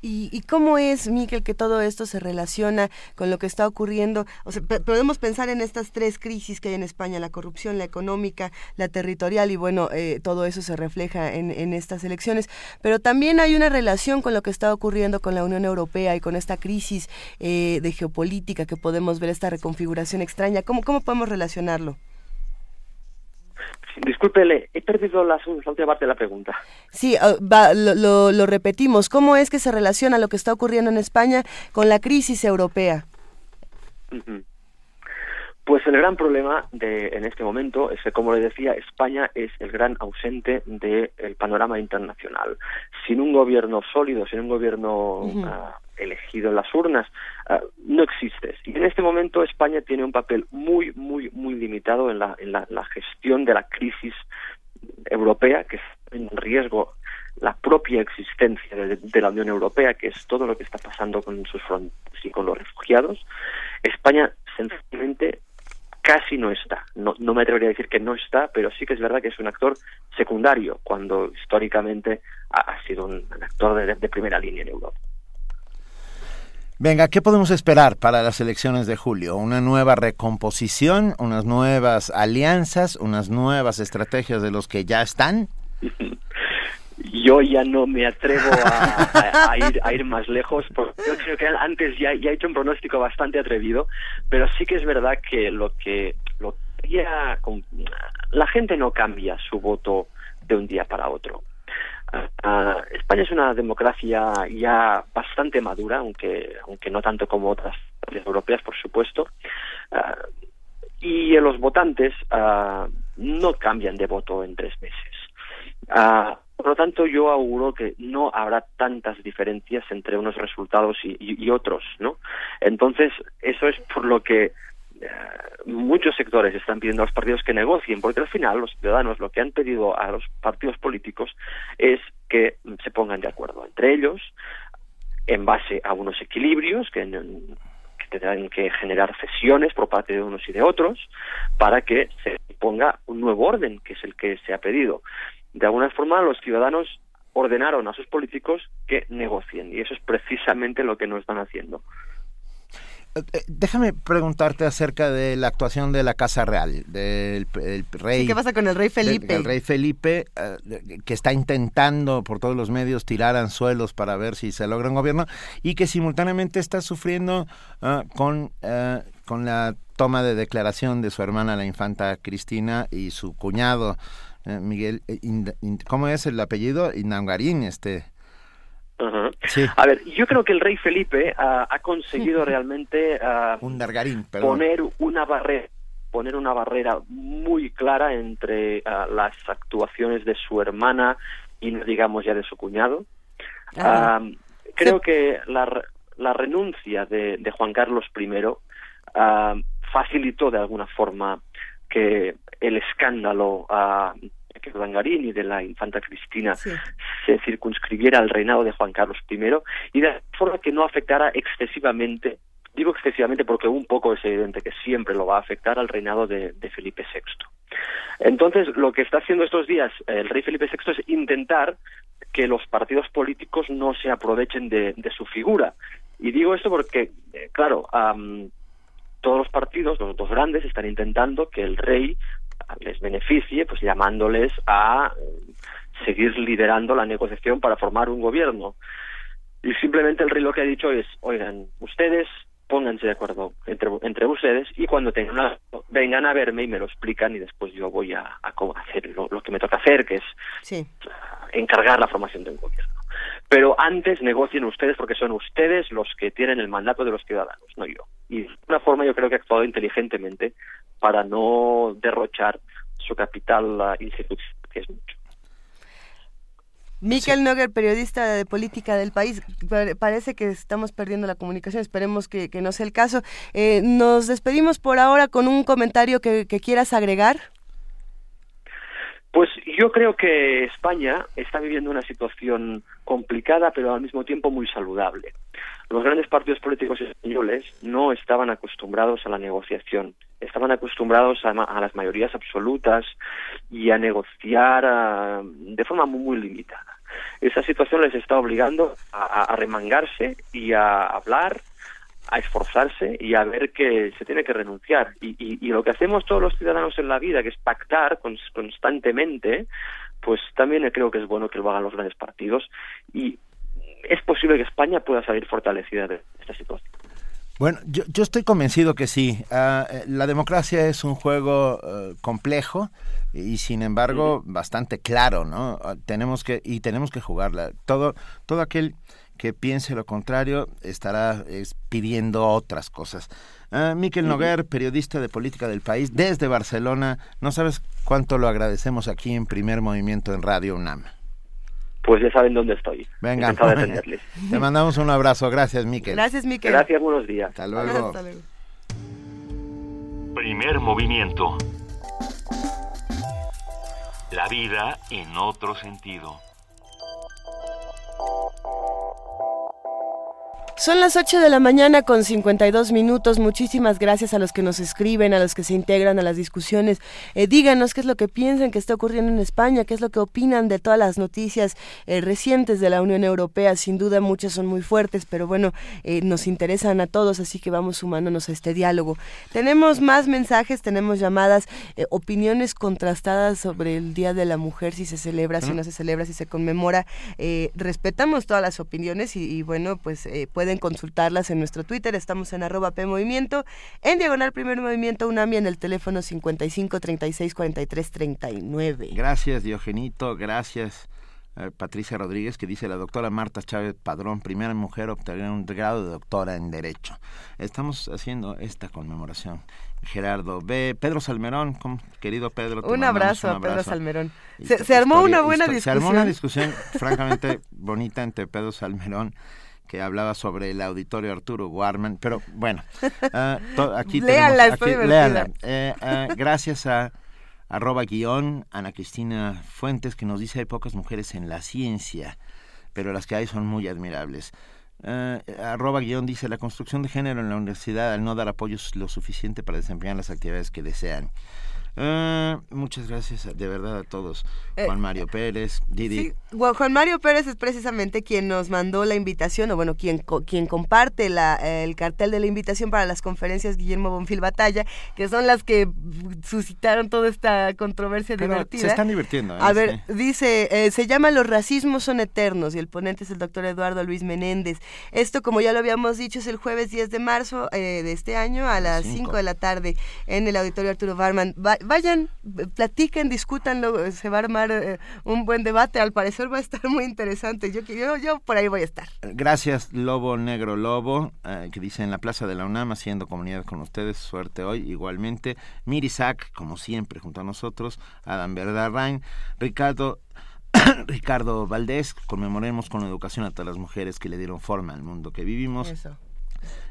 ¿Y, cómo es, Miquel, que todo esto se relaciona con lo que está ocurriendo? O sea, podemos pensar en estas tres crisis que hay en España, la corrupción, la económica, la territorial, y bueno, eh, todo eso se refleja en, estas elecciones. Pero también hay una relación con lo que está ocurriendo con la Unión Europea y con esta crisis eh, de geopolítica que podemos ver, esta reconfiguración extraña. ¿Cómo, cómo podemos relacionarlo? Discúlpele, he perdido la, última parte de la pregunta. Sí, ah, lo, repetimos. ¿Cómo es que se relaciona lo que está ocurriendo en España con la crisis europea? Pues el gran problema de, en este momento es que, como le decía, España es el gran ausente del panorama internacional. Sin un gobierno sólido, sin un gobierno elegido en las urnas, ah, no existe. Y en este momento España tiene un papel muy, muy, muy limitado en la, en la, gestión de la crisis europea, que es en riesgo la propia existencia de, la Unión Europea, que es todo lo que está pasando con sus fronteras y con los refugiados. España sencillamente casi no está. No, no, me atrevería a decir que no está, pero sí que es verdad que es un actor secundario, cuando históricamente ha, sido un, actor de primera línea en Europa. Venga, ¿qué podemos esperar para las elecciones de julio? ¿Una nueva recomposición, unas nuevas alianzas, unas nuevas estrategias de los que ya están? *laughs* Yo ya no me atrevo a, ir, más lejos, porque yo creo que antes ya, ya he hecho un pronóstico bastante atrevido, pero sí que es verdad que lo que, lo ya, la gente no cambia su voto de un día para otro. Uh, España es una democracia ya bastante madura, aunque, aunque no tanto como otras europeas, por supuesto. Uh, y los votantes uh, no cambian de voto en tres meses. por lo tanto, yo auguro que no habrá tantas diferencias entre unos resultados y, y otros, ¿no? Entonces, eso es por lo que muchos sectores están pidiendo a los partidos que negocien, porque al final los ciudadanos lo que han pedido a los partidos políticos es que se pongan de acuerdo entre ellos en base a unos equilibrios que, que tendrán que generar cesiones por parte de unos y de otros para que se ponga un nuevo orden, que es el que se ha pedido. De alguna forma, los ciudadanos ordenaron a sus políticos que negocien y eso es precisamente lo que no están haciendo. Eh, déjame preguntarte acerca de la actuación de la Casa Real, del rey. ¿Qué pasa con el rey Felipe? el rey Felipe, eh, que está intentando por todos los medios tirar anzuelos para ver si se logra un gobierno y que simultáneamente está sufriendo ah, con, eh, con la toma de declaración de su hermana, la infanta Cristina, y su cuñado, Miguel. ¿Cómo es el apellido? Inangarín, este. A ver, yo creo que el rey Felipe ha conseguido *laughs* realmente poner una barrera poner una barrera muy clara entre las actuaciones de su hermana y no digamos ya de su cuñado. creo que la, la renuncia de, de, Juan Carlos I facilitó de alguna forma que el escándalo que Urdangarín y de la infanta Cristina se circunscribiera al reinado de Juan Carlos I y de forma que no afectara excesivamente digo excesivamente porque un poco es evidente que siempre lo va a afectar al reinado de, Felipe VI. Entonces, lo que está haciendo estos días el rey Felipe VI es intentar que los partidos políticos no se aprovechen de, su figura. Y digo esto porque, eh, claro, todos los partidos, los dos grandes, están intentando que el rey les beneficie, pues llamándoles a eh, seguir liderando la negociación para formar un gobierno. Y simplemente el rey lo que ha dicho es, oigan, ustedes pónganse de acuerdo entre, entre ustedes y cuando tengan una, vengan a verme y me lo explican y después yo voy a, hacer lo, que me toca hacer, que es encargar la formación de un gobierno. Pero antes negocien ustedes porque son ustedes los que tienen el mandato de los ciudadanos, no yo. Y de una forma yo creo que ha actuado inteligentemente para no derrochar su capital institucional, que es mucho. Miquel Noguer, periodista de política del país, parece que estamos perdiendo la comunicación, esperemos que, no sea el caso. Eh, nos despedimos por ahora con un comentario que quieras agregar. Pues yo creo que España está viviendo una situación complicada, pero al mismo tiempo muy saludable. Los grandes partidos políticos españoles no estaban acostumbrados a la negociación, estaban acostumbrados a, las mayorías absolutas y a negociar ah, de forma muy, limitada. esa situación les está obligando a, remangarse y a hablar, a esforzarse y a ver que se tiene que renunciar. Y, y, lo que hacemos todos los ciudadanos en la vida, que es pactar constantemente, pues también creo que es bueno que lo hagan los grandes partidos y es posible que España pueda salir fortalecida de esta situación. Bueno, yo, yo estoy convencido que sí. Ah, eh, la democracia es un juego eh, complejo y sin embargo bastante claro, ¿no? Ah, tenemos que y tenemos que jugarla. Todo todo aquel que piense lo contrario estará pidiendo otras cosas. Uh, Miquel Noguer, periodista de política del país, desde Barcelona, no sabes cuánto lo agradecemos aquí en Primer Movimiento en Radio UNAM. Pues ya saben dónde estoy. Venga, *laughs* te mandamos un abrazo. Gracias, Miquel. Gracias, Miquel. Gracias, buenos días. Hasta luego. Hasta luego. Primer movimiento. La vida en otro sentido. Son las 8 de la mañana con 52 minutos. Muchísimas gracias a los que nos escriben, a los que se integran a las discusiones. Eh, díganos qué es lo que piensan que está ocurriendo en España, qué es lo que opinan de todas las noticias eh, recientes de la Unión Europea. Sin duda muchas son muy fuertes, pero bueno, eh, nos interesan a todos, así que vamos sumándonos a este diálogo. Tenemos más mensajes, tenemos llamadas, opiniones contrastadas sobre el Día de la Mujer, si se celebra, si no se celebra, si se conmemora. respetamos todas las opiniones y, y bueno, pues puede pueden consultarlas en nuestro Twitter, estamos en arroba PMovimiento, en Diagonal Primer Movimiento UNAMI en el teléfono 55 36 43 39. Gracias, Diogenito, gracias. Eh, Patricia Rodríguez, que dice la doctora Marta Chávez Padrón, primera mujer obtener un grado de doctora en Derecho. Estamos haciendo esta conmemoración. Gerardo B. Pedro Salmerón, querido Pedro. Un abrazo, a Pedro Salmerón. Se, armó una buena discusión. Se armó una discusión francamente bonita entre Pedro Salmerón que hablaba sobre el auditorio Arturo Warman, pero bueno, *laughs* uh, aquí léala, léala. Eh, uh, gracias a arroba guion Ana Cristina Fuentes que nos dice hay pocas mujeres en la ciencia, pero las que hay son muy admirables. Uh, arroba guion dice la construcción de género en la universidad al no dar apoyo es lo suficiente para desempeñar las actividades que desean. Ah, muchas gracias de verdad a todos. Eh, Juan Mario Pérez, Didi. Juan Mario Pérez es precisamente quien nos mandó la invitación, o bueno, quien, quien comparte la, el cartel de la invitación para las conferencias Guillermo Bonfil Batalla, que son las que suscitaron toda esta controversia divertida. Se están divirtiendo. ¿eh? A ver, dice, eh, se llama Los racismos son eternos y el ponente es el doctor Eduardo Luis Menéndez. Esto, como ya lo habíamos dicho, es el jueves 10 de marzo de este año a las 5 de la tarde en el Auditorio Arturo Barman vayan, platiquen, discútanlo, se va a armar eh, un buen debate, al parecer va a estar muy interesante, yo, yo, yo por ahí voy a estar. Gracias Lobo Negro Lobo, eh, que dice en la Plaza de la UNAM, haciendo comunidad con ustedes, suerte hoy, igualmente, Mirisac, como siempre, junto a nosotros, Adam Verdarrain, Ricardo *coughs* Ricardo Valdés, conmemoremos con educación a todas las mujeres que le dieron forma al mundo que vivimos. Eso.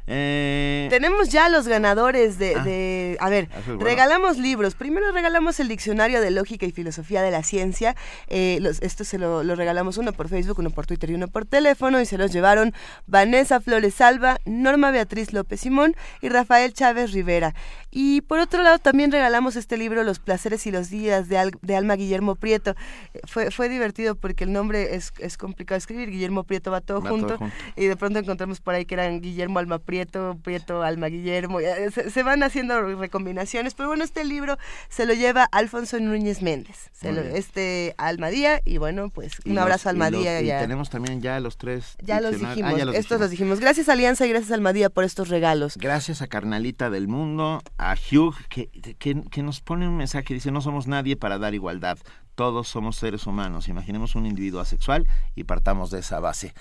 Eh, Tenemos ya los ganadores de... Ah. a ver, regalamos libros. Primero regalamos el Diccionario de Lógica y Filosofía de la Ciencia. Eh, los, esto se lo, regalamos uno por Facebook, uno por Twitter y uno por teléfono. Y se los llevaron Vanessa Flores Salva, Norma Beatriz López Simón y Rafael Chávez Rivera. Y por otro lado también regalamos este libro Los placeres y los días de, de Alma Guillermo Prieto. Eh, fue, fue divertido porque el nombre es, es complicado de escribir. Guillermo Prieto va todo, junto, Y de pronto encontramos por ahí que eran Guillermo Alma Prieto, Prieto Alma Guillermo. Se, van haciendo recombinaciones. Pero bueno, este libro se lo lleva Alfonso Núñez Méndez. Se lo, este Almadía. Y bueno, pues un abrazo a Almadía. Y, tenemos también ya los tres. Ya los ah, dijimos. estos los dijimos. Gracias Alianza y gracias Almadía por estos regalos. Gracias a Carnalita del Mundo, a Hugh, que, que, nos pone un mensaje, dice, no somos nadie para dar igualdad, todos somos seres humanos, imaginemos un individuo asexual y partamos de esa base.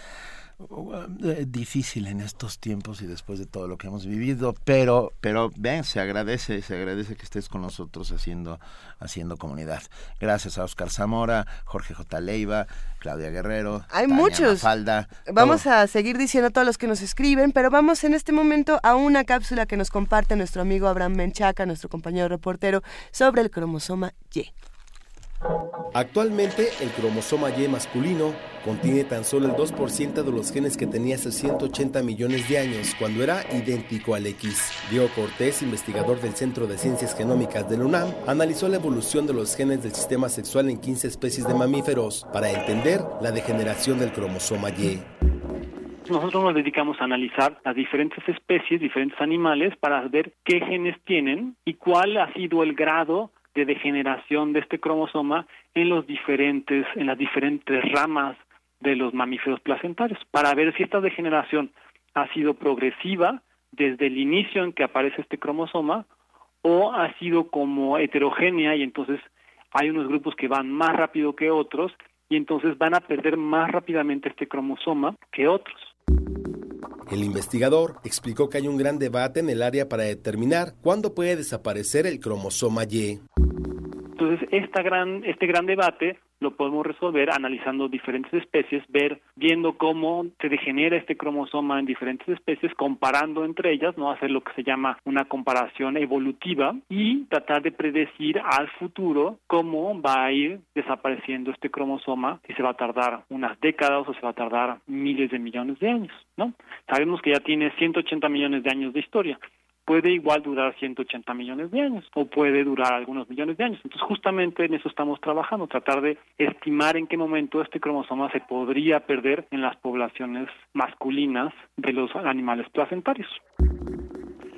Eh, difícil en estos tiempos y después de todo lo que hemos vivido, pero pero ven, se agradece, se agradece que estés con nosotros haciendo haciendo comunidad. Gracias a Oscar Zamora, Jorge J. Leiva, Claudia Guerrero. Hay muchos. Falda, vamos a seguir diciendo a todos los que nos escriben, pero vamos en este momento a una cápsula que nos comparte nuestro amigo Abraham Menchaca, nuestro compañero reportero, sobre el cromosoma Y. Actualmente, el cromosoma Y masculino contiene tan solo el 2% de los genes que tenía hace 180 millones de años, cuando era idéntico al X. Diego Cortés, investigador del Centro de Ciencias Genómicas de la UNAM, analizó la evolución de los genes del sistema sexual en 15 especies de mamíferos para entender la degeneración del cromosoma Y. Nosotros nos dedicamos a analizar las diferentes especies, diferentes animales, para ver qué genes tienen y cuál ha sido el grado de degeneración de este cromosoma en los diferentes, en las diferentes ramas de los mamíferos placentarios, para ver si esta degeneración ha sido progresiva desde el inicio en que aparece este cromosoma o ha sido como heterogénea y entonces hay unos grupos que van más rápido que otros y entonces van a perder más rápidamente este cromosoma que otros. El investigador explicó que hay un gran debate en el área para determinar cuándo puede desaparecer el cromosoma Y. Entonces, esta gran, este gran debate lo podemos resolver analizando diferentes especies, ver, viendo cómo se degenera este cromosoma en diferentes especies, comparando entre ellas, no hacer lo que se llama una comparación evolutiva y tratar de predecir al futuro cómo va a ir desapareciendo este cromosoma, si se va a tardar unas décadas o se va a tardar miles de millones de años, ¿no? Sabemos que ya tiene 180 millones de años de historia puede igual durar 180 millones de años o puede durar algunos millones de años. Entonces, justamente en eso estamos trabajando, tratar de estimar en qué momento este cromosoma se podría perder en las poblaciones masculinas de los animales placentarios.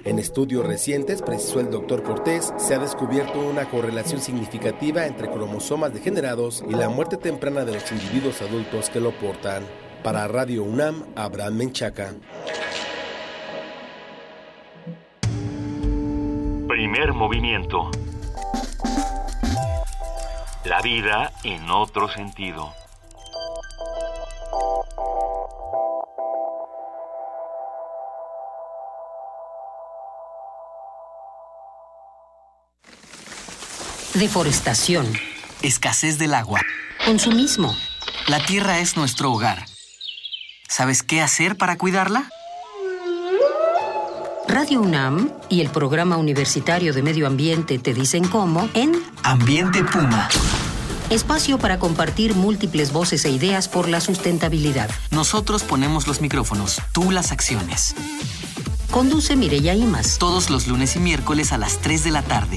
En estudios recientes, precisó el doctor Cortés, se ha descubierto una correlación significativa entre cromosomas degenerados y la muerte temprana de los individuos adultos que lo portan. Para Radio UNAM, Abraham Menchaca. Primer movimiento. La vida en otro sentido. Deforestación. Escasez del agua. Consumismo. La tierra es nuestro hogar. ¿Sabes qué hacer para cuidarla? Radio UNAM y el Programa Universitario de Medio Ambiente te dicen cómo en Ambiente Puma. Espacio para compartir múltiples voces e ideas por la sustentabilidad. Nosotros ponemos los micrófonos, tú las acciones. Conduce Mireya Imas. Todos los lunes y miércoles a las 3 de la tarde.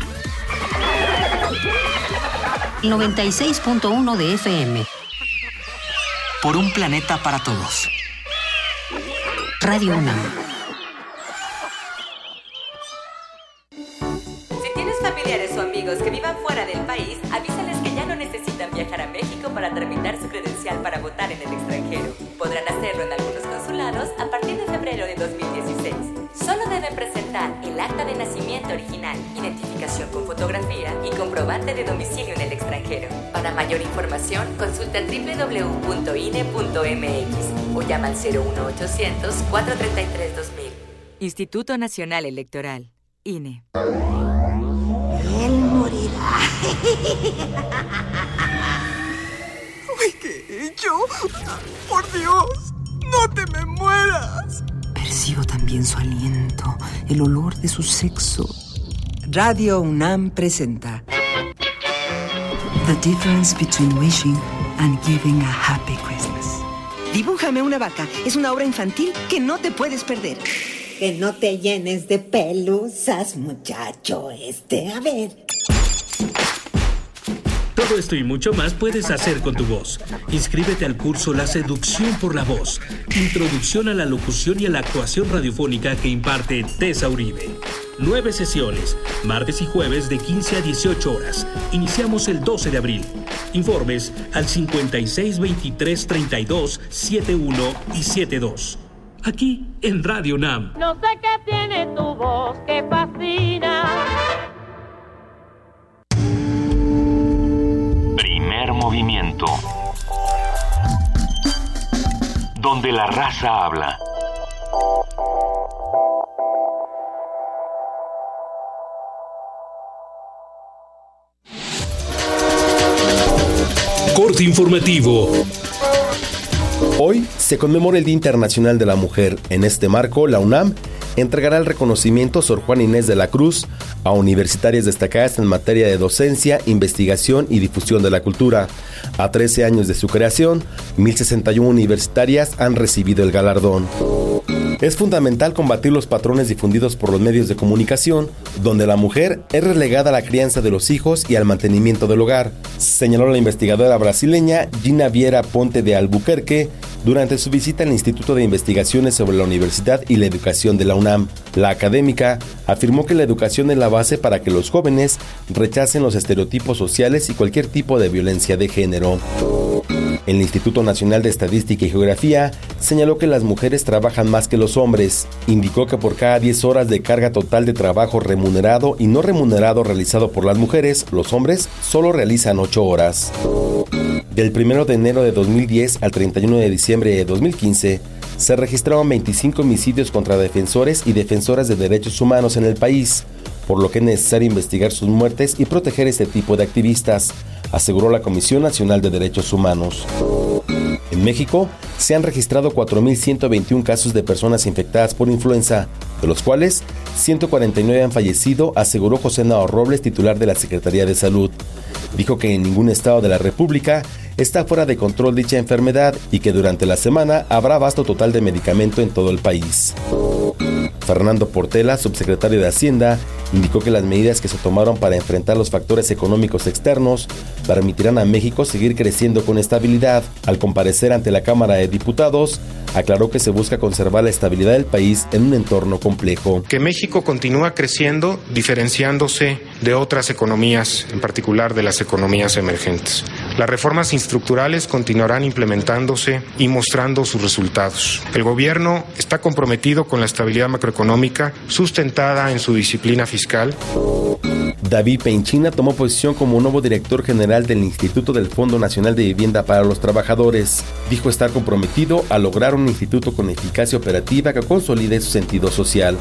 96.1 de FM. Por un planeta para todos. Radio UNAM. Original, identificación con fotografía y comprobante de domicilio en el extranjero. Para mayor información, consulta www.ine.mx o llama al 01800 433 2000. Instituto Nacional Electoral, INE. Él morirá. Uy, ¿qué he hecho? Por Dios, no te me mueras. Percibo también su aliento, el olor de su sexo. Radio UNAM presenta The difference between wishing and giving a happy Christmas. Dibújame una vaca. Es una obra infantil que no te puedes perder. Que no te llenes de pelusas, muchacho este. A ver. Esto y mucho más puedes hacer con tu voz. Inscríbete al curso La seducción por la voz. Introducción a la locución y a la actuación radiofónica que imparte Tessa Uribe. Nueve sesiones, martes y jueves de 15 a 18 horas. Iniciamos el 12 de abril. Informes al 56 23 32 71 y 72. Aquí en Radio NAM. No sé qué tiene tu voz que fascina. Primer movimiento. Donde la raza habla. Corte informativo. Hoy se conmemora el Día Internacional de la Mujer. En este marco, la UNAM entregará el reconocimiento Sor Juan Inés de la Cruz a universitarias destacadas en materia de docencia, investigación y difusión de la cultura. A 13 años de su creación, 1061 universitarias han recibido el galardón. Es fundamental combatir los patrones difundidos por los medios de comunicación, donde la mujer es relegada a la crianza de los hijos y al mantenimiento del hogar, señaló la investigadora brasileña Gina Viera Ponte de Albuquerque durante su visita al Instituto de Investigaciones sobre la Universidad y la Educación de la UNAM. La académica afirmó que la educación es la base para que los jóvenes rechacen los estereotipos sociales y cualquier tipo de violencia de género. El Instituto Nacional de Estadística y Geografía señaló que las mujeres trabajan más que los hombres. Indicó que por cada 10 horas de carga total de trabajo remunerado y no remunerado realizado por las mujeres, los hombres solo realizan 8 horas. Del 1 de enero de 2010 al 31 de diciembre de 2015, se registraron 25 homicidios contra defensores y defensoras de derechos humanos en el país, por lo que es necesario investigar sus muertes y proteger este tipo de activistas, aseguró la Comisión Nacional de Derechos Humanos. En México se han registrado 4.121 casos de personas infectadas por influenza, de los cuales 149 han fallecido, aseguró José Nao Robles, titular de la Secretaría de Salud. Dijo que en ningún estado de la República está fuera de control dicha enfermedad y que durante la semana habrá abasto total de medicamento en todo el país. Fernando Portela, subsecretario de Hacienda, indicó que las medidas que se tomaron para enfrentar los factores económicos externos permitirán a México seguir creciendo con estabilidad. Al comparecer ante la Cámara de Diputados, aclaró que se busca conservar la estabilidad del país en un entorno complejo. Que México continúa creciendo, diferenciándose de otras economías, en particular de las economías emergentes. Las reformas estructurales continuarán implementándose y mostrando sus resultados. El gobierno está comprometido con la estabilidad macroeconómica sustentada en su disciplina fiscal. David Penchina tomó posición como nuevo director general del Instituto del Fondo Nacional de Vivienda para los Trabajadores. Dijo estar comprometido a lograr un instituto con eficacia operativa que consolide su sentido social.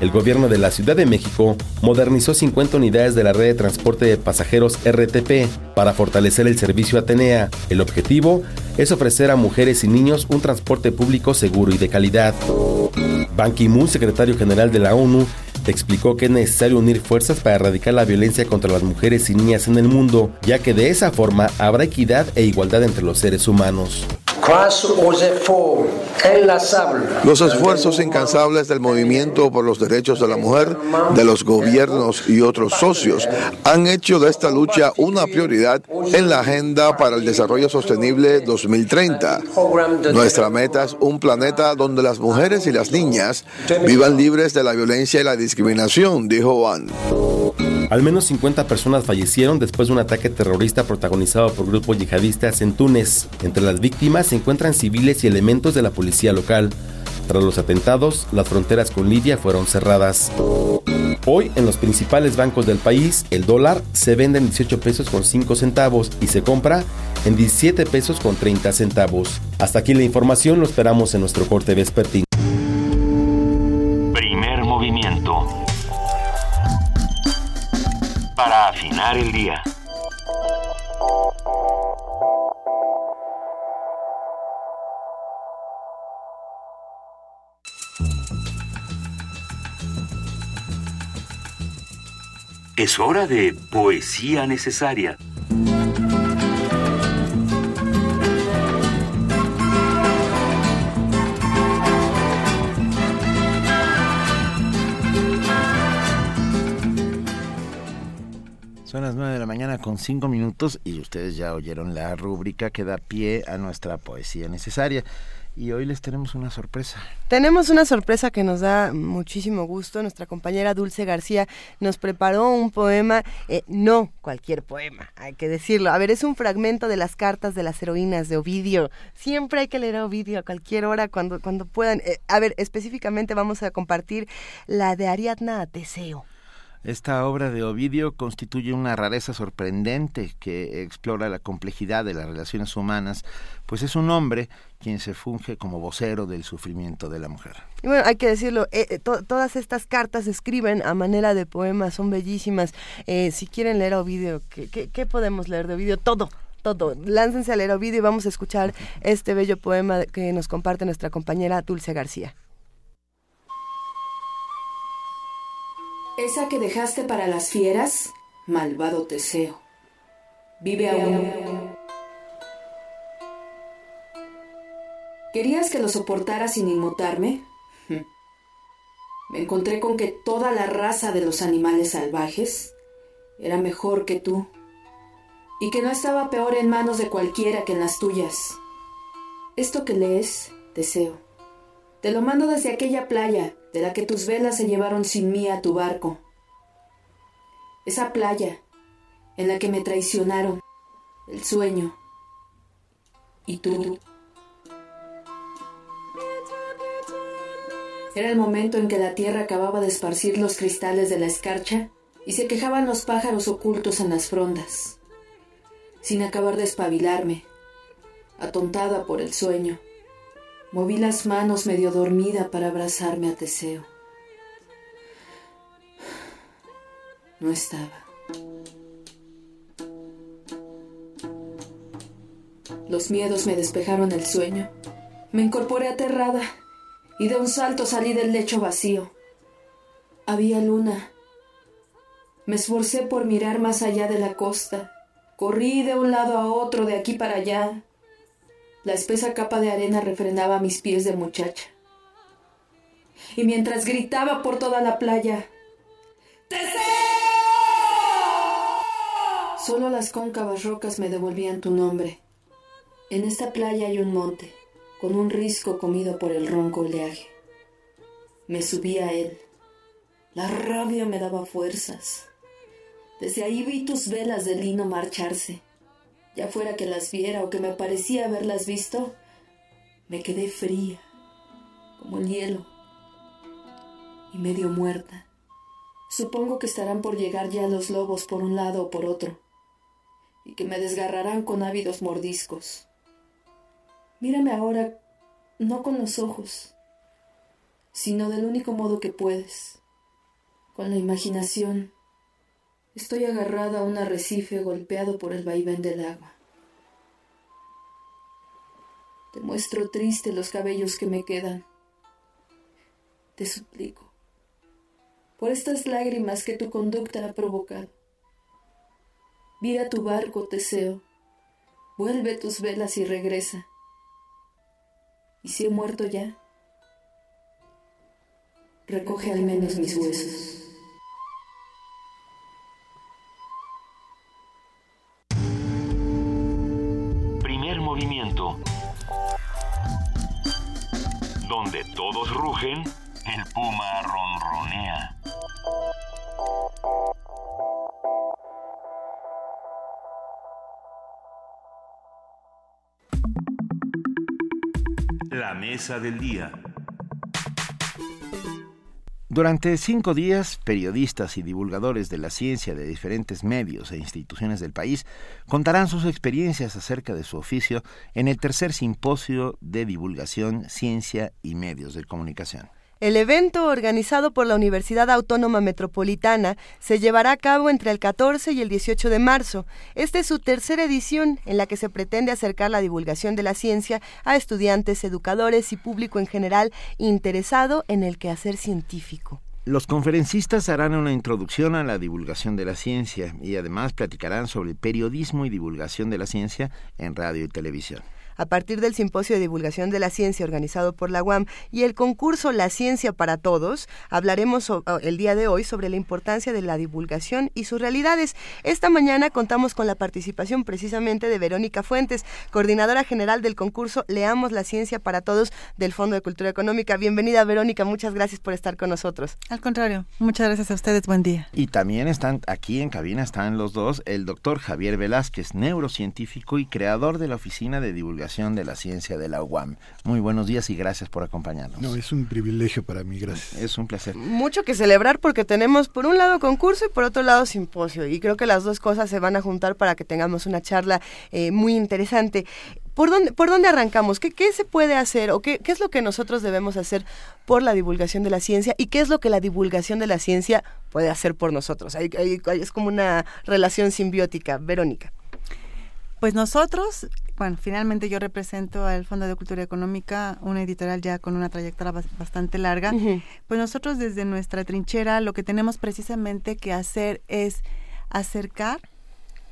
El gobierno de la Ciudad de México modernizó 50 unidades de la red de transporte de pasajeros RTP para fortalecer el servicio Atenea. El objetivo es ofrecer a mujeres y niños un transporte público seguro y de calidad. Ban Ki-moon, secretario general de la ONU, explicó que es necesario unir fuerzas para erradicar la violencia contra las mujeres y niñas en el mundo, ya que de esa forma habrá equidad e igualdad entre los seres humanos. Los esfuerzos incansables del movimiento por los derechos de la mujer, de los gobiernos y otros socios han hecho de esta lucha una prioridad en la Agenda para el Desarrollo Sostenible 2030. Nuestra meta es un planeta donde las mujeres y las niñas vivan libres de la violencia y la discriminación, dijo Van. Al menos 50 personas fallecieron después de un ataque terrorista protagonizado por grupos yihadistas en Túnez. Entre las víctimas se encuentran civiles y elementos de la policía local. Tras los atentados, las fronteras con Libia fueron cerradas. Hoy, en los principales bancos del país, el dólar se vende en 18 pesos con 5 centavos y se compra en 17 pesos con 30 centavos. Hasta aquí la información, lo esperamos en nuestro corte vespertino. El día. Es hora de poesía necesaria. Son las 9 de la mañana con 5 minutos y ustedes ya oyeron la rúbrica que da pie a nuestra poesía necesaria. Y hoy les tenemos una sorpresa. Tenemos una sorpresa que nos da muchísimo gusto. Nuestra compañera Dulce García nos preparó un poema, eh, no cualquier poema, hay que decirlo. A ver, es un fragmento de las cartas de las heroínas de Ovidio. Siempre hay que leer Ovidio a cualquier hora cuando, cuando puedan. Eh, a ver, específicamente vamos a compartir la de Ariadna a Teseo. Esta obra de Ovidio constituye una rareza sorprendente que explora la complejidad de las relaciones humanas, pues es un hombre quien se funge como vocero del sufrimiento de la mujer. Y bueno, hay que decirlo, eh, eh, to todas estas cartas se escriben a manera de poemas, son bellísimas. Eh, si quieren leer Ovidio, ¿qué, qué, qué podemos leer de Ovidio? Todo todo. Láncense a leer Ovidio y vamos a escuchar este bello poema que nos comparte nuestra compañera Dulce García. Esa que dejaste para las fieras, malvado Teseo. Vive aún. ¿Querías que lo soportara sin inmutarme? Me encontré con que toda la raza de los animales salvajes era mejor que tú y que no estaba peor en manos de cualquiera que en las tuyas. Esto que lees, deseo. Te lo mando desde aquella playa de la que tus velas se llevaron sin mí a tu barco. Esa playa en la que me traicionaron, el sueño y tú. Era el momento en que la tierra acababa de esparcir los cristales de la escarcha y se quejaban los pájaros ocultos en las frondas. Sin acabar de espabilarme, atontada por el sueño, moví las manos medio dormida para abrazarme a Teseo. No estaba. Los miedos me despejaron el sueño. Me incorporé aterrada y de un salto salí del lecho vacío. Había luna. Me esforcé por mirar más allá de la costa. Corrí de un lado a otro, de aquí para allá. La espesa capa de arena refrenaba mis pies de muchacha. Y mientras gritaba por toda la playa, ¡Teseo! Solo las cóncavas rocas me devolvían tu nombre. En esta playa hay un monte con un risco comido por el ronco oleaje. Me subí a él. La rabia me daba fuerzas. Desde ahí vi tus velas de lino marcharse. Ya fuera que las viera o que me parecía haberlas visto, me quedé fría, como el hielo, y medio muerta. Supongo que estarán por llegar ya los lobos por un lado o por otro, y que me desgarrarán con ávidos mordiscos. Mírame ahora, no con los ojos, sino del único modo que puedes, con la imaginación. Estoy agarrada a un arrecife golpeado por el vaivén del agua. Te muestro triste los cabellos que me quedan. Te suplico, por estas lágrimas que tu conducta ha provocado. Vira tu barco, Teseo. Vuelve tus velas y regresa. ¿Y si he muerto ya? Recoge al menos mis huesos. Rugen, el puma ronronea. La mesa del día. Durante cinco días, periodistas y divulgadores de la ciencia de diferentes medios e instituciones del país contarán sus experiencias acerca de su oficio en el tercer simposio de divulgación, ciencia y medios de comunicación. El evento, organizado por la Universidad Autónoma Metropolitana, se llevará a cabo entre el 14 y el 18 de marzo. Esta es su tercera edición en la que se pretende acercar la divulgación de la ciencia a estudiantes, educadores y público en general interesado en el quehacer científico. Los conferencistas harán una introducción a la divulgación de la ciencia y además platicarán sobre periodismo y divulgación de la ciencia en radio y televisión a partir del Simposio de Divulgación de la Ciencia organizado por la UAM y el concurso La Ciencia para Todos, hablaremos el día de hoy sobre la importancia de la divulgación y sus realidades. Esta mañana contamos con la participación precisamente de Verónica Fuentes, coordinadora general del concurso Leamos la Ciencia para Todos del Fondo de Cultura Económica. Bienvenida, Verónica, muchas gracias por estar con nosotros. Al contrario, muchas gracias a ustedes, buen día. Y también están aquí en cabina, están los dos, el doctor Javier Velázquez, neurocientífico y creador de la Oficina de Divulgación de la Ciencia de la UAM. Muy buenos días y gracias por acompañarnos. No, es un privilegio para mí, gracias. Es un placer. Mucho que celebrar porque tenemos por un lado concurso y por otro lado simposio y creo que las dos cosas se van a juntar para que tengamos una charla eh, muy interesante. ¿Por dónde, ¿Por dónde arrancamos? ¿Qué, ¿Qué, se puede hacer o qué, qué es lo que nosotros debemos hacer por la divulgación de la ciencia y qué es lo que la divulgación de la ciencia puede hacer por nosotros? Hay, hay, es como una relación simbiótica. Verónica. Pues nosotros bueno, finalmente yo represento al Fondo de Cultura Económica, una editorial ya con una trayectoria bastante larga. Pues nosotros desde nuestra trinchera lo que tenemos precisamente que hacer es acercar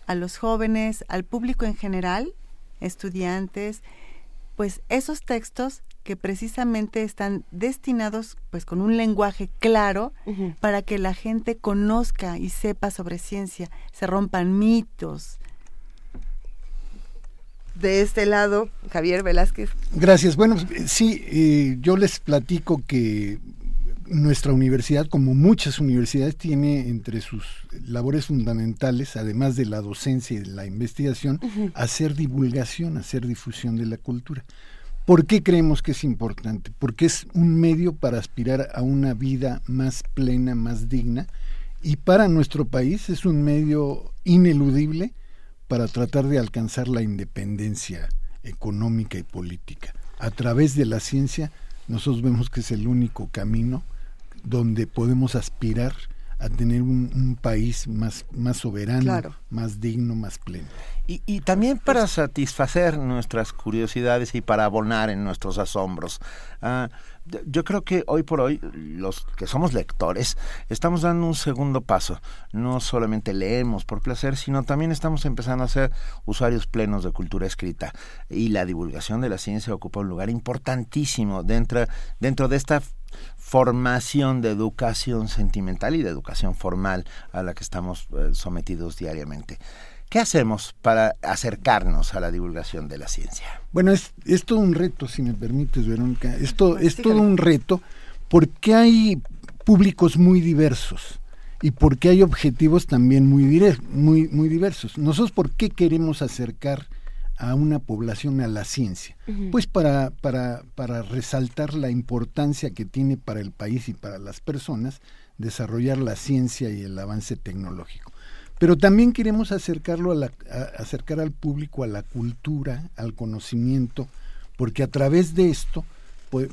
a los jóvenes, al público en general, estudiantes, pues esos textos que precisamente están destinados pues con un lenguaje claro para que la gente conozca y sepa sobre ciencia, se rompan mitos, de este lado, Javier Velázquez. Gracias. Bueno, sí, eh, yo les platico que nuestra universidad, como muchas universidades, tiene entre sus labores fundamentales, además de la docencia y de la investigación, hacer divulgación, hacer difusión de la cultura. ¿Por qué creemos que es importante? Porque es un medio para aspirar a una vida más plena, más digna, y para nuestro país es un medio ineludible para tratar de alcanzar la independencia económica y política. A través de la ciencia, nosotros vemos que es el único camino donde podemos aspirar a tener un, país más, más soberano, más digno, más pleno. Y, y, también para satisfacer nuestras curiosidades y para abonar en nuestros asombros. Ah, yo creo que hoy por hoy los que somos lectores estamos dando un segundo paso. No solamente leemos por placer, sino también estamos empezando a ser usuarios plenos de cultura escrita. Y la divulgación de la ciencia ocupa un lugar importantísimo dentro, dentro de esta formación de educación sentimental y de educación formal a la que estamos eh, sometidos diariamente. ¿Qué hacemos para acercarnos a la divulgación de la ciencia? Bueno, es, es todo un reto, si me permites, Verónica. Esto es todo un reto porque hay públicos muy diversos y porque hay objetivos también muy, muy, muy diversos. Nosotros, ¿por qué queremos acercar a una población a la ciencia? Pues para, para, para resaltar la importancia que tiene para el país y para las personas desarrollar la ciencia y el avance tecnológico. Pero también queremos acercarlo a la, acercar al público a la cultura, al conocimiento, porque a través de esto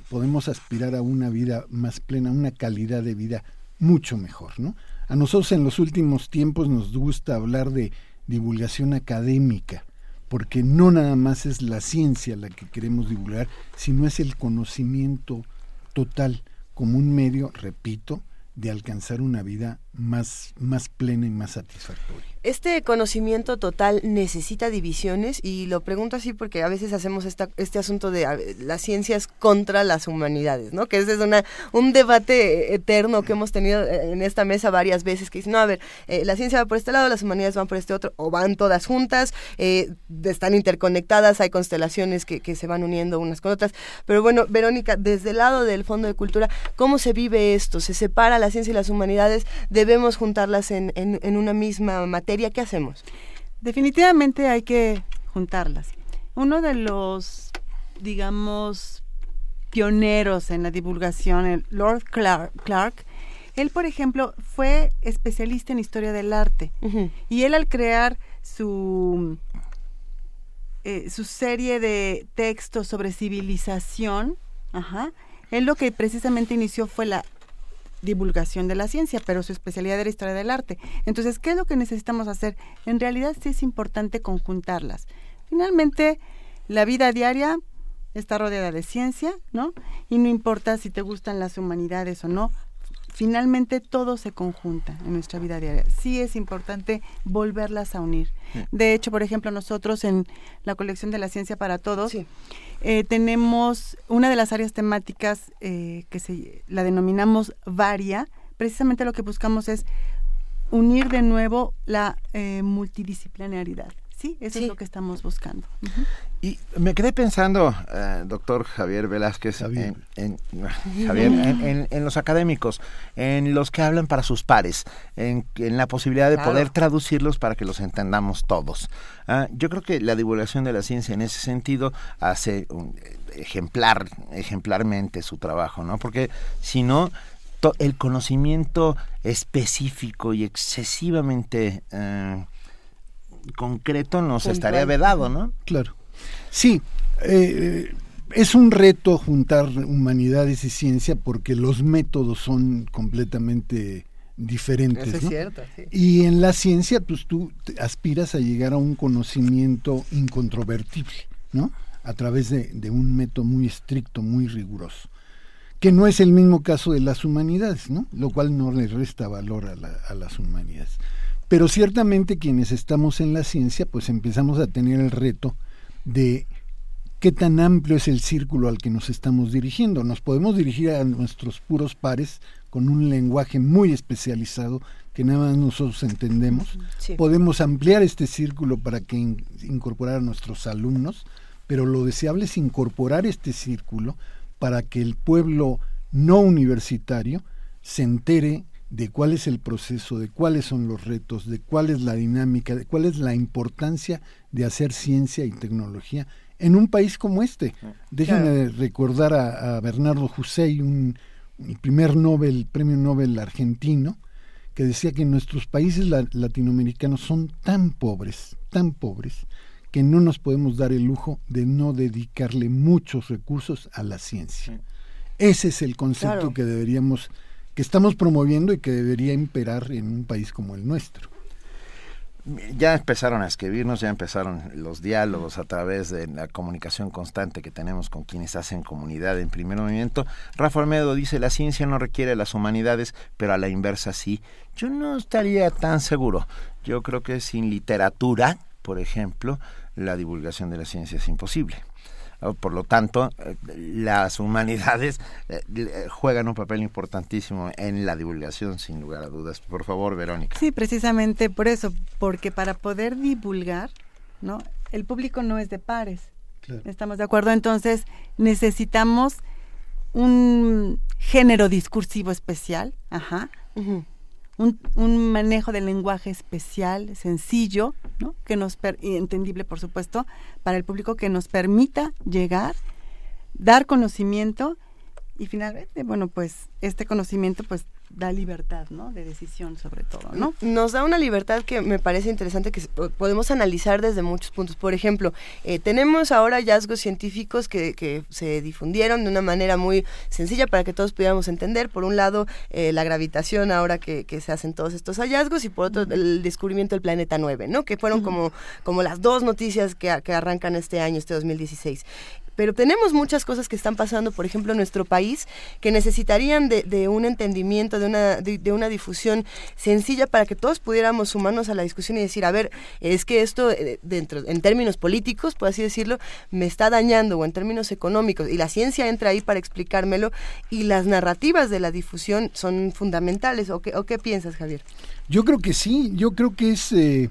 podemos aspirar a una vida más plena, una calidad de vida mucho mejor, ¿no? A nosotros en los últimos tiempos nos gusta hablar de divulgación académica, porque no nada más es la ciencia la que queremos divulgar, sino es el conocimiento total como un medio, repito, de alcanzar una vida más, más plena y más satisfactoria. Este conocimiento total necesita divisiones y lo pregunto así porque a veces hacemos esta, este asunto de las ciencias contra las humanidades, ¿no? Que ese es una, un debate eterno que hemos tenido en esta mesa varias veces, que dicen, no, a ver, eh, la ciencia va por este lado, las humanidades van por este otro, o van todas juntas, eh, están interconectadas, hay constelaciones que, que se van uniendo unas con otras. Pero bueno, Verónica, desde el lado del Fondo de Cultura, ¿cómo se vive esto? ¿Se separa la ciencia y las humanidades? ¿Debemos juntarlas en, en, en una misma materia? ¿qué hacemos? Definitivamente hay que juntarlas. Uno de los, digamos, pioneros en la divulgación, el Lord Clark, él, por ejemplo, fue especialista en historia del arte. Y él al crear su, eh, su serie de textos sobre civilización, ajá, él lo que precisamente inició fue la divulgación de la ciencia, pero su especialidad era historia del arte. Entonces, ¿qué es lo que necesitamos hacer? En realidad sí es importante conjuntarlas. Finalmente, la vida diaria está rodeada de ciencia, ¿no? Y no importa si te gustan las humanidades o no, finalmente todo se conjunta en nuestra vida diaria. Sí es importante volverlas a unir. De hecho, por ejemplo, nosotros en la colección de la ciencia para todos eh, tenemos una de las áreas temáticas eh, que se la denominamos varia. Precisamente lo que buscamos es unir de nuevo la eh, multidisciplinaridad. Sí, eso es lo que estamos buscando. Y me quedé pensando, eh, doctor Javier Velázquez, En, en, los académicos, en los que hablan para sus pares, en, la posibilidad de poder traducirlos para que los entendamos todos. Ah, yo creo que la divulgación de la ciencia en ese sentido hace un, ejemplar, ejemplarmente su trabajo, ¿no? Porque si no, el conocimiento específico y excesivamente... Eh, concreto nos estaría vedado, ¿no? Claro. Sí, eh, es un reto juntar humanidades y ciencia porque los métodos son completamente diferentes. Eso es ¿no? cierto, sí. Y en la ciencia, pues tú te- aspiras a llegar a un conocimiento incontrovertible, ¿no? A través de, de un método muy estricto, muy riguroso. Que no es el mismo caso de las humanidades, ¿no? Lo cual no le resta valor a, la- a las humanidades. Pero ciertamente quienes estamos en la ciencia, pues empezamos a tener el reto de qué tan amplio es el círculo al que nos estamos dirigiendo. Nos podemos dirigir a nuestros puros pares con un lenguaje muy especializado que nada más nosotros entendemos. Sí. Podemos ampliar este círculo para que in- incorporar a nuestros alumnos, pero lo deseable es incorporar este círculo para que el pueblo no universitario se entere de cuál es el proceso, de cuáles son los retos, de cuál es la dinámica, de cuál es la importancia de hacer ciencia y tecnología en un país como este. Déjenme recordar a, a Bernardo Hussein, un, el primer Nobel, premio Nobel argentino, que decía que nuestros países la- latinoamericanos son tan pobres, tan pobres, que no nos podemos dar el lujo de no dedicarle muchos recursos a la ciencia. Ese es el concepto Claro. que deberíamos, que estamos promoviendo y que debería imperar en un país como el nuestro. Ya empezaron a escribirnos, ya empezaron los diálogos a través de la comunicación constante que tenemos con quienes hacen comunidad en primer movimiento. Rafa Olmedo dice, la ciencia no requiere las humanidades, pero a la inversa sí. Yo no estaría tan seguro. Yo creo que sin literatura, por ejemplo, la divulgación de la ciencia es imposible. Por lo tanto, eh, las humanidades eh, eh, juegan un papel importantísimo en la divulgación, sin lugar a dudas. Por favor, Verónica. Sí, precisamente por eso, porque para poder divulgar, ¿no? El público no es de pares. ¿Estamos de acuerdo? Entonces, necesitamos un género discursivo especial, ajá. Un, un manejo del lenguaje especial, sencillo, ¿no? que nos per- y entendible, por supuesto, para el público que nos permita llegar, dar conocimiento y finalmente, bueno, pues este conocimiento pues da libertad, ¿no? De decisión sobre todo, ¿no? Nos da una libertad que me parece interesante que podemos analizar desde muchos puntos. Por ejemplo, eh, tenemos ahora hallazgos científicos que, que se difundieron de una manera muy sencilla para que todos pudiéramos entender. Por un lado, eh, la gravitación ahora que, que se hacen todos estos hallazgos y por otro, el descubrimiento del planeta 9, ¿no? Que fueron como, como las dos noticias que, que arrancan este año, este 2016 pero tenemos muchas cosas que están pasando, por ejemplo, en nuestro país, que necesitarían de, de un entendimiento, de una, de, una difusión sencilla para que todos pudiéramos sumarnos a la discusión y decir, a ver, es que esto, eh, dentro, en términos políticos, por así decirlo, me está dañando, o en términos económicos, y la ciencia entra ahí para explicármelo, y las narrativas de la difusión son fundamentales. ¿O qué, o qué piensas, Javier? Yo creo que sí, yo creo que es... eh,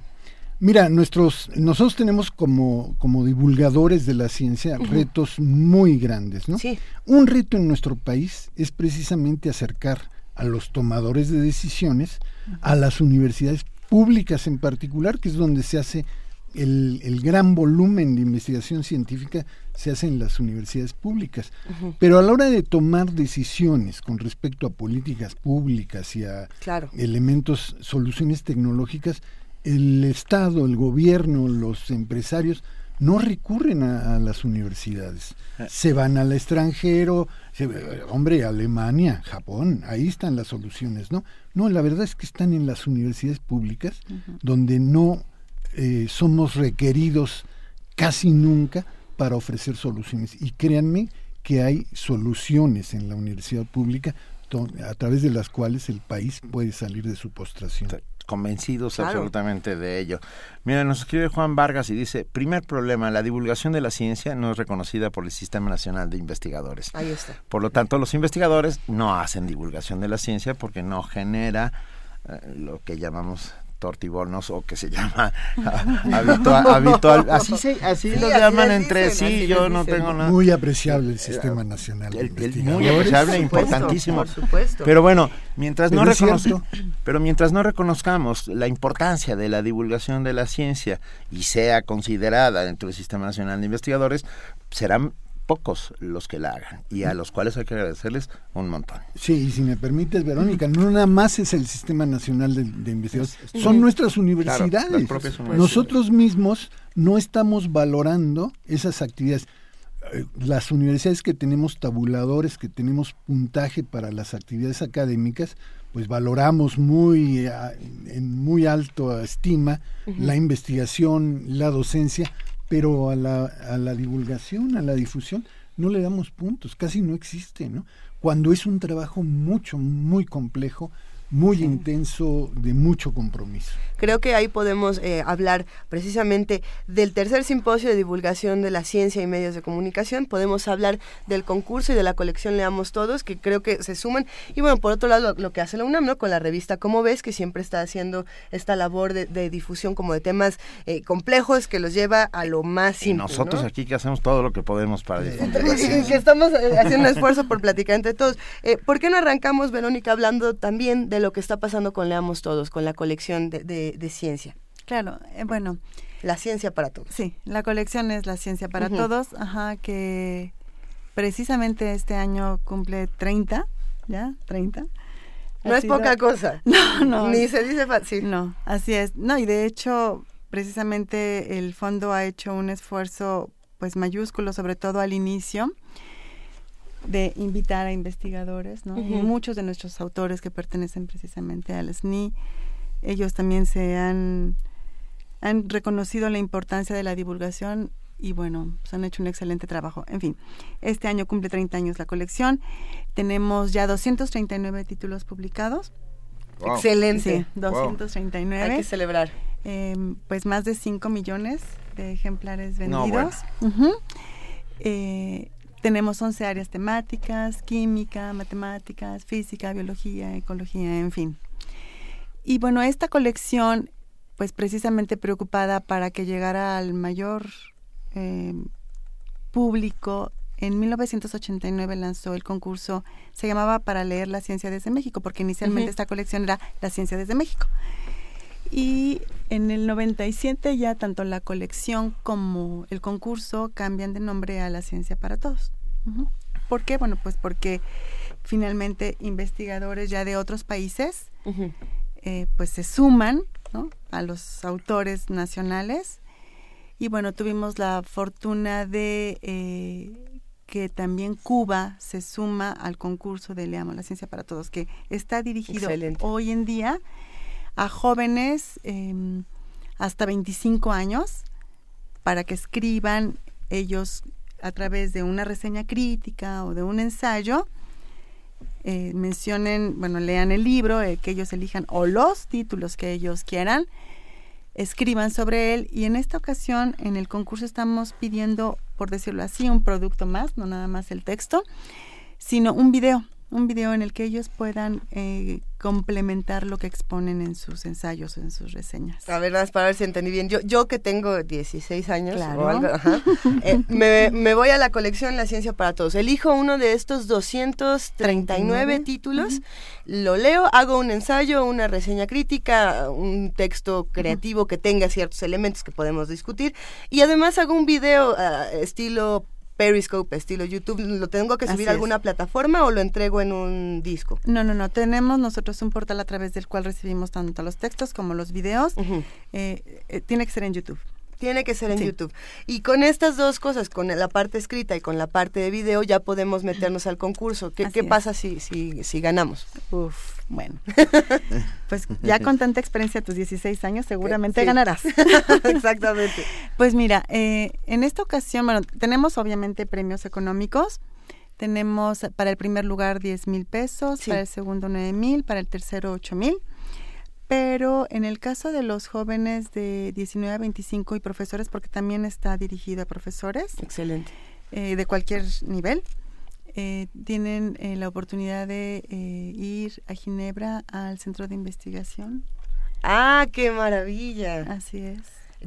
mira, nuestros, nosotros tenemos como, como divulgadores de la ciencia retos muy grandes, ¿no? Sí. Un reto en nuestro país es precisamente acercar a los tomadores de decisiones a las universidades públicas en particular, que es donde se hace el, el gran volumen de investigación científica se hace en las universidades públicas. Pero a la hora de tomar decisiones con respecto a políticas públicas y a Claro. elementos, soluciones tecnológicas, el Estado, el gobierno, los empresarios no recurren a, a las universidades. Se van al extranjero, se- hombre, Alemania, Japón, ahí están las soluciones, ¿no? No, la verdad es que están en las universidades públicas, donde no eh, somos requeridos casi nunca para ofrecer soluciones. Y créanme que hay soluciones en la universidad pública a través de las cuales el país puede salir de su postración. Convencidos Claro. absolutamente de ello. Mira, nos escribe Juan Vargas y dice, primer problema, la divulgación de la ciencia no es reconocida por el Sistema Nacional de Investigadores. Ahí está. Por lo tanto, los investigadores no hacen divulgación de la ciencia porque no genera eh, lo que llamamos tortibonos o que se *laughs* llama habitual, habitual. Así, se, así Sí, lo así llaman entre dicen, sí, yo no dicen. tengo nada. Muy apreciable el Sistema Nacional de muy Investigadores. apreciable, supuesto, importantísimo. por supuesto. Pero bueno, mientras no Pero cierto. pero mientras no reconozcamos la importancia de la divulgación de la ciencia y sea considerada dentro del Sistema Nacional de Investigadores, serán pocos los que la hagan y a los cuales hay que agradecerles un montón. Sí, y si me permites, Verónica, no nada más es el Sistema Nacional de, de Investigadores, Es- son nuestras Claro, universidades. las propias universidades. Nosotros mismos no estamos valorando esas actividades. Eh, Las universidades que tenemos tabuladores, que tenemos puntaje para las actividades académicas, pues valoramos muy en muy alto estima la investigación, la docencia, pero a la, a la divulgación, a la difusión, no le damos puntos, casi no existe, ¿no? Cuando es un trabajo mucho, muy complejo, muy intenso, de mucho compromiso. Creo que ahí podemos eh, hablar precisamente del tercer simposio de divulgación de la ciencia y medios de comunicación. Podemos hablar del concurso y de la colección Leamos Todos, que creo que se suman. Y bueno, por otro lado, lo, que hace la UNAM, ¿no? Con la revista Como Ves, que siempre está haciendo esta labor de, difusión como de temas eh, complejos que los lleva a lo más simple. Y nosotros aquí que hacemos todo lo que podemos para difundir Que estamos eh, haciendo un esfuerzo por platicar entre todos. ¿Por qué no arrancamos, Verónica, hablando también de lo que está pasando con Leamos Todos, con la colección de, ciencia. Claro, eh, bueno. La ciencia para todos. Sí, la colección es la ciencia para todos, ajá, que precisamente este año cumple 30, ¿ya? 30. No es poca cosa. *laughs* No, no. Ni se dice fácil. No, así es. No, y de hecho, precisamente el fondo ha hecho un esfuerzo pues mayúsculo, sobre todo al inicio, de invitar a investigadores, ¿no? Muchos de nuestros autores que pertenecen precisamente al SNI, ellos también se han, han reconocido la importancia de la divulgación y bueno, pues han hecho un excelente trabajo. En fin, este año cumple 30 años la colección. Tenemos ya 239 títulos publicados. Excelente. Sí, 239. Hay que celebrar. Em, pues más de 5 millones de ejemplares vendidos. eh, tenemos 11 áreas temáticas, química, matemáticas, física, biología, ecología, en fin. Y bueno, esta colección, pues precisamente preocupada para que llegara al mayor eh, público, en 1989 lanzó el concurso, se llamaba Para leer la ciencia desde México, porque inicialmente esta colección era La ciencia desde México. Y en el 97 ya tanto la colección como el concurso cambian de nombre a La Ciencia para Todos. ¿Por qué? Bueno, pues porque finalmente investigadores ya de otros países eh, pues se suman a los autores nacionales. Y bueno, tuvimos la fortuna de eh, que también Cuba se suma al concurso de Leamos la Ciencia para Todos, que está dirigido hoy en día a jóvenes em, hasta 25 años para que escriban ellos a través de una reseña crítica o de un ensayo, eh, mencionen, bueno, lean el libro, eh, que ellos elijan o los títulos que ellos quieran, escriban sobre él. Y en esta ocasión en el concurso estamos pidiendo, por decirlo así, un producto más, no nada más el texto, sino un video un video en el que ellos puedan eh, complementar lo que exponen en sus ensayos, en sus reseñas. A ver, nada para ver si entendí bien. Yo, yo que tengo 16 años eh, *laughs* me, me, voy a la colección La Ciencia para Todos. Elijo uno de estos 239 títulos, lo leo, hago un ensayo, una reseña crítica, un texto creativo que tenga ciertos elementos que podemos discutir y además hago un video ah, estilo Periscope, estilo YouTube, ¿lo tengo que subir a alguna plataforma o lo entrego en un disco? No, no, no. Tenemos nosotros un portal a través del cual recibimos tanto los textos como los videos. Eh, eh, tiene que ser en YouTube. Tiene que ser en YouTube. Y con estas dos cosas, con la parte escrita y con la parte de video, ya podemos meternos al concurso. ¿Qué, qué pasa si, si, si ganamos? Uf, bueno. *laughs* pues ya con tanta experiencia, tus 16 años, seguramente ganarás. *laughs* Exactamente. Pues mira, eh, en esta ocasión, bueno, tenemos obviamente premios económicos. Tenemos para el primer lugar 10 mil pesos, para el segundo 9 mil, para el tercero 8 mil pero en el caso de los jóvenes de 19 a 25 y profesores, porque también está dirigido a profesores. Excelente. Eh, de cualquier nivel, eh, tienen eh, la oportunidad de ir a Ginebra al centro de investigación. Ah, qué maravilla. Así es.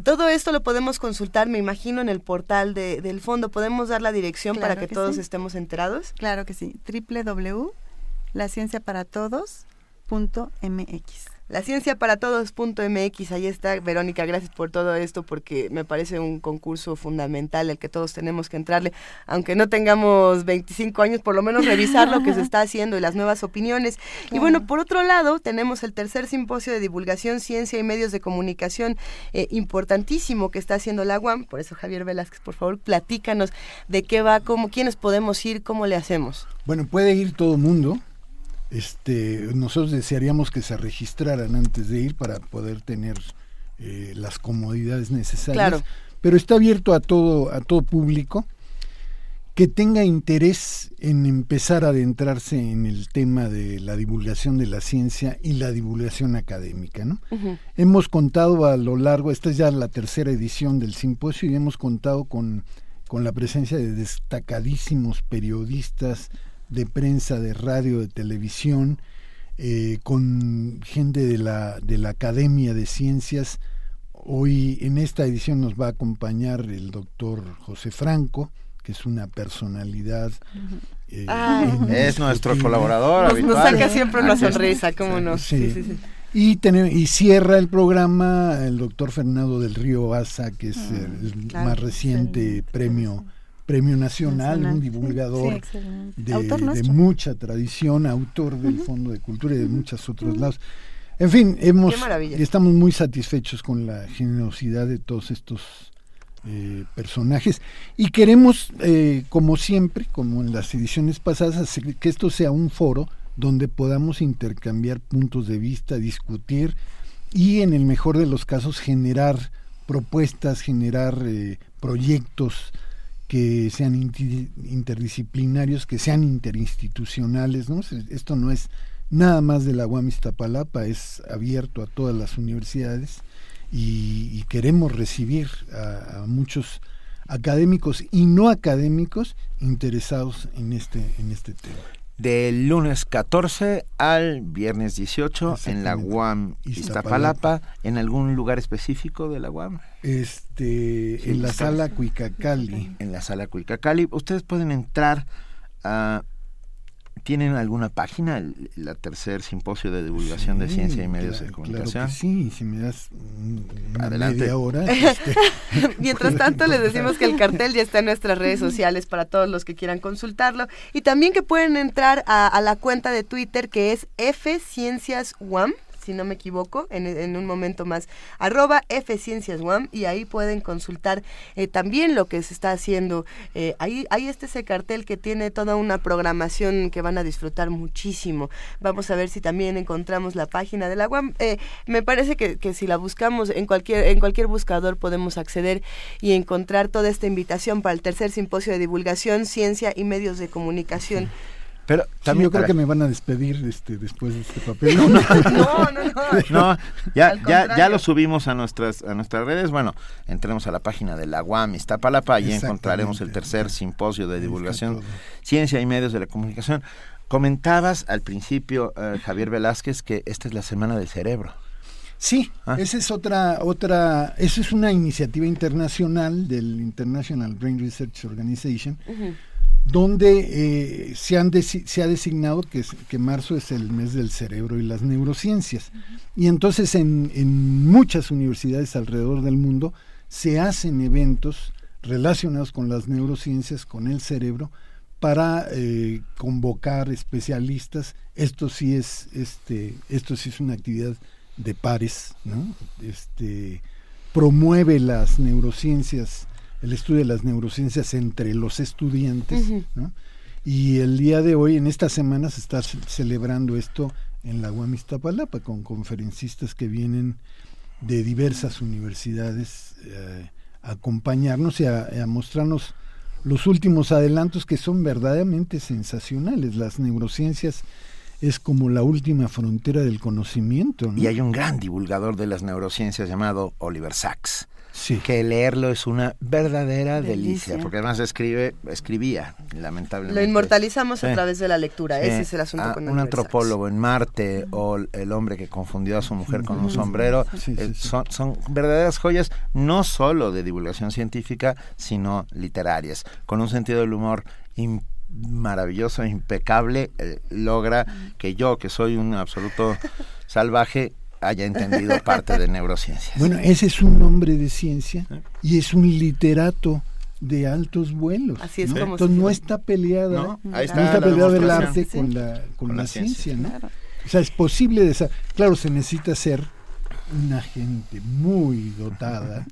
Todo esto lo podemos consultar, me imagino, en el portal de, del fondo. ¿Podemos dar la dirección para que, todos estemos enterados? Claro que sí. www.lacienciaparatodos.mx la ciencia para todos.mx, ahí está. Verónica, gracias por todo esto porque me parece un concurso fundamental el que todos tenemos que entrarle, aunque no tengamos 25 años, por lo menos revisar lo que se *laughs* está haciendo y las nuevas opiniones. Y bueno, por otro lado, tenemos el tercer simposio de divulgación, ciencia y medios de comunicación eh, importantísimo que está haciendo la UAM. Por eso, Javier Velázquez, por favor, platícanos de qué va, cómo, quiénes podemos ir, cómo le hacemos. Bueno, puede ir todo el mundo Este, nosotros desearíamos que se registraran antes de ir para poder tener eh, las comodidades necesarias. Pero está abierto a todo, a todo público que tenga interés en empezar a adentrarse en el tema de la divulgación de la ciencia y la divulgación académica. ¿no? Hemos contado a lo largo, esta es ya la tercera edición del simposio y hemos contado con, con la presencia de destacadísimos periodistas de prensa, de radio, de televisión, eh, con gente de la, de la Academia de Ciencias. Hoy en esta edición nos va a acompañar el doctor José Franco, que es una personalidad. Eh, es nuestro colaborador. Nos, nos, saca siempre una sonrisa, cómo no. Sí. Sí, sí, y, y cierra el programa el doctor Fernando del Río Asa, que es ah, el más reciente premio premio nacional, un divulgador de, mucha tradición, autor del Fondo de Cultura y de muchos otros lados. En fin, hemos estamos muy satisfechos con la generosidad de todos estos eh, personajes. Y queremos, eh, como siempre, como en las ediciones pasadas, que esto sea un foro donde podamos intercambiar puntos de vista, discutir y en el mejor de los casos generar propuestas, generar eh, proyectos que sean interdisciplinarios, que sean interinstitucionales. ¿no? Esto no es nada más de la UAM Iztapalapa, es abierto a todas las universidades y, queremos recibir a, muchos académicos y no académicos interesados en este, en este tema del lunes 14 al viernes 18 en la UAM Iztapalapa, en algún lugar específico de la UAM. Este, en la sala Cuicacali. En la sala Cuicacali. Ustedes pueden entrar a ¿Tienen alguna página, la tercer simposio de divulgación de ciencia y medios de comunicación? sí, si me das Adelante. media hora. *laughs* Este, *laughs* Mientras tanto, les decimos que el cartel ya está en nuestras redes sociales para todos los que quieran consultarlo y también que pueden entrar a, a la cuenta de Twitter que es FCienciasWAM si no me equivoco, en, un momento más, arroba FCienciasWAM y ahí pueden consultar eh, también lo que se está haciendo. Eh, ahí, ahí está ese cartel que tiene toda una programación que van a disfrutar muchísimo. Vamos a ver si también encontramos la página de la UAM. Eh, me parece que, que, si la buscamos en cualquier, en cualquier buscador podemos acceder y encontrar toda esta invitación para el tercer simposio de divulgación, ciencia y medios de comunicación. Pero también yo creo que me van a despedir este, después de este papel. No, no, *laughs* no. no, ya, ya, ya lo subimos a nuestras, a nuestras redes. Bueno, entremos a la página de la UAM Iztapalapa y encontraremos el tercer simposio de divulgación, ciencia y medios de la comunicación. Comentabas al principio, eh, Javier Velázquez, que esta es la Semana del Cerebro. Sí, ah. esa es otra, otra, esa es una iniciativa internacional del International Brain Research Organization, donde eh, se, han se ha designado que, que, marzo es el mes del cerebro y las neurociencias. Y entonces en, en, muchas universidades alrededor del mundo se hacen eventos relacionados con las neurociencias, con el cerebro, para eh, convocar especialistas. Esto sí es, este, esto sí es una actividad de pares, ¿no? Este, promueve las neurociencias el estudio de las neurociencias entre los estudiantes. Y el día de hoy, en esta semana, se está celebrando esto en la UAM Iztapalapa con conferencistas que vienen de diversas universidades eh, a acompañarnos y a, mostrarnos los últimos adelantos que son verdaderamente sensacionales. Las neurociencias es como la última frontera del conocimiento. Y hay un gran divulgador de las neurociencias llamado Oliver Sacks que leerlo es una verdadera delicia, porque además escribe, escribía, lamentablemente. Lo inmortalizamos a través de la lectura, ese es el asunto ah, con Un antropólogo en Marte o el hombre que confundió a su mujer con un sombrero, eh, son, son verdaderas joyas no solo de divulgación científica, sino literarias, con un sentido del humor maravilloso, impecable, eh, logra que yo, que soy un absoluto salvaje, haya entendido parte de neurociencias. Bueno, ese es un hombre de ciencia y es un literato de altos vuelos. Así es ¿no? como Entonces no está peleada, no, está, peleado el arte con la, con, la, ciencia, ¿no? O sea, es posible, de claro, se necesita ser una gente muy dotada,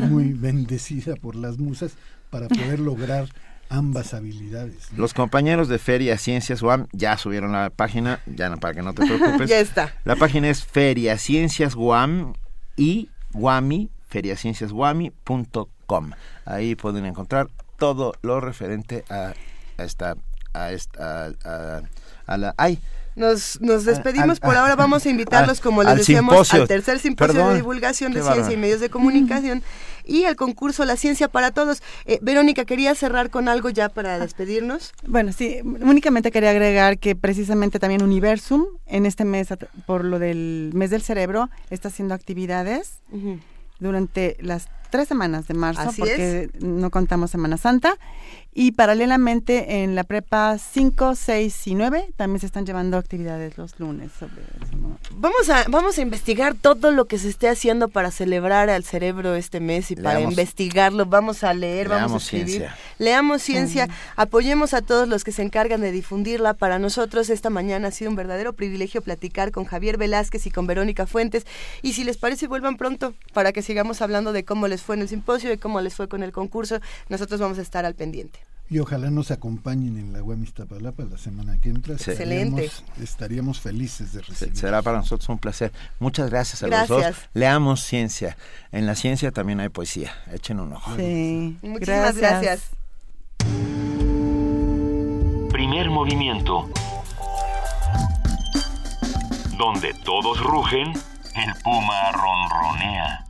muy bendecida por las musas para poder lograr ambas habilidades. Los compañeros de Feria Ciencias UAM ya subieron la página, ya no, para que no te preocupes. *laughs* ya está. La página es Feria Ciencias UAM y Guami, feriacienciasguami.com. Ahí pueden encontrar todo lo referente a, esta a esta a, la ay nos, nos despedimos por ahora. Vamos a invitarlos, como les decíamos, al tercer simposio de divulgación de ciencia y medios de comunicación y el concurso La Ciencia para Todos. Eh, Verónica, ¿quería cerrar con algo ya para despedirnos? Bueno, sí, únicamente quería agregar que precisamente también Universum, en este mes, por lo del mes del cerebro, está haciendo actividades durante las tres semanas de marzo, porque no contamos Semana Santa. Y paralelamente en la prepa 5, 6 y 9 también se están llevando actividades los lunes sobre Vamos a, vamos a investigar todo lo que se esté haciendo para celebrar al cerebro este mes y para investigarlo. Vamos a leer, vamos a escribir. Ciencia. Leamos ciencia, apoyemos a todos los que se encargan de difundirla. Para nosotros esta mañana ha sido un verdadero privilegio platicar con Javier Velázquez y con Verónica Fuentes. Y si les parece, vuelvan pronto para que sigamos hablando de cómo les fue en el simposio y cómo les fue con el concurso. Nosotros vamos a estar al pendiente. Y ojalá nos acompañen en la UAM Iztapalapa la semana que entra. Excelente. Estaríamos, felices de recibir. Será para nosotros un placer. Muchas gracias a los dos. Leamos ciencia. En la ciencia también hay poesía. Echen un ojo. Sí. Muchísimas gracias. Primer movimiento. Donde todos rugen, el puma ronronea.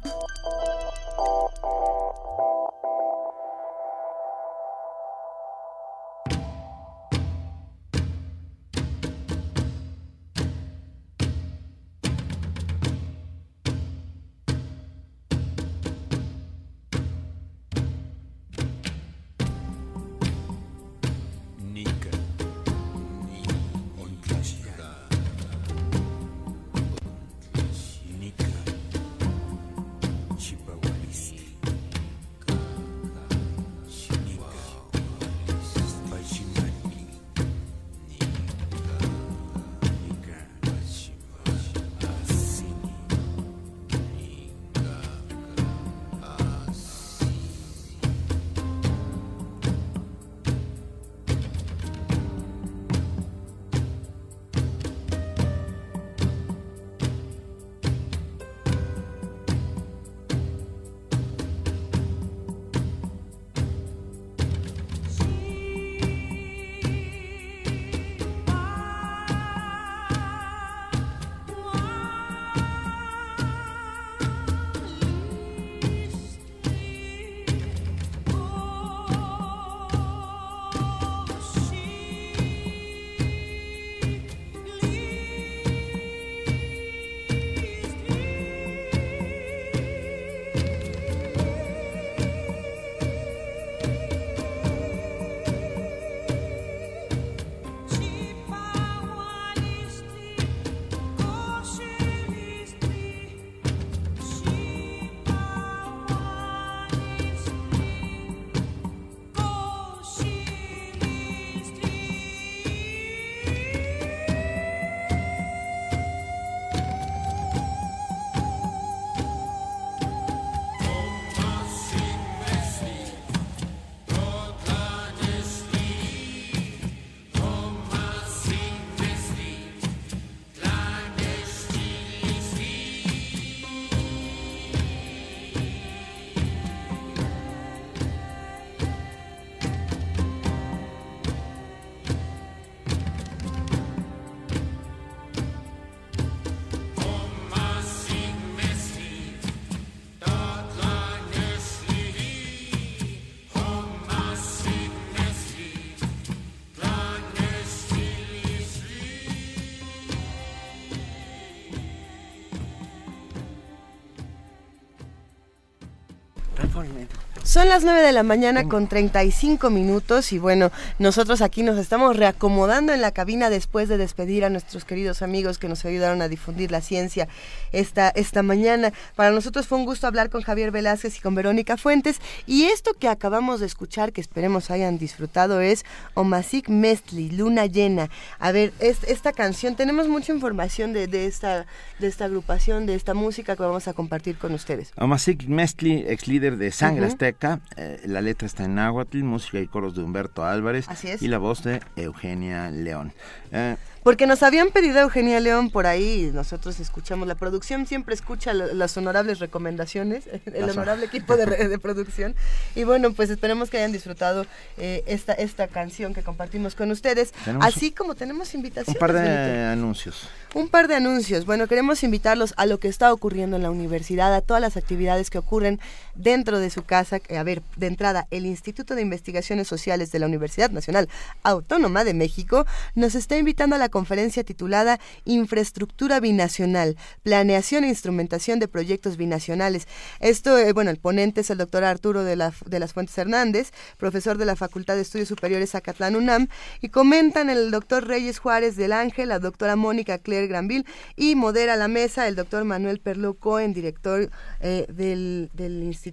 Son las 9 de la mañana con 35 minutos y bueno, nosotros aquí nos estamos reacomodando en la cabina después de despedir a nuestros queridos amigos que nos ayudaron a difundir la ciencia esta, esta mañana. Para nosotros fue un gusto hablar con Javier Velázquez y con Verónica Fuentes y esto que acabamos de escuchar, que esperemos hayan disfrutado, es Omasik Mestli, Luna Llena. A ver, esta canción, tenemos mucha información de, de, esta, de esta agrupación, de esta música que vamos a compartir con ustedes. Omasik Mestli, ex líder de Sangre Azteca, eh, la letra está en náhuatl, música y coros de Humberto Álvarez y la voz de Eugenia León. Eh, porque nos habían pedido Eugenia León por ahí, nosotros escuchamos, la producción siempre escucha las honorables recomendaciones, *laughs* el honorable equipo de, producción. Y bueno, pues esperemos que hayan disfrutado eh, esta, esta canción que compartimos con ustedes, así como tenemos invitaciones. Un par de anuncios. Un par de anuncios. Bueno, queremos invitarlos a lo que está ocurriendo en la universidad, a todas las actividades que ocurren dentro de su casa. A ver, de entrada, el Instituto de Investigaciones Sociales de la Universidad Nacional Autónoma de México nos está invitando a la conferencia titulada Infraestructura Binacional, Planeación e Instrumentación de Proyectos Binacionales. Esto, eh, bueno, el ponente es el doctor Arturo de, la, de las Fuentes Hernández, profesor de la Facultad de Estudios Superiores Acatlán UNAM, y comentan el doctor Reyes Juárez del Ángel, la doctora Mónica Claire Granville y modera la mesa el doctor Manuel Perlo Cohen, director eh, del, del Instituto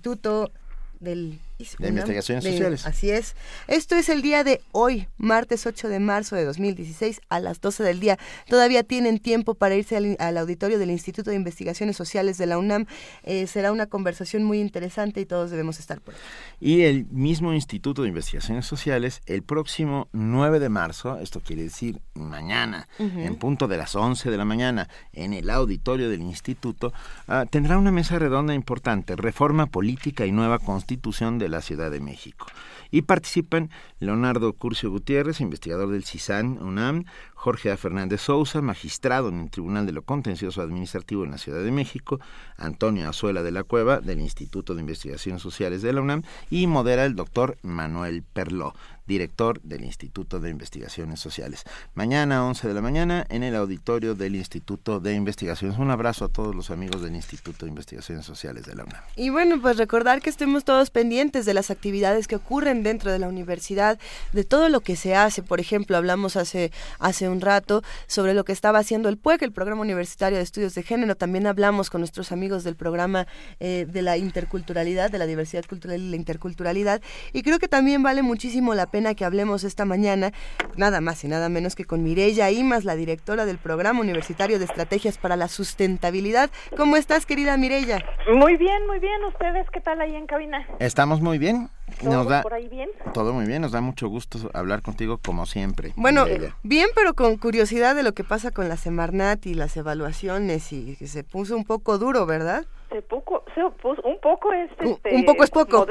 del de investigaciones sociales. Así es. Esto es el día de hoy, martes 8 de marzo de 2016 a las 12 del día. Todavía tienen tiempo para irse al, auditorio del Instituto de Investigaciones Sociales de la UNAM. Eh, será una conversación muy interesante y todos debemos estar por ahí. Y el mismo Instituto de Investigaciones Sociales, el próximo 9 de marzo, esto quiere decir mañana, en punto de las 11 de la mañana, en el auditorio del instituto, ah, tendrá una mesa redonda importante, reforma política y nueva constitución de de la Ciudad de México. Y participan Leonardo Curcio Gutiérrez, investigador del CISAN UNAM, Jorge A. Fernández Sousa, magistrado en el Tribunal de lo Contencioso Administrativo en la Ciudad de México, Antonio Azuela de la Cueva, del Instituto de Investigaciones Sociales de la UNAM, y modera el doctor Manuel Perló, director del Instituto de Investigaciones Sociales. Mañana, 11 de la mañana, en el auditorio del Instituto de Investigaciones. Un abrazo a todos los amigos del Instituto de Investigaciones Sociales de la UNAM. Y bueno, pues recordar que estemos todos pendientes de las actividades que ocurren dentro de la universidad, de todo lo que se hace. Por ejemplo, hablamos hace, hace un rato sobre lo que estaba haciendo el PUEC, el Programa Universitario de Estudios de Género. También hablamos con nuestros amigos del programa eh, de la interculturalidad, de la diversidad cultural y la interculturalidad. Y creo que también vale muchísimo la pena que hablemos esta mañana, nada más y nada menos que con Mireya Imas, la directora del Programa Universitario de Estrategias para la Sustentabilidad. ¿Cómo estás, querida Mireya? Muy bien, muy bien. ¿Ustedes qué tal ahí en cabina? Estamos muy bien. ¿Todo por ahí bien? Todo muy bien, nos da mucho gusto hablar contigo como siempre. Bueno, bien, pero con curiosidad de lo que pasa con la Semarnat y las evaluaciones y que se puso un poco duro, ¿verdad? Se, poco, se puso, un poco es este, un poco es poco.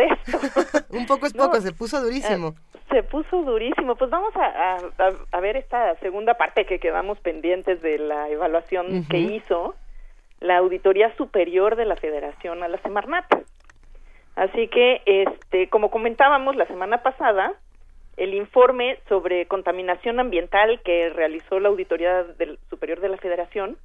*laughs* un poco es poco, se puso durísimo. Eh, se puso durísimo. Pues vamos a, a, ver esta segunda parte que quedamos pendientes de la evaluación que hizo la Auditoría Superior de la Federación a la Semarnat. Así que, este, como comentábamos la semana pasada, el informe sobre contaminación ambiental que realizó la Auditoría del Superior de la Federación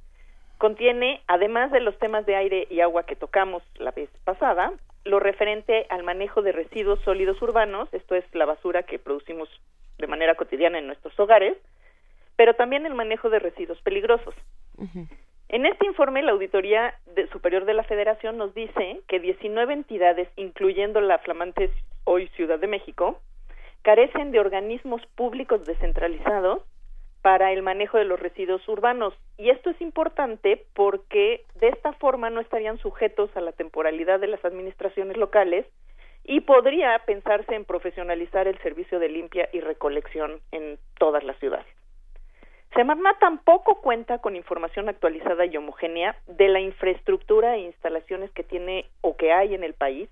contiene, además de los temas de aire y agua que tocamos la vez pasada, lo referente al manejo de residuos sólidos urbanos, esto es la basura que producimos de manera cotidiana en nuestros hogares, pero también el manejo de residuos peligrosos. En este informe, la Auditoría Superior de la Federación nos dice que 19 entidades, incluyendo la flamante hoy Ciudad de México, carecen de organismos públicos descentralizados para el manejo de los residuos urbanos. Y esto es importante porque de esta forma no estarían sujetos a la temporalidad de las administraciones locales y podría pensarse en profesionalizar el servicio de limpia y recolección en todas las ciudades. Semarnat tampoco cuenta con información actualizada y homogénea de la infraestructura e instalaciones que tiene o que hay en el país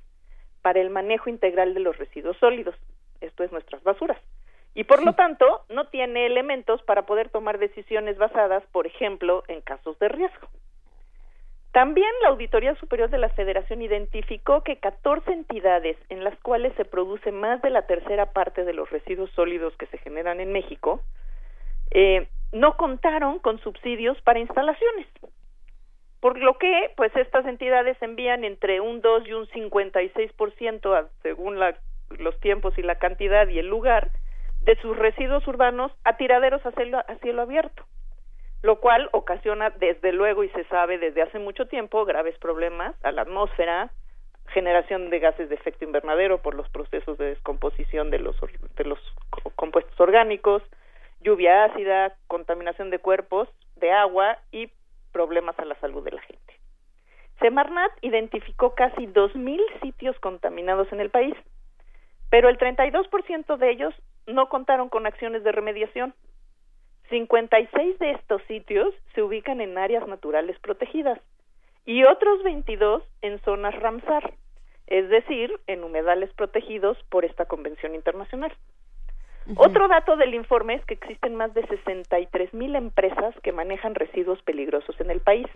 para el manejo integral de los residuos sólidos, esto es nuestras basuras. Y por lo tanto no tiene elementos para poder tomar decisiones basadas, por ejemplo, en casos de riesgo. También la Auditoría Superior de la Federación identificó que 14 entidades en las cuales se produce más de la tercera parte de los residuos sólidos que se generan en México eh, no contaron con subsidios para instalaciones. por lo que pues estas entidades envían entre un 2 y un 56% a, según la, los tiempos y la cantidad y el lugar de sus residuos urbanos a tiraderos a cielo, a cielo abierto, lo cual ocasiona desde luego y se sabe desde hace mucho tiempo graves problemas a la atmósfera, generación de gases de efecto invernadero por los procesos de descomposición de los de los compuestos orgánicos, lluvia ácida, contaminación de cuerpos, de agua y problemas a la salud de la gente. Semarnat identificó casi 2.000 sitios contaminados en el país, pero el 32% de ellos no contaron con acciones de remediación. 56 de estos sitios se ubican en áreas naturales protegidas y otros 22 en zonas Ramsar, es decir, en humedales protegidos por esta convención internacional. Otro dato del informe es que existen más de 63 mil empresas que manejan residuos peligrosos en el país,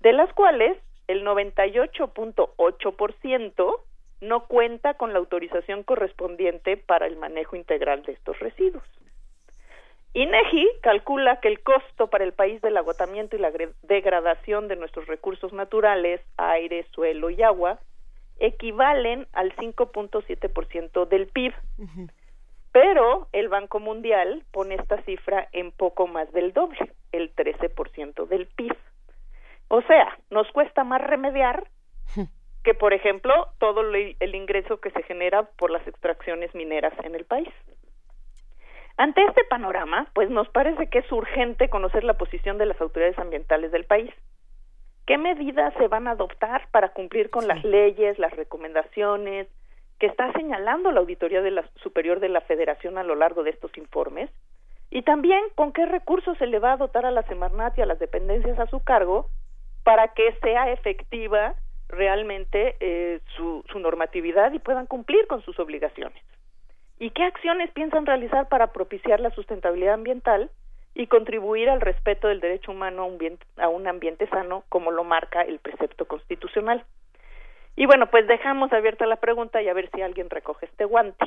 de las cuales el 98.8% no cuenta con la autorización correspondiente para el manejo integral de estos residuos. INEGI calcula que el costo para el país del agotamiento y la degradación de nuestros recursos naturales, aire, suelo y agua, equivalen al 5.7% del PIB. Pero el Banco Mundial pone esta cifra en poco más del doble, el 13% del PIB. O sea, nos cuesta más remediar *laughs* que, por ejemplo, todo el ingreso que se genera por las extracciones mineras en el país. Ante este panorama, pues nos parece que es urgente conocer la posición de las autoridades ambientales del país. ¿Qué medidas se van a adoptar para cumplir con las leyes, las recomendaciones, que está señalando la Auditoría de la Superior de la Federación a lo largo de estos informes, y también con qué recursos se le va a dotar a la Semarnat y a las dependencias a su cargo para que sea efectiva realmente eh, su, su normatividad y puedan cumplir con sus obligaciones. ¿Y qué acciones piensan realizar para propiciar la sustentabilidad ambiental y contribuir al respeto del derecho humano a un ambiente sano como lo marca el precepto constitucional? Y bueno, pues dejamos abierta la pregunta y a ver si alguien recoge este guante.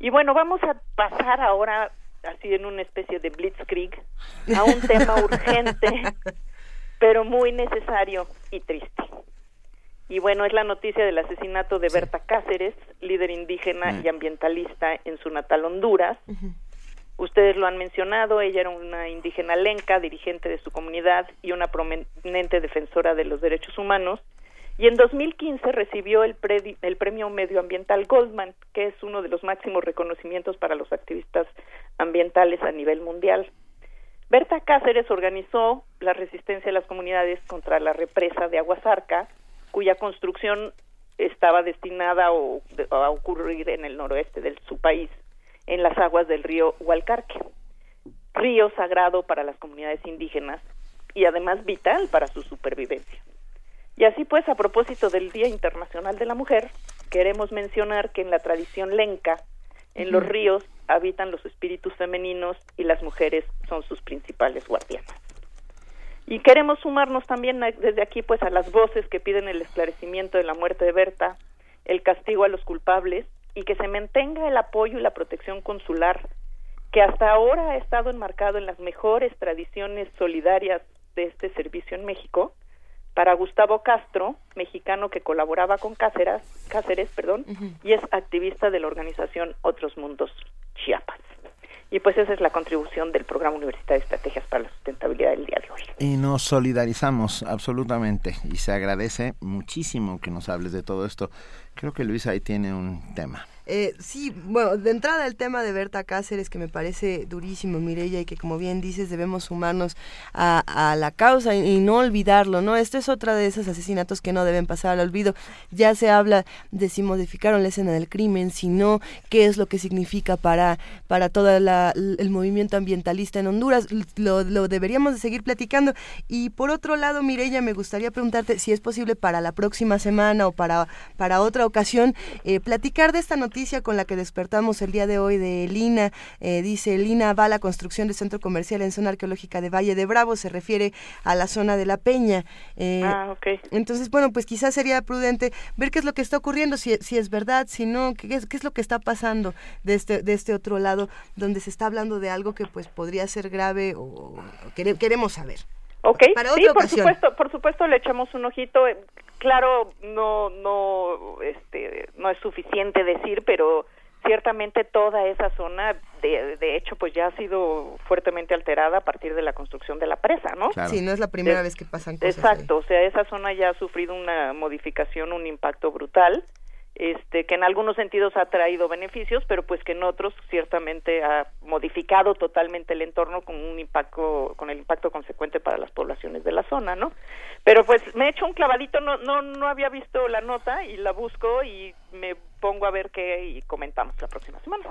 Y bueno, vamos a pasar ahora, así en una especie de blitzkrieg, a un tema urgente, *laughs* pero muy necesario y triste. Y bueno, es la noticia del asesinato de Berta Cáceres, líder indígena y ambientalista en su natal Honduras. Ustedes lo han mencionado, ella era una indígena lenca, dirigente de su comunidad y una prominente defensora de los derechos humanos y en 2015 recibió el, el premio medioambiental Goldman, que es uno de los máximos reconocimientos para los activistas ambientales a nivel mundial. Berta Cáceres organizó la resistencia de las comunidades contra la represa de Aguasarca, cuya construcción estaba destinada a ocurrir en el noroeste de su país, en las aguas del río Hualcarque, río sagrado para las comunidades indígenas y además vital para su supervivencia. Y así pues, a propósito del Día Internacional de la Mujer, queremos mencionar que en la tradición lenca, en los ríos habitan los espíritus femeninos y las mujeres son sus principales guardianas. Y queremos sumarnos también desde aquí pues a las voces que piden el esclarecimiento de la muerte de Berta, el castigo a los culpables y que se mantenga el apoyo y la protección consular que hasta ahora ha estado enmarcado en las mejores tradiciones solidarias de este servicio en México para Gustavo Castro, mexicano que colaboraba con Cáceres, Cáceres perdón, y es activista de la organización Otros Mundos Chiapas. Y pues esa es la contribución del Programa Universitario de Estrategias para la Sustentabilidad del día de hoy. Y nos solidarizamos absolutamente y se agradece muchísimo que nos hables de todo esto. Creo que Luis ahí tiene un tema. Eh, sí, bueno, de entrada el tema de Berta Cáceres que me parece durísimo, Mireya, y que como bien dices debemos sumarnos a, la causa y, no olvidarlo, ¿no? Esto es otra de esos asesinatos que no deben pasar al olvido. Ya se habla de si modificaron la escena del crimen, si no, qué es lo que significa para, para todo el movimiento ambientalista en Honduras. Lo, deberíamos de seguir platicando. Y por otro lado, Mireya, me gustaría preguntarte si es posible para la próxima semana o para, para otra ocasión eh, platicar de esta noticia con la que despertamos el día de hoy de Lina. Eh, dice, Lina va a la construcción de centro comercial en zona arqueológica de Valle de Bravo, se refiere a la zona de La Peña. Eh, ah, ok. Entonces, bueno, pues quizás sería prudente ver qué es lo que está ocurriendo, si, si es verdad, si no, qué es, qué es lo que está pasando de este, de este otro lado, donde se está hablando de algo que pues podría ser grave o, queremos saber. Ok, sí, por supuesto, por supuesto le echamos un ojito. Claro, no, no, este, no es suficiente decir, pero ciertamente toda esa zona, de, de hecho, pues ya ha sido fuertemente alterada a partir de la construcción de la presa, ¿no? Sí, no es la primera vez que pasan cosas. Exacto, o sea, esa zona ya ha sufrido una modificación, un impacto brutal este, que en algunos sentidos ha traído beneficios, pero pues que en otros ciertamente ha modificado totalmente el entorno con un impacto, con el impacto consecuente para las poblaciones de la zona, ¿no? Pero pues me he hecho un clavadito, no, no, no había visto la nota y la busco y me pongo a ver qué y comentamos la próxima semana.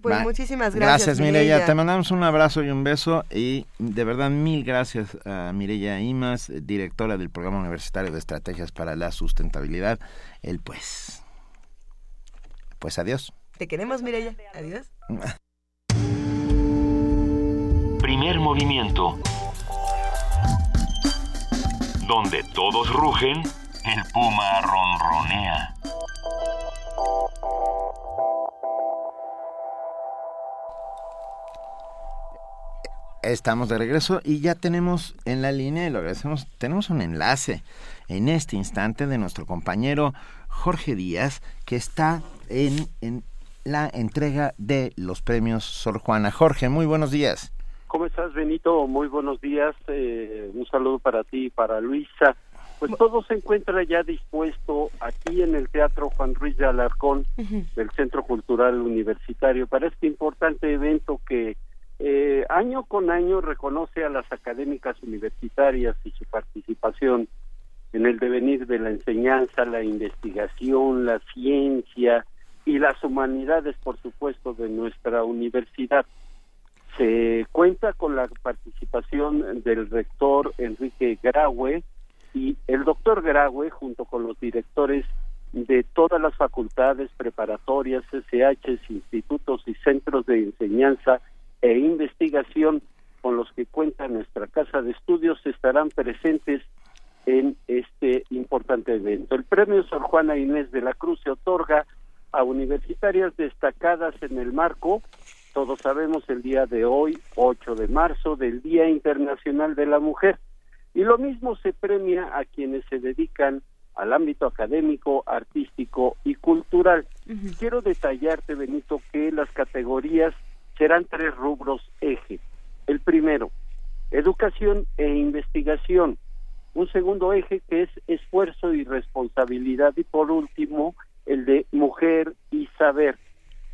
Pues muchísimas gracias. Gracias, Mireya. Te mandamos un abrazo y un beso y de verdad mil gracias a Mireya Imas, directora del Programa Universitario de Estrategias para la Sustentabilidad. El pues pues adiós. Te queremos, Mireya. Adiós. Primer movimiento. Donde todos rugen, el puma ronronea. Estamos de regreso y ya tenemos en la línea, y lo agradecemos, tenemos un enlace en este instante de nuestro compañero Jorge Díaz, que está en, en la entrega de los premios Sor Juana. Jorge, muy buenos días. ¿Cómo estás, Benito? Muy buenos días. Eh, un saludo para ti y para Luisa. Pues todo se encuentra ya dispuesto aquí en el Teatro Juan Ruiz de Alarcón del Centro Cultural Universitario para este importante evento que eh, año con año reconoce a las académicas universitarias y su participación en el devenir de la enseñanza, la investigación, la ciencia, y las humanidades, por supuesto, de nuestra universidad. Se cuenta con la participación del rector Enrique Graue y el doctor Graue, junto con los directores de todas las facultades preparatorias, SHs, institutos y centros de enseñanza e investigación con los que cuenta nuestra casa de estudios estarán presentes en este importante evento. El premio Sor Juana Inés de la Cruz se otorga a universitarias destacadas en el marco, todos sabemos el día de hoy, 8 de marzo, del Día Internacional de la Mujer. Y lo mismo se premia a quienes se dedican al ámbito académico, artístico y cultural. Quiero detallarte, Benito, que las categorías serán tres rubros eje. El primero, educación e investigación. Un segundo eje que es esfuerzo y responsabilidad. Y por último, el de Mujer y Saber.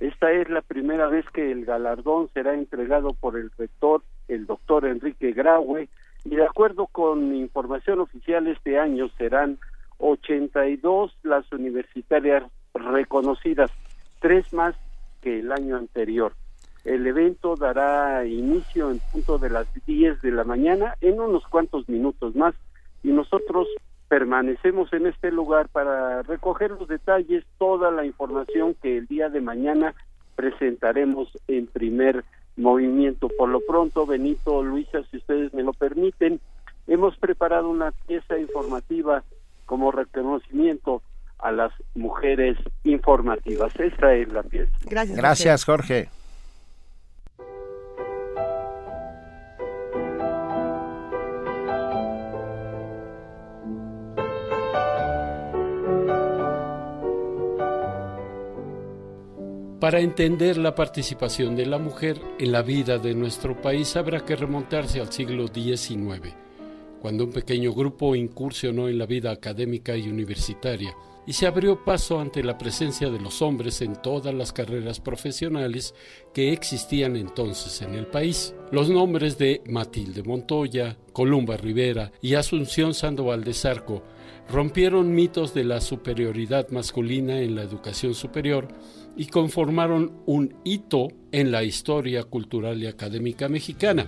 Esta es la primera vez que el galardón será entregado por el rector, el doctor Enrique Graue, y de acuerdo con información oficial este año serán 82 las universitarias reconocidas, tres más que el año anterior. El evento dará inicio en punto de las 10 de la mañana, en unos cuantos minutos más, y nosotros permanecemos en este lugar para recoger los detalles, toda la información que el día de mañana presentaremos en primer movimiento. Por lo pronto, Benito, Luisa, si ustedes me lo permiten, hemos preparado una pieza informativa como reconocimiento a las mujeres informativas. Esta es la pieza. Gracias, Gracias Jorge. Para entender la participación de la mujer en la vida de nuestro país habrá que remontarse al siglo XIX, cuando un pequeño grupo incursionó en la vida académica y universitaria y se abrió paso ante la presencia de los hombres en todas las carreras profesionales que existían entonces en el país. Los nombres de Matilde Montoya, Columba Rivera y Asunción Sandoval de Zarco rompieron mitos de la superioridad masculina en la educación superior y conformaron un hito en la historia cultural y académica mexicana.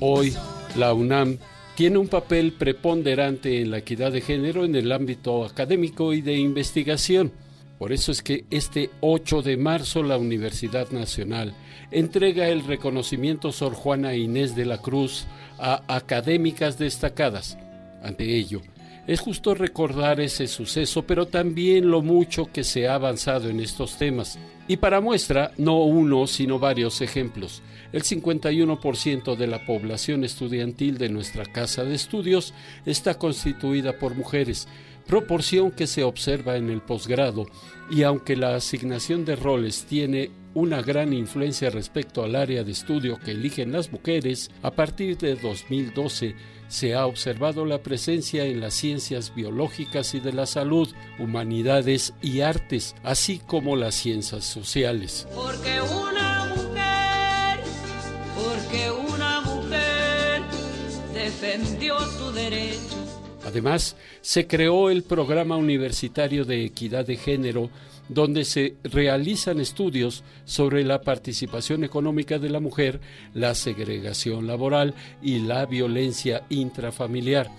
Hoy, la UNAM tiene un papel preponderante en la equidad de género en el ámbito académico y de investigación. Por eso es que este 8 de marzo la Universidad Nacional entrega el reconocimiento Sor Juana Inés de la Cruz a académicas destacadas. Ante ello, Es justo recordar ese suceso, pero también lo mucho que se ha avanzado en estos temas. Y para muestra, no uno, sino varios ejemplos. El 51% de la población estudiantil de nuestra casa de estudios está constituida por mujeres, proporción que se observa en el posgrado, y aunque la asignación de roles tiene una gran influencia respecto al área de estudio que eligen las mujeres, a partir de 2012 se ha observado la presencia en las ciencias biológicas y de la salud, humanidades y artes, así como las ciencias sociales. Porque una mujer, porque una mujer defendió su derecho. Además, se creó el Programa Universitario de Equidad de Género donde se realizan estudios sobre la participación económica de la mujer, la segregación laboral y la violencia intrafamiliar.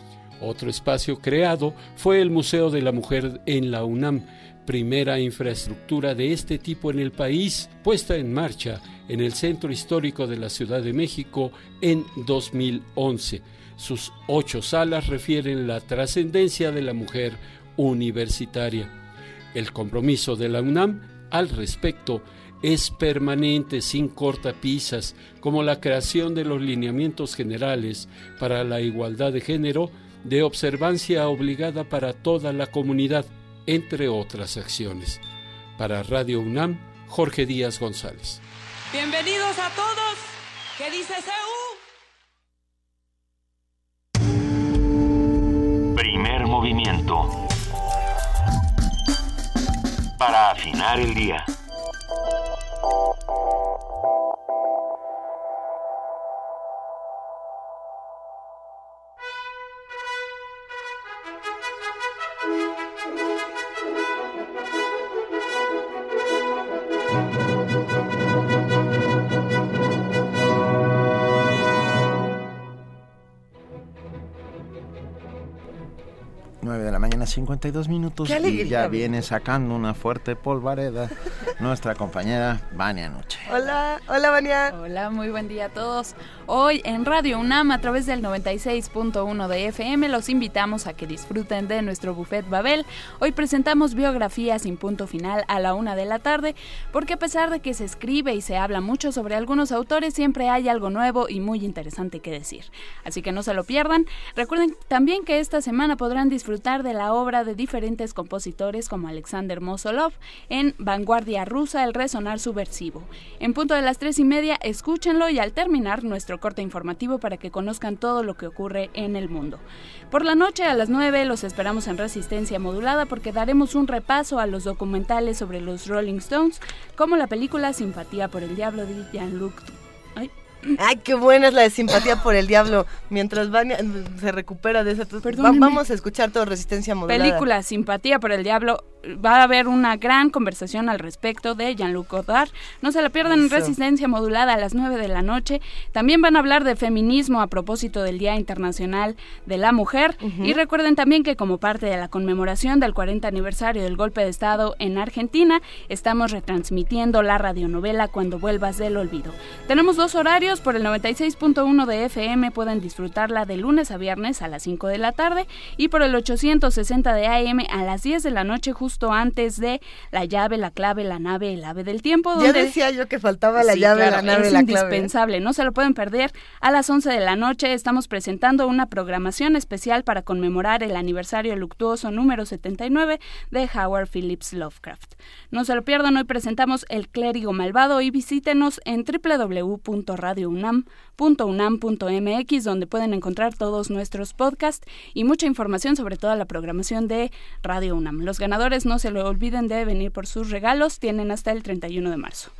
Otro espacio creado fue el Museo de la Mujer en la UNAM, primera infraestructura de este tipo en el país, puesta en marcha en el Centro Histórico de la Ciudad de México en 2011. Sus ocho salas refieren la trascendencia de la mujer universitaria. El compromiso de la UNAM al respecto es permanente, sin cortapisas, como la creación de los lineamientos generales para la igualdad de género de observancia obligada para toda la comunidad, entre otras acciones. Para Radio UNAM, Jorge Díaz González. Bienvenidos a todos. ¿Qué dice CEU? Movimiento para afinar el día. De la mañana, 52 minutos. Y ya viene sacando una fuerte polvareda *laughs* nuestra compañera Vania Noche. Hola, hola Vania. Hola, muy buen día a todos. Hoy en Radio UNAM, a través del 96.1 de FM, los invitamos a que disfruten de nuestro buffet Babel. Hoy presentamos biografías sin punto final a la una de la tarde, porque a pesar de que se escribe y se habla mucho sobre algunos autores, siempre hay algo nuevo y muy interesante que decir. Así que no se lo pierdan. Recuerden también que esta semana podrán disfrutar de la obra de diferentes compositores como Alexander Mosolov en Vanguardia Rusa, El Resonar Subversivo. En punto de las tres y media, escúchenlo y al terminar nuestro corte informativo para que conozcan todo lo que ocurre en el mundo. Por la noche a las nueve los esperamos en Resistencia Modulada porque daremos un repaso a los documentales sobre los Rolling Stones, como la película Simpatía por el Diablo de Jean-Luc Ay, qué buena es la de simpatía por el diablo. Mientras Vania se recupera de esa... vamos a escuchar todo Resistencia Modulada. Película Simpatía por el diablo. Va a haber una gran conversación al respecto de Jean-Luc Godard. No se la pierdan en Resistencia Modulada a las 9 de la noche. También van a hablar de feminismo a propósito del Día Internacional de la Mujer. Y recuerden también que como parte de la conmemoración del 40 aniversario del golpe de Estado en Argentina, estamos retransmitiendo la radionovela Cuando vuelvas del olvido. Tenemos dos horarios por el 96.1 de FM pueden disfrutarla de lunes a viernes a las 5 de la tarde y por el 860 de AM a las 10 de la noche justo antes de La llave, la clave, la nave, el ave del tiempo. Donde... Ya decía yo que faltaba la llave, la nave, es la indispensable, no se lo pueden perder. A las 11 de la noche estamos presentando una programación especial para conmemorar el aniversario luctuoso número 79 de Howard Phillips Lovecraft. No se lo pierdan, hoy presentamos El clérigo malvado y visítenos en www.radio unam.unam.mx donde pueden encontrar todos nuestros podcasts y mucha información sobre toda la programación de Radio UNAM. Los ganadores no se lo olviden de venir por sus regalos, tienen hasta el 31 de marzo.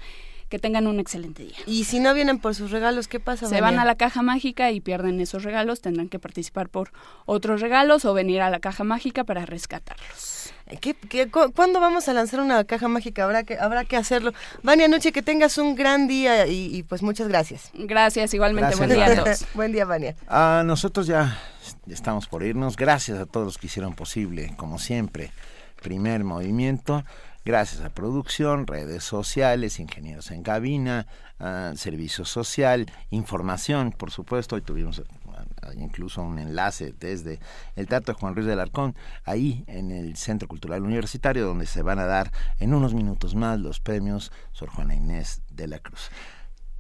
Que tengan un excelente día. Y si no vienen por sus regalos, ¿qué pasa? Se van a la caja mágica y pierden esos regalos, tendrán que participar por otros regalos o venir a la caja mágica para rescatarlos. ¿Qué, cuándo vamos a lanzar una caja mágica? Habrá que, habrá que hacerlo. Vania Noche, que tengas un gran día y, pues muchas gracias. Gracias, igualmente. Buen día a todos. *laughs* Buen día, Vania. A nosotros ya estamos por irnos. Gracias a todos los que hicieron posible, como siempre, primer movimiento. Gracias a producción, redes sociales, ingenieros en cabina, servicio social, información, por supuesto. Hoy tuvimos incluso un enlace desde el Teatro Juan Ruiz del Arcón, ahí en el Centro Cultural Universitario, donde se van a dar en unos minutos más los premios Sor Juana Inés de la Cruz.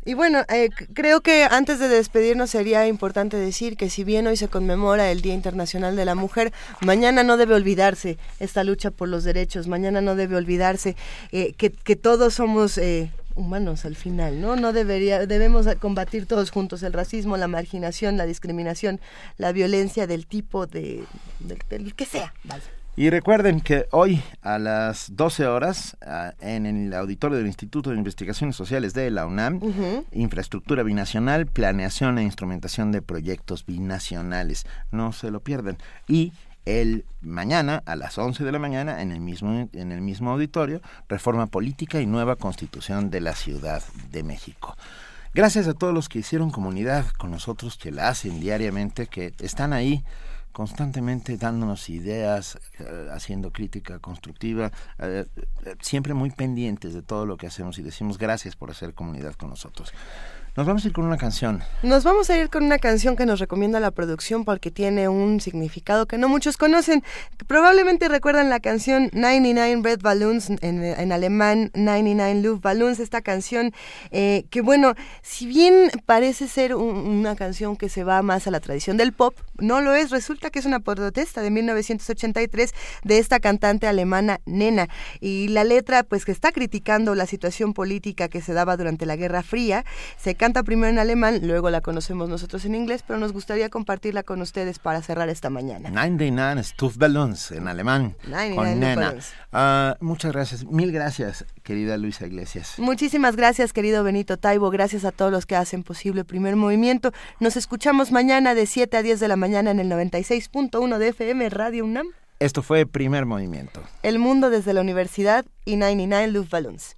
Y bueno, eh, creo que antes de despedirnos sería importante decir que si bien hoy se conmemora el Día Internacional de la Mujer, mañana no debe olvidarse esta lucha por los derechos, mañana no debe olvidarse eh, que, todos somos... Eh, humanos al final, ¿no? No debería, debemos combatir todos juntos el racismo, la marginación, la discriminación, la violencia del tipo de, del que sea. Y recuerden que hoy a las 12 horas ah, en el auditorio del Instituto de Investigaciones Sociales de la UNAM, Infraestructura Binacional, Planeación e Instrumentación de Proyectos Binacionales. No se lo pierdan. Y el mañana a las 11 de la mañana en el mismo en el mismo auditorio, Reforma Política y Nueva Constitución de la Ciudad de México. Gracias a todos los que hicieron comunidad con nosotros, que la hacen diariamente, que están ahí constantemente dándonos ideas, eh, haciendo crítica constructiva, eh, eh, siempre muy pendientes de todo lo que hacemos y decimos gracias por hacer comunidad con nosotros. Nos vamos a ir con una canción. Nos vamos a ir con una canción que nos recomienda la producción porque tiene un significado que no muchos conocen. Probablemente recuerdan la canción 99 Red Balloons, en, alemán 99 Luftballons, esta canción eh, que bueno, si bien parece ser una canción que se va más a la tradición del pop, no lo es, resulta que es una protesta de 1983 de esta cantante alemana Nena y la letra pues que está criticando la situación política que se daba durante la Guerra Fría, se canta primero en alemán, luego la conocemos nosotros en inglés, pero nos gustaría compartirla con ustedes para cerrar esta mañana. 99 Stuffballons en alemán. con Nena. Uh, muchas gracias, mil gracias, querida Luisa Iglesias. Muchísimas gracias, querido Benito Taibo. Gracias a todos los que hacen posible el primer movimiento. Nos escuchamos mañana de 7 a 10 de la mañana en el 96.1 de FM Radio UNAM. Esto fue Primer Movimiento. El mundo desde la universidad y 99 Luftballons.